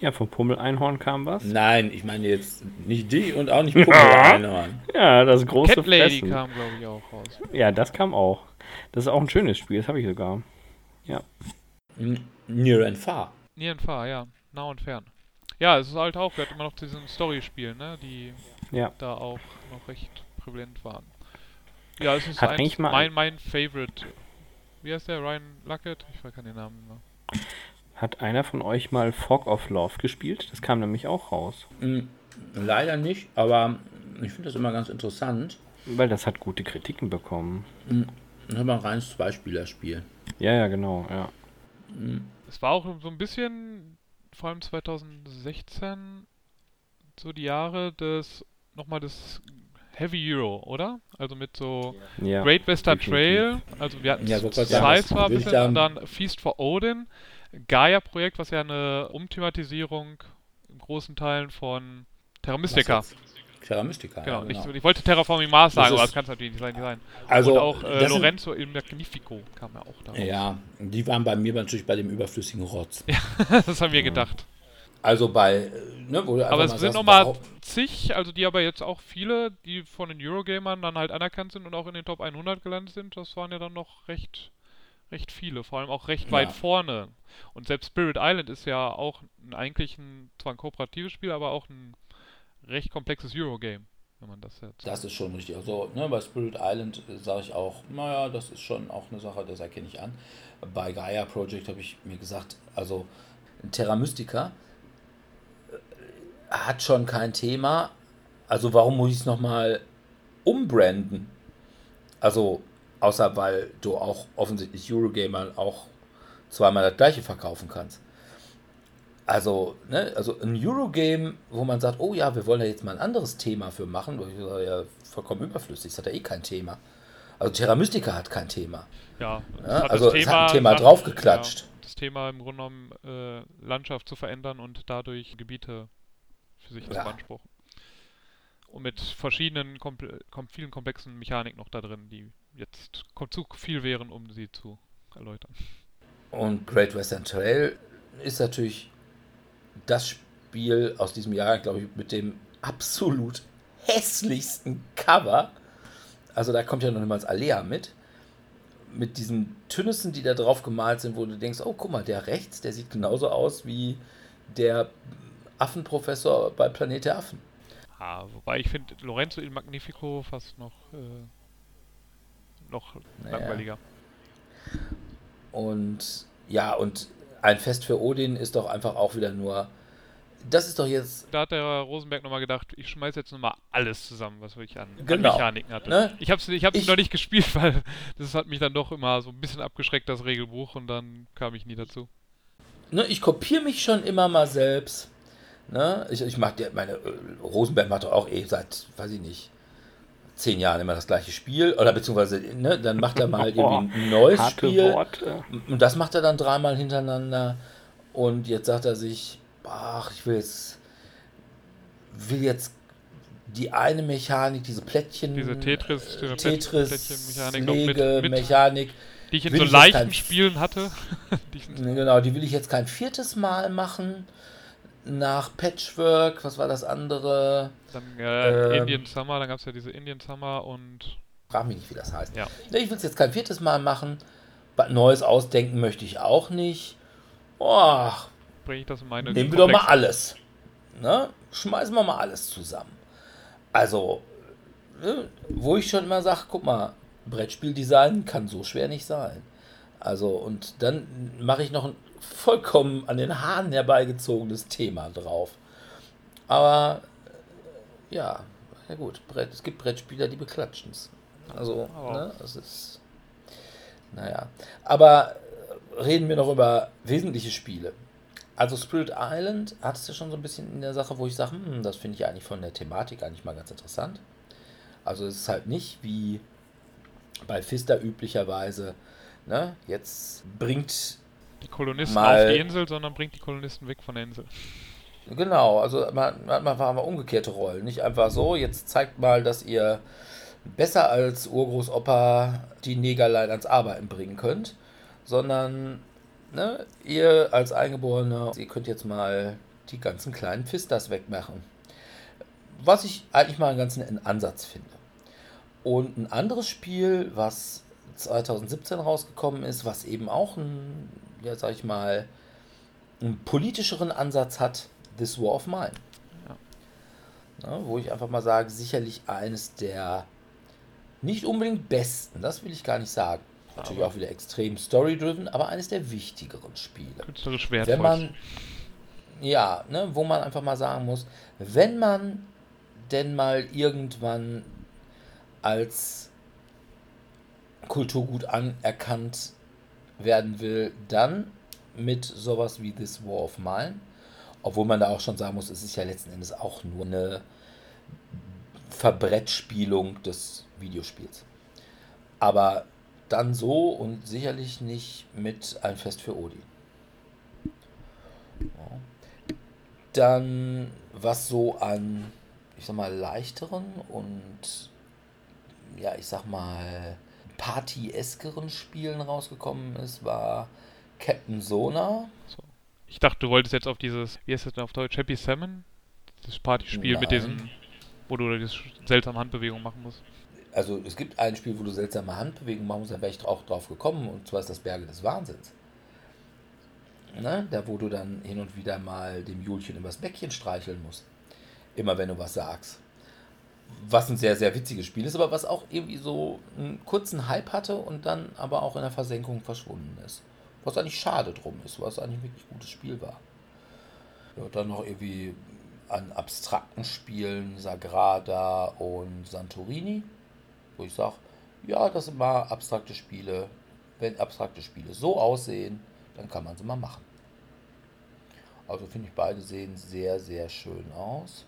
ja, vom Pummel-Einhorn kam was. Nein, ich meine jetzt nicht dich und auch nicht Pummel Einhorn. [LAUGHS] Ja, das große Cat Lady Fressen. kam, glaube ich, auch raus. Ja, das kam auch. Das ist auch ein schönes Spiel, das habe ich sogar. N- Near and Far. Near and Far, ja. Nah und fern. Ja, es ist halt auch, wir hatten immer noch diesen Story-Spiel, ne, die Ja. da auch noch recht prävalent waren. Ja, es ist Hat eigentlich mal- mein, mein Favorite. Wie heißt der? Ryan Luckett? Ich weiß keinen Namen mehr. Hat einer von euch mal Fog of Love gespielt? Das kam nämlich auch raus. Mm, Leider nicht, aber ich finde das immer ganz interessant. Weil das hat gute Kritiken bekommen. Das ist mal ein reines Zweispielerspiel. Ja, ja, genau, ja. Es war auch so ein bisschen, vor allem 2016, so die Jahre des, nochmal des Heavy Euro, oder? Also mit so ja. Great Western. Trail, also wir hatten Ja, sagen, Size war ein würde ich bisschen und dann Feast for Odin, Gaia-Projekt, was ja eine Umthematisierung in großen Teilen von Terra Mystica. Terra Mystica. Genau, ja, nicht, so- ich wollte Terraforming Mars Das sagen, aber das kann es natürlich nicht sein. Nicht sein. Also, und auch äh, das sind- Lorenzo il Magnifico kam ja auch da. Ja, die waren bei mir natürlich bei dem überflüssigen Rotz. [LAUGHS] das haben wir gedacht. Also bei, äh, ne, Aber es sind nochmal zig, also die aber jetzt auch viele, die von den Eurogamern dann halt anerkannt sind und auch in den Top 100 gelandet sind, das waren ja dann noch recht, recht viele, vor allem auch recht Ja. weit vorne. Und selbst Spirit Island ist ja auch ein, eigentlich ein, zwar ein kooperatives Spiel, aber auch ein recht komplexes Eurogame, wenn man das jetzt. Das ist schon richtig. Also ne, bei Spirit Island sage ich auch, naja, das ist schon auch eine Sache, das erkenne ich an. Bei Gaia Project habe ich mir gesagt, also Terra Mystica äh, hat schon kein Thema. Also warum muss ich es nochmal umbranden? Also außer weil du auch offensichtlich Eurogamer auch zweimal das gleiche verkaufen kannst. Also, ne, also ein Eurogame, wo man sagt, oh ja, wir wollen da jetzt mal ein anderes Thema für machen, wo ich sage, ja, vollkommen überflüssig, das hat ja eh kein Thema. Also Terra Mystica hat kein Thema. Ja, Ja, also es hat ein Thema draufgeklatscht. Ja, das Thema im Grunde genommen äh, Landschaft zu verändern und dadurch Gebiete für sich zu Ja. beanspruchen. Und mit verschiedenen, komple kom vielen komplexen Mechaniken noch da drin, die jetzt zu viel wären, um sie zu erläutern. Und Great Western Trail ist natürlich das Spiel aus diesem Jahr, glaube ich, mit dem absolut hässlichsten Cover. Also da kommt ja noch niemals Alea mit. Mit diesen Tünnissen, die da drauf gemalt sind, wo du denkst, oh guck mal, der rechts, der sieht genauso aus wie der Affenprofessor bei Planet der Affen. Ah, wobei ich finde Lorenzo il Magnifico fast noch, äh, noch Naja. langweiliger. Und ja, und ein Fest für Odin ist doch einfach auch wieder nur. Das ist doch jetzt. Da hat der Rosenberg nochmal gedacht, ich schmeiß jetzt nochmal alles zusammen, was ich an, Genau. an Mechaniken hatte. Ne? Ich hab's, ich hab's Ich- noch nicht gespielt, [LAUGHS] weil das hat mich dann doch immer so ein bisschen abgeschreckt, das Regelbuch, und dann kam ich nie dazu. Ne, ich kopiere mich schon immer mal selbst. Ne? Ich, ich ja, meine, äh, Rosenberg macht doch auch eh seit, weiß ich nicht, zehn Jahren immer das gleiche Spiel. Oder beziehungsweise, ne, dann macht er mal [LAUGHS] irgendwie ein neues Harte Spiel. Worte. Und das macht er dann dreimal hintereinander. Und jetzt sagt er sich, ach, ich will jetzt, will jetzt die eine Mechanik, diese Plättchen, Diese Tetris- äh, diese Tetris, Plättchenmechanik noch mit- Lege, mit- Mechanik. Die ich in so leichten kein- Spielen hatte. [LAUGHS] die Genau, die will ich jetzt kein viertes Mal machen. Nach Patchwork, was war das andere? dann äh, Ähm. Indian Summer, dann gab es ja diese Indian Summer und Frag mich nicht, wie das heißt. Ja. Ich will es jetzt kein viertes Mal machen. Was Neues ausdenken möchte ich auch nicht. Oh, bringe ich das in meine nehmen wir doch mal alles. Ne? Schmeißen wir mal alles zusammen. Also, ne, wo ich schon immer sage, guck mal, Brettspieldesign kann so schwer nicht sein. Also, und dann mache ich noch ein vollkommen an den Haaren herbeigezogenes Thema drauf. Aber, äh, ja, ja gut, Brett, es gibt Brettspieler, die beklatschen es. Also, Aber- ne, es ist, naja. Aber äh, reden wir noch über wesentliche Spiele. Also Spirit Island hattest du schon so ein bisschen in der Sache, wo ich sage, hm, das finde ich eigentlich von der Thematik eigentlich mal ganz interessant. Also es ist halt nicht wie bei Fister üblicherweise, ne, jetzt bringt, die Kolonisten mal- auf die Insel, sondern bringt die Kolonisten weg von der Insel. genau, also man, man war mal umgekehrte Rollen. Nicht einfach so, jetzt zeigt mal, dass ihr besser als Urgroßopa die Negerlein ans Arbeiten bringen könnt, sondern ne, ihr als Eingeborene, ihr könnt jetzt mal die ganzen kleinen Fisters wegmachen. Was ich eigentlich mal einen ganz netten Ansatz finde. Und ein anderes Spiel, was 2017 rausgekommen ist, was eben auch einen, ja sag ich mal, einen politischeren Ansatz hat, This War of Mine. Ne, wo ich einfach mal sage, sicherlich eines der nicht unbedingt besten, das will ich gar nicht sagen. Natürlich Aber- auch wieder extrem story-driven, aber eines der wichtigeren Spiele. Künstlerisch wertvoll. Wenn man, ja, ne, wo man einfach mal sagen muss, wenn man denn mal irgendwann als Kulturgut anerkannt werden will, dann mit sowas wie This War of Mine. Obwohl man da auch schon sagen muss, es ist ja letzten Endes auch nur eine Verbrettspielung des Videospiels. Aber dann so und sicherlich nicht mit ein Fest für Odin. Dann, was so an, ich sag mal, leichteren und, ja, ich sag mal, party-eskeren Spielen rausgekommen ist, war Captain Sona. So. Ich dachte, du wolltest jetzt auf dieses, wie heißt das denn auf Deutsch, Happy Salmon? Das Partyspiel mit Nein. diesen, wo du diese seltsame Handbewegung machen musst. Also es gibt ein Spiel, wo du seltsame Handbewegungen machen musst, da wäre ich auch drauf gekommen, und zwar ist das Berge des Wahnsinns. Ne? Da, wo du dann hin und wieder mal dem Julchen übers Bäckchen streicheln musst. Immer wenn du was sagst. Was ein sehr, sehr witziges Spiel ist, aber was auch irgendwie so einen kurzen Hype hatte und dann aber auch in der Versenkung verschwunden ist. Was eigentlich schade drum ist, was eigentlich ein wirklich gutes Spiel war. Ja, dann noch irgendwie an abstrakten Spielen Sagrada und Santorini wo ich sage, ja, das sind mal abstrakte Spiele. Wenn abstrakte Spiele so aussehen, dann kann man sie mal machen. Also finde ich, beide sehen sehr, sehr schön aus.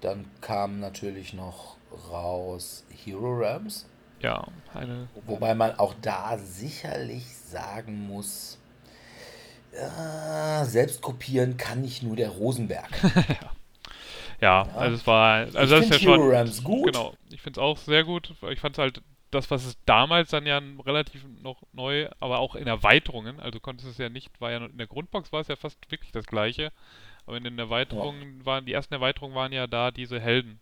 Dann kam natürlich noch raus Hero Realms, Ja, eine, wobei man auch da sicherlich sagen muss, äh, selbst kopieren kann nicht nur der Rosenberg. [LAUGHS] ja, also es war, also das ist ich ja finde Hero schon, Realms gut. genau, ich finde es auch sehr gut. Ich fand es halt, das, was es damals dann ja relativ noch neu, aber auch in Erweiterungen, also du konntest es ja nicht, war ja in der Grundbox war es ja fast wirklich das gleiche, aber in den Erweiterungen waren, die ersten Erweiterungen waren ja da diese Helden,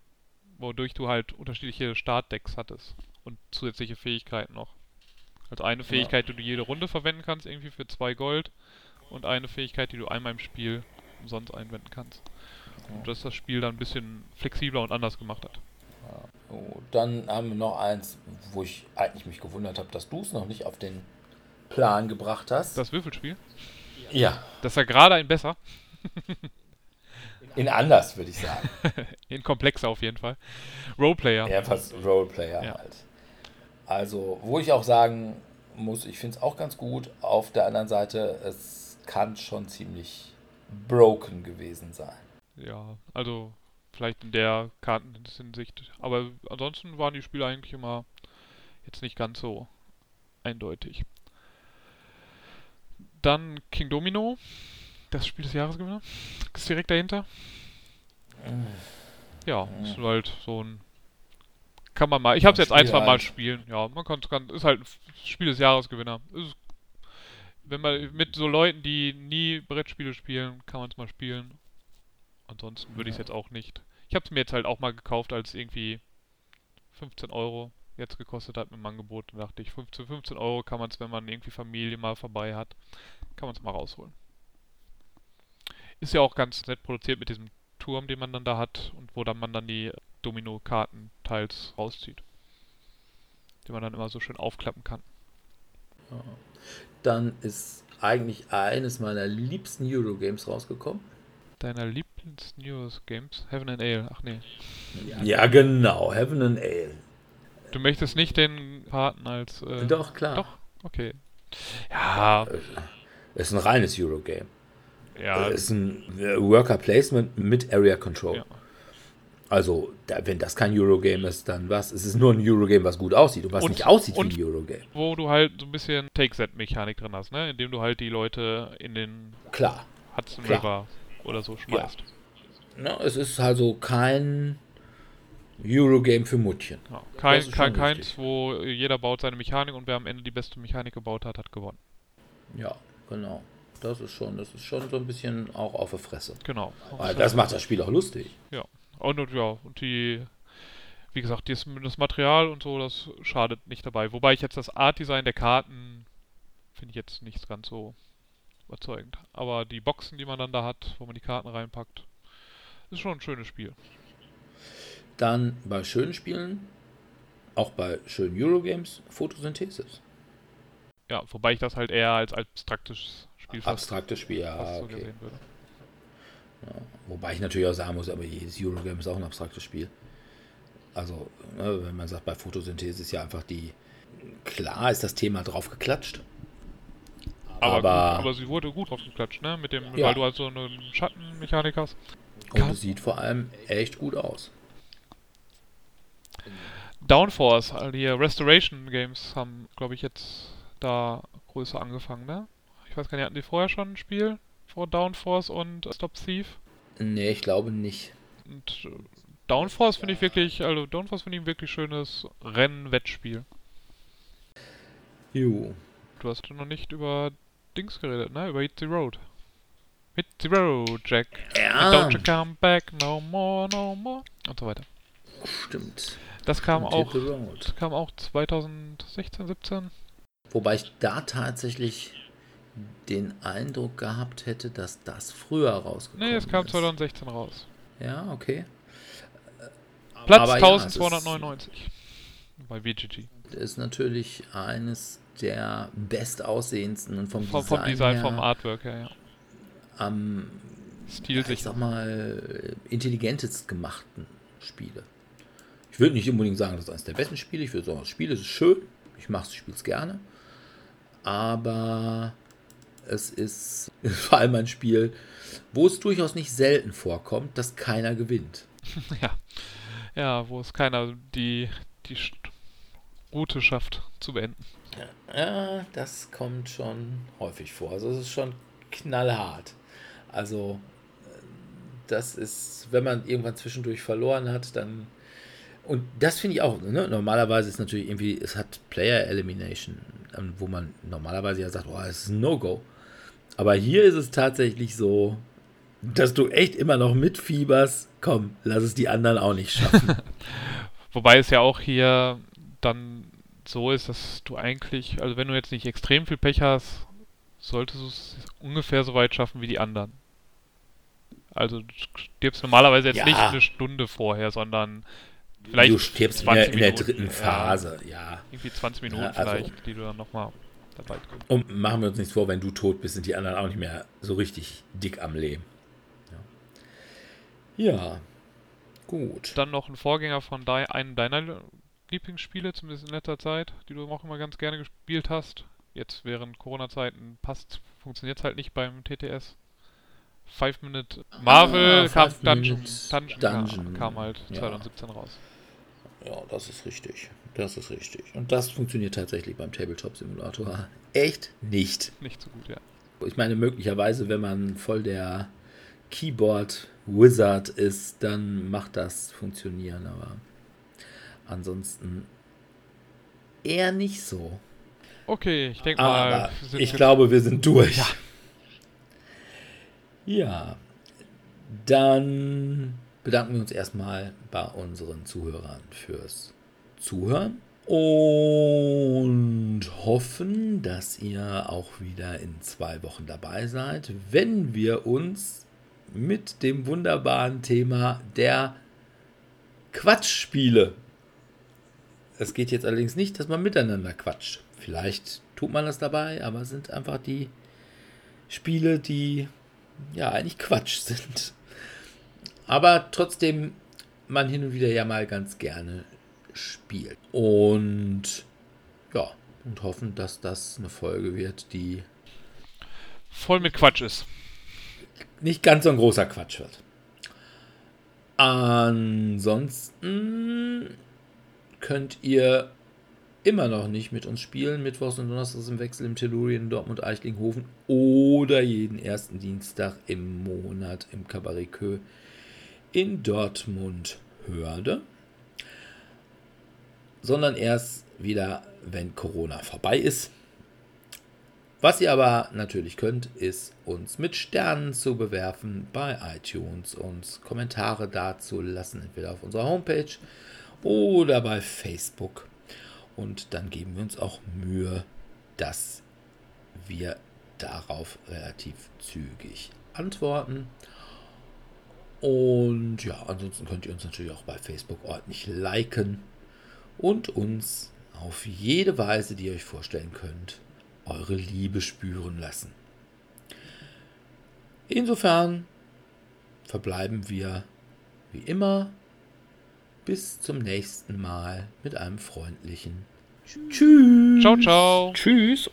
wodurch du halt unterschiedliche Startdecks hattest und zusätzliche Fähigkeiten noch. Also eine Fähigkeit, die du jede Runde verwenden kannst, irgendwie für zwei Gold und eine Fähigkeit, die du einmal im Spiel umsonst einwenden kannst. Und das das Spiel dann ein bisschen flexibler und anders gemacht hat. Oh, dann haben wir noch eins, wo ich eigentlich mich gewundert habe, dass du es noch nicht auf den Plan gebracht hast. Das Würfelspiel, ja, das ist ja gerade ein besser, [LAUGHS] in anders, würde ich sagen. [LAUGHS] in komplexer auf jeden Fall. Roleplayer. Ja, fast Roleplayer Ja. halt. Also, wo ich auch sagen muss, ich finde es auch ganz gut. Auf der anderen Seite, es kann schon ziemlich broken gewesen sein. Ja, also vielleicht in der Kartenhinsicht. Aber ansonsten waren die Spiele eigentlich immer jetzt nicht ganz so eindeutig. Dann King Domino, das Spiel des Jahresgewinner. Ist direkt dahinter. Ja, ist halt so ein. Kann man mal. Ich habe es jetzt ein, zwei Mal halt. spielen. Ja, man kann, kann ist halt ein Spiel des Jahresgewinner. Ist, wenn man mit so Leuten, die nie Brettspiele spielen, kann man es mal spielen. Ansonsten würde ich es jetzt auch nicht. Ich habe es mir jetzt halt auch mal gekauft, als irgendwie 15 Euro jetzt gekostet hat mit dem Angebot. Da dachte ich, 15, 15 Euro kann man es, wenn man irgendwie Familie mal vorbei hat, kann man es mal rausholen. Ist ja auch ganz nett produziert mit diesem Turm, den man dann da hat und wo dann man dann die Domino-Karten teils rauszieht. Die man dann immer so schön aufklappen kann. Dann ist eigentlich eines meiner liebsten Eurogames rausgekommen. Deiner Lieblings-News-Games? Heaven and Ale. Ach nee. Ja, genau, Heaven and Ale. Du möchtest nicht den Paten als. Äh, Doch, klar. Doch? Okay. Ja, Ist ein reines Eurogame. Ja. ist ein äh, Worker Placement mit Area Control. Ja. Also, da, wenn das kein Eurogame ist, dann was? Es ist nur ein Eurogame, was gut aussieht und was Und- nicht aussieht und- wie ein Eurogame. wo du halt so ein bisschen Take-Set-Mechanik drin hast, ne? Indem du halt die Leute in den Klar. Hudson Klar. River oder so schmeißt. Ne, es ist also kein Eurogame für Muttchen. Ja. Kein, kein, keins, richtig. wo jeder baut seine Mechanik und wer am Ende die beste Mechanik gebaut hat, hat gewonnen. Ja, genau. Das ist schon, das ist schon so ein bisschen auch auf der Fresse. Genau. Weil das macht das Spiel auch lustig. Ja. Und, und ja, und die, wie gesagt, das, das Material und so, das schadet nicht dabei. Wobei ich jetzt das Art-Design der Karten finde ich jetzt nicht ganz so überzeugend. Aber die Boxen, die man dann da hat, wo man die Karten reinpackt, ist schon ein schönes Spiel. Dann bei schönen Spielen, auch bei schönen Eurogames, Photosynthesis. Ja, wobei ich das halt eher als abstraktes Spiel Abstraktes Spiel, ja, so okay. würde. Wobei ich natürlich auch sagen muss, aber jedes Eurogame ist auch ein abstraktes Spiel. Also, ne, wenn man sagt, bei Photosynthese ist ja einfach die. Klar ist das Thema draufgeklatscht. Aber, Aber- gut, aber sie wurde gut draufgeklatscht, ne? Mit dem, Ja. weil du halt so eine Schattenmechanik hast. Und Kann- es sieht vor allem echt gut aus. Downforce, all die Restoration Games haben, glaube ich, jetzt da größer angefangen, ne? Weiß gar nicht, hatten die vorher schon ein Spiel? Vor Downforce und Stop Thief? Nee, ich glaube nicht. Und äh, Downforce finde ich wirklich, also Downforce finde ich ein wirklich schönes Rennen-Wettspiel. Jo. Du hast noch nicht über Dings geredet, ne? Über Hit the Road. Hit the Road, Jack. Ja, Don't you come back no more, no more. Und so weiter. stimmt. Das kam Und auch, das kam auch 2016, 17. Wobei ich da tatsächlich den Eindruck gehabt hätte, dass das früher rausgekommen Nee, es kam ist. 2016 raus. Ja, okay. Platz Aber ja, es ist- 1299 bei VGG. ist natürlich eines der bestaussehendsten und vom, Vom, Design, vom Design, her vom Artwork her, ja. am Stil ich sag mal, intelligentest gemachten Spiele. Ich würde nicht unbedingt sagen, das ist eines der besten Spiele. Ich würde sagen, das Spiel ist schön. Ich mache es, spiele es gerne. Aber es ist [LAUGHS] vor allem ein Spiel, wo es durchaus nicht selten vorkommt, dass keiner gewinnt. [LAUGHS] ja. Ja, wo es keiner die, die Route schafft zu beenden. Ja, das kommt schon häufig vor. Also es ist schon knallhart. Also das ist, wenn man irgendwann zwischendurch verloren hat, dann und das finde ich auch. Ne? Normalerweise ist natürlich irgendwie, es hat Player Elimination, ähm, wo man normalerweise ja sagt, oh, es ist ein No-Go. Aber hier ist es tatsächlich so, dass du echt immer noch mitfieberst. Komm, lass es die anderen auch nicht schaffen. [LAUGHS] Wobei es ja auch hier dann so ist, dass du eigentlich, also wenn du jetzt nicht extrem viel Pech hast, solltest du es ungefähr so weit schaffen wie die anderen. Also du stirbst normalerweise jetzt Ja. nicht eine Stunde vorher, sondern vielleicht du stirbst in der, 20 in der dritten ja. Phase, ja. irgendwie 20 Minuten Ja, also- vielleicht, die du dann nochmal dabei kommst. Und machen wir uns nichts vor, wenn du tot bist, sind die anderen auch nicht mehr so richtig dick am Leben. Ja, ja. gut. Dann noch ein Vorgänger von dei einem deiner Lieblingsspiele, zumindest in letzter Zeit, die du auch immer ganz gerne gespielt hast. Jetzt während Corona-Zeiten passt, funktioniert halt nicht beim TTS. Five Minute Marvel Ah, kam Dungeon, Dungeon, Dungeon, kam halt ja. 2017 raus. Ja, das ist richtig. Das ist richtig. Und das funktioniert tatsächlich beim Tabletop-Simulator [LAUGHS] echt nicht. Nicht so gut, ja. Ich meine, möglicherweise, wenn man voll der Keyboard-Wizard ist, dann macht das funktionieren, aber ansonsten eher nicht so. Okay, ich denke mal, ich glaube, wir sind durch. Ja. Dann bedanken wir uns erstmal bei unseren Zuhörern fürs Zuhören und hoffen, dass ihr auch wieder in zwei Wochen dabei seid, wenn wir uns mit dem wunderbaren Thema der Quatschspiele. Es geht jetzt allerdings nicht, dass man miteinander quatscht. Vielleicht tut man das dabei, aber es sind einfach die Spiele, die ja eigentlich Quatsch sind. Aber trotzdem man hin und wieder ja mal ganz gerne spielt. Und ja, und hoffen, dass das eine Folge wird, die voll mit Quatsch ist. nicht ganz so ein großer Quatsch wird. Ansonsten könnt ihr immer noch nicht mit uns spielen, mittwochs und donnerstags im Wechsel im Tellurien, Dortmund, Eichlinghofen oder jeden ersten Dienstag im Monat im Cabaret Kö in Dortmund Hörde, sondern erst wieder, wenn Corona vorbei ist. Was ihr aber natürlich könnt, ist uns mit Sternen zu bewerfen bei iTunes, uns Kommentare dazulassen, entweder auf unserer Homepage oder bei Facebook. Und dann geben wir uns auch Mühe, dass wir darauf relativ zügig antworten. Und ja, ansonsten könnt ihr uns natürlich auch bei Facebook ordentlich liken und uns auf jede Weise, die ihr euch vorstellen könnt, eure Liebe spüren lassen. Insofern verbleiben wir wie immer bis zum nächsten Mal mit einem freundlichen Tschüss. Ciao, ciao. Tschüss.